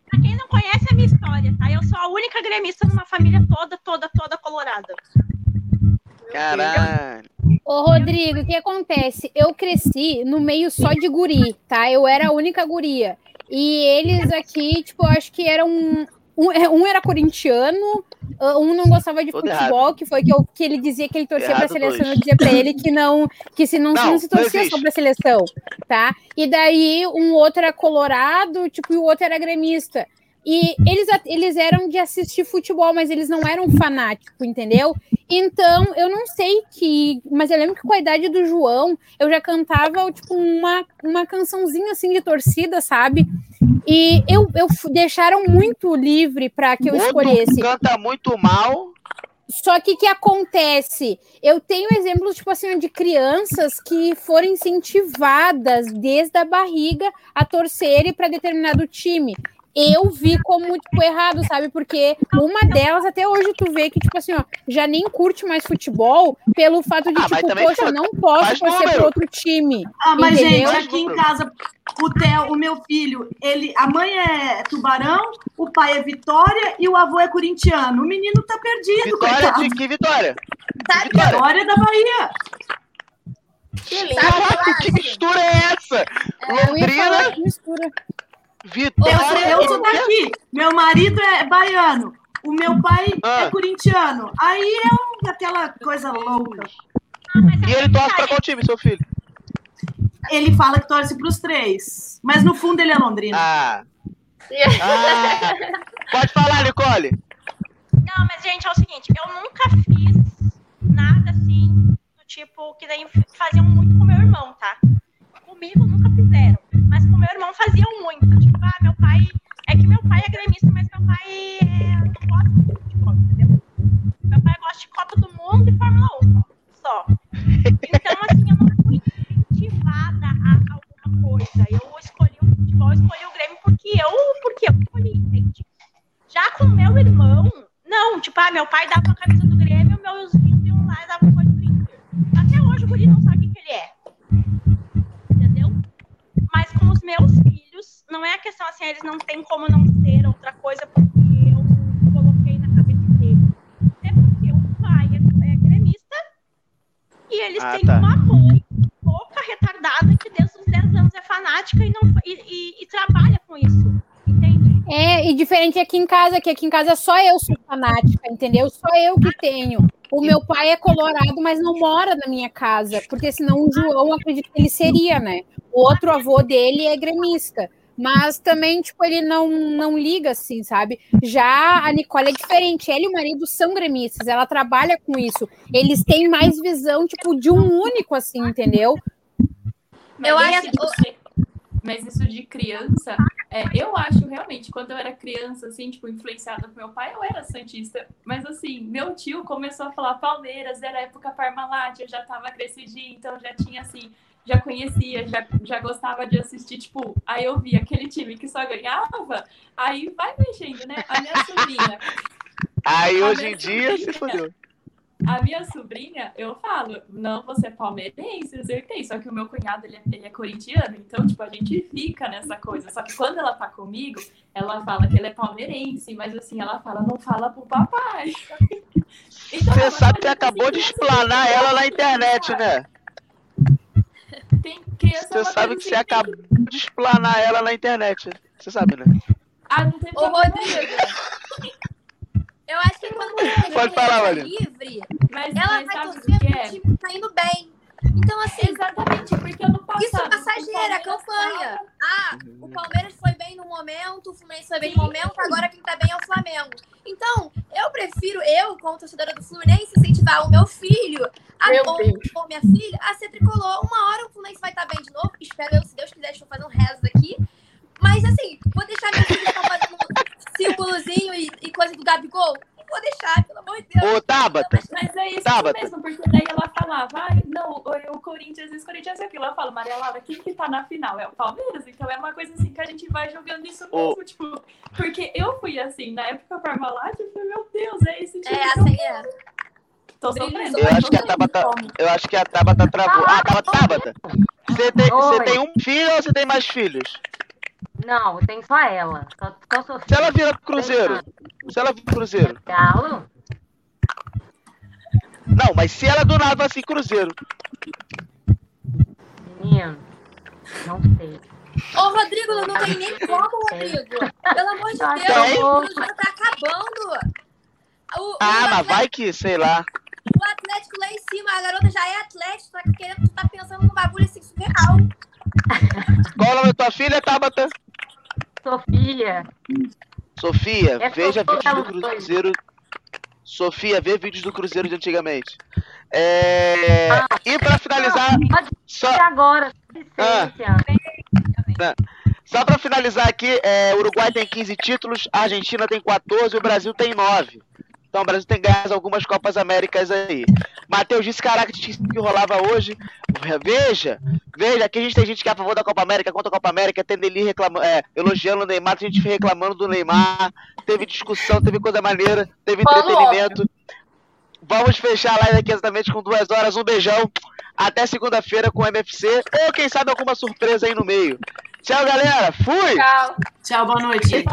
Pra quem não conhece a minha história, tá? Eu sou a única gremista numa família toda, toda, toda colorada. Caralho. Ô, Rodrigo, o que acontece? Eu cresci no meio só de guri, tá? Eu era a única guria. E eles aqui, tipo, eu acho que eram. Um, um era corintiano, Uh, um não gostava de futebol, errado. que foi que, eu, que ele dizia que ele torcia Errado pra seleção. Eu dizia pra ele que não, que se não, Não, não se não torcia existe. só pra seleção, tá? E daí um outro era colorado, tipo, e o outro era gremista. E eles, a- eles eram de assistir futebol, mas eles não eram fanáticos, entendeu? Então, eu não sei que. Mas eu lembro que com a idade do João, eu já cantava, tipo, uma, uma cançãozinha assim de torcida, sabe? E eu, eu deixaram muito livre para que eu Outro escolhesse. canta muito mal. Só que o que acontece? Eu tenho exemplos, tipo assim, de crianças que foram incentivadas desde a barriga a torcerem para determinado time. Eu vi como, tipo, errado, sabe? Porque uma delas, até hoje, tu vê que, tipo assim, ó, já nem curte mais futebol pelo fato de, Ah, tipo, poxa, não posso torcer para outro time. Ah, mas Entendeu? gente, aqui em casa, o Theo, o meu filho, ele, a mãe é tubarão, o pai é Vitória e o avô é corintiano. O menino tá perdido, Vitória coitado. de que vitória? Sabe, Vitória. Vitória da Bahia. Que lindo. Caraca, que mistura é essa? Eu falar Londrina, que mistura. Vitória. Eu e sou o quê? daqui. Meu marido é baiano. O meu pai Ah. é corintiano. Aí é um- aquela coisa louca. E ele torce pra qual time, seu filho? Ele fala que torce pros três. Mas no fundo ele é londrina. Ah. Ah. Pode falar, Nicole. Não, mas, gente, é o seguinte, eu nunca fiz nada assim, do tipo, que daí faziam muito com meu irmão, tá? Comigo nunca fizeram. Mas com meu irmão faziam muito. Tipo, ah, meu pai. É que meu pai é gremista, mas meu pai é... não gosta de futebol, entendeu? Meu pai gosta de Copa do Mundo e Fórmula 1. Só. Então, assim, Eu escolhi o futebol, eu escolhi o Grêmio porque eu, porque eu escolhi, entende? Já com meu irmão, não, tipo, ah, meu pai dava a camisa do Grêmio, meus vinhos iam lá e davam coisa do Inter. Até hoje o guri não sabe o que, que ele é. Entendeu? Mas com os meus filhos, não é a questão assim, eles não têm como não ser outra coisa porque eu coloquei na cabeça dele. É porque o pai é, é gremista e eles Ah, têm tá. uma mãe louca, retardada, que desde fanática e, não, e, e- e trabalha com isso. Entende? É, e diferente aqui em casa, que aqui em casa só eu sou fanática, entendeu? Só eu que tenho. O meu pai é colorado, mas não mora na minha casa, porque senão o João acredito que ele seria, né? O outro avô dele é gremista. Mas também, tipo, ele não, não liga assim, sabe? Já a Nicole é diferente. Ela e o marido são gremistas, ela trabalha com isso. Eles têm mais visão, tipo, de um único, assim, entendeu? Eu acho- de ser- Mas isso de criança, é, eu acho realmente, quando eu era criança, assim, tipo, influenciada por meu pai, eu era santista. Mas assim, meu tio começou a falar Palmeiras, era época Parmalat, eu já tava crescidinha, então já tinha assim, já conhecia, já, já gostava de assistir, tipo, aí eu via aquele time que só ganhava, aí vai mexendo, né? A minha sobrinha. Aí A hoje em dia se fodeu. A minha sobrinha, eu falo, não, você é palmeirense, eu acertei. Só que o meu cunhado, ele é, ele é corintiano, então, tipo, a gente fica nessa coisa. Só que quando ela tá comigo, ela fala que ele é palmeirense, mas assim, ela fala, não fala pro papai. <laughs> Então, Você sabe que acabou de assim, explanar ela na internet, né? Tem criança Você sabe que você assim, acabou de explanar ela na internet. Você sabe, né? Ah, não tem Ô, problema. Rodrigo. Eu acho que quando você Pode Maria. livre, Mas, ela mas vai torcer pro é? time tá indo bem. Então, assim, Exatamente, porque ano passado... isso é passageira, campanha. tava- Ah, o Palmeiras foi bem no momento, o Fluminense foi bem no momento, agora quem tá bem é o Flamengo. Então, eu prefiro, eu, como torcedora do Fluminense, incentivar o meu filho, a, Meu ou, Deus. ou minha filha, a ser tricolor. Uma hora o Fluminense vai estar bem de novo, espero eu, se Deus quiser, estou fazendo rezo aqui. Mas, assim, vou deixar minha filha ficar círculozinho e, e coisa do Gabigol? Não vou deixar, pelo amor de Deus. Ô, Tabata, Mas é isso Tabata. mesmo, porque daí ela falava, ai, não, o, Corinthians, esse Corinthians é aquilo. Ela fala, Maria Laura, quem que tá na final? É o Palmeiras? Então é uma coisa assim que a gente vai jogando isso Ô. mesmo, tipo, porque eu fui assim, na época Parmalat, eu falei, meu Deus, é esse time É, assim é. tô brilho sofrendo. eu acho que a Tabata. Eu acho que a Tabata travou. Ah, Tabata, Tabata. Você tem, você tem um filho ou você tem mais filhos? Não, tem só ela. Só, só sou Se ela vira Cruzeiro. Se ela vira Cruzeiro. Galo? Não, mas se ela do nada assim, Cruzeiro. Menino, não sei. Ô, Rodrigo, não tem nem como, Rodrigo. Pelo amor de Ah, Deus, tá o. Cruzeiro tá acabando. O, Ah, o mas Atlético, vai que, sei lá. o Atlético lá em cima, a garota já é Atlético, tá querendo, tá pensando num bagulho assim surreal. Qual o nome da tua filha, Tabata? Sofia. Sofia, É veja vídeos do. Cruzeiro. Sofia, vê vídeos do Cruzeiro de antigamente. É... E pra finalizar, Pode só, agora, Ah. licença. só pra finalizar aqui, é, o Uruguai tem 15 títulos, a Argentina tem 14 e o Brasil tem 9. Então o Brasil tem ganhado algumas Copas Américas aí. Matheus disse, caraca, tinha que rolava hoje. Veja, veja, aqui a gente tem gente que é a favor da Copa América, contra a Copa América, tem Deli reclamando, é, elogiando o Neymar, tem gente reclamando do Neymar, teve discussão, teve coisa maneira, teve entretenimento. Vamos fechar a live aqui exatamente com duas horas. Um beijão. Até segunda-feira com o MFC. Ou quem sabe alguma surpresa aí no meio. Tchau, galera. Fui! Tchau. Tchau, boa noite.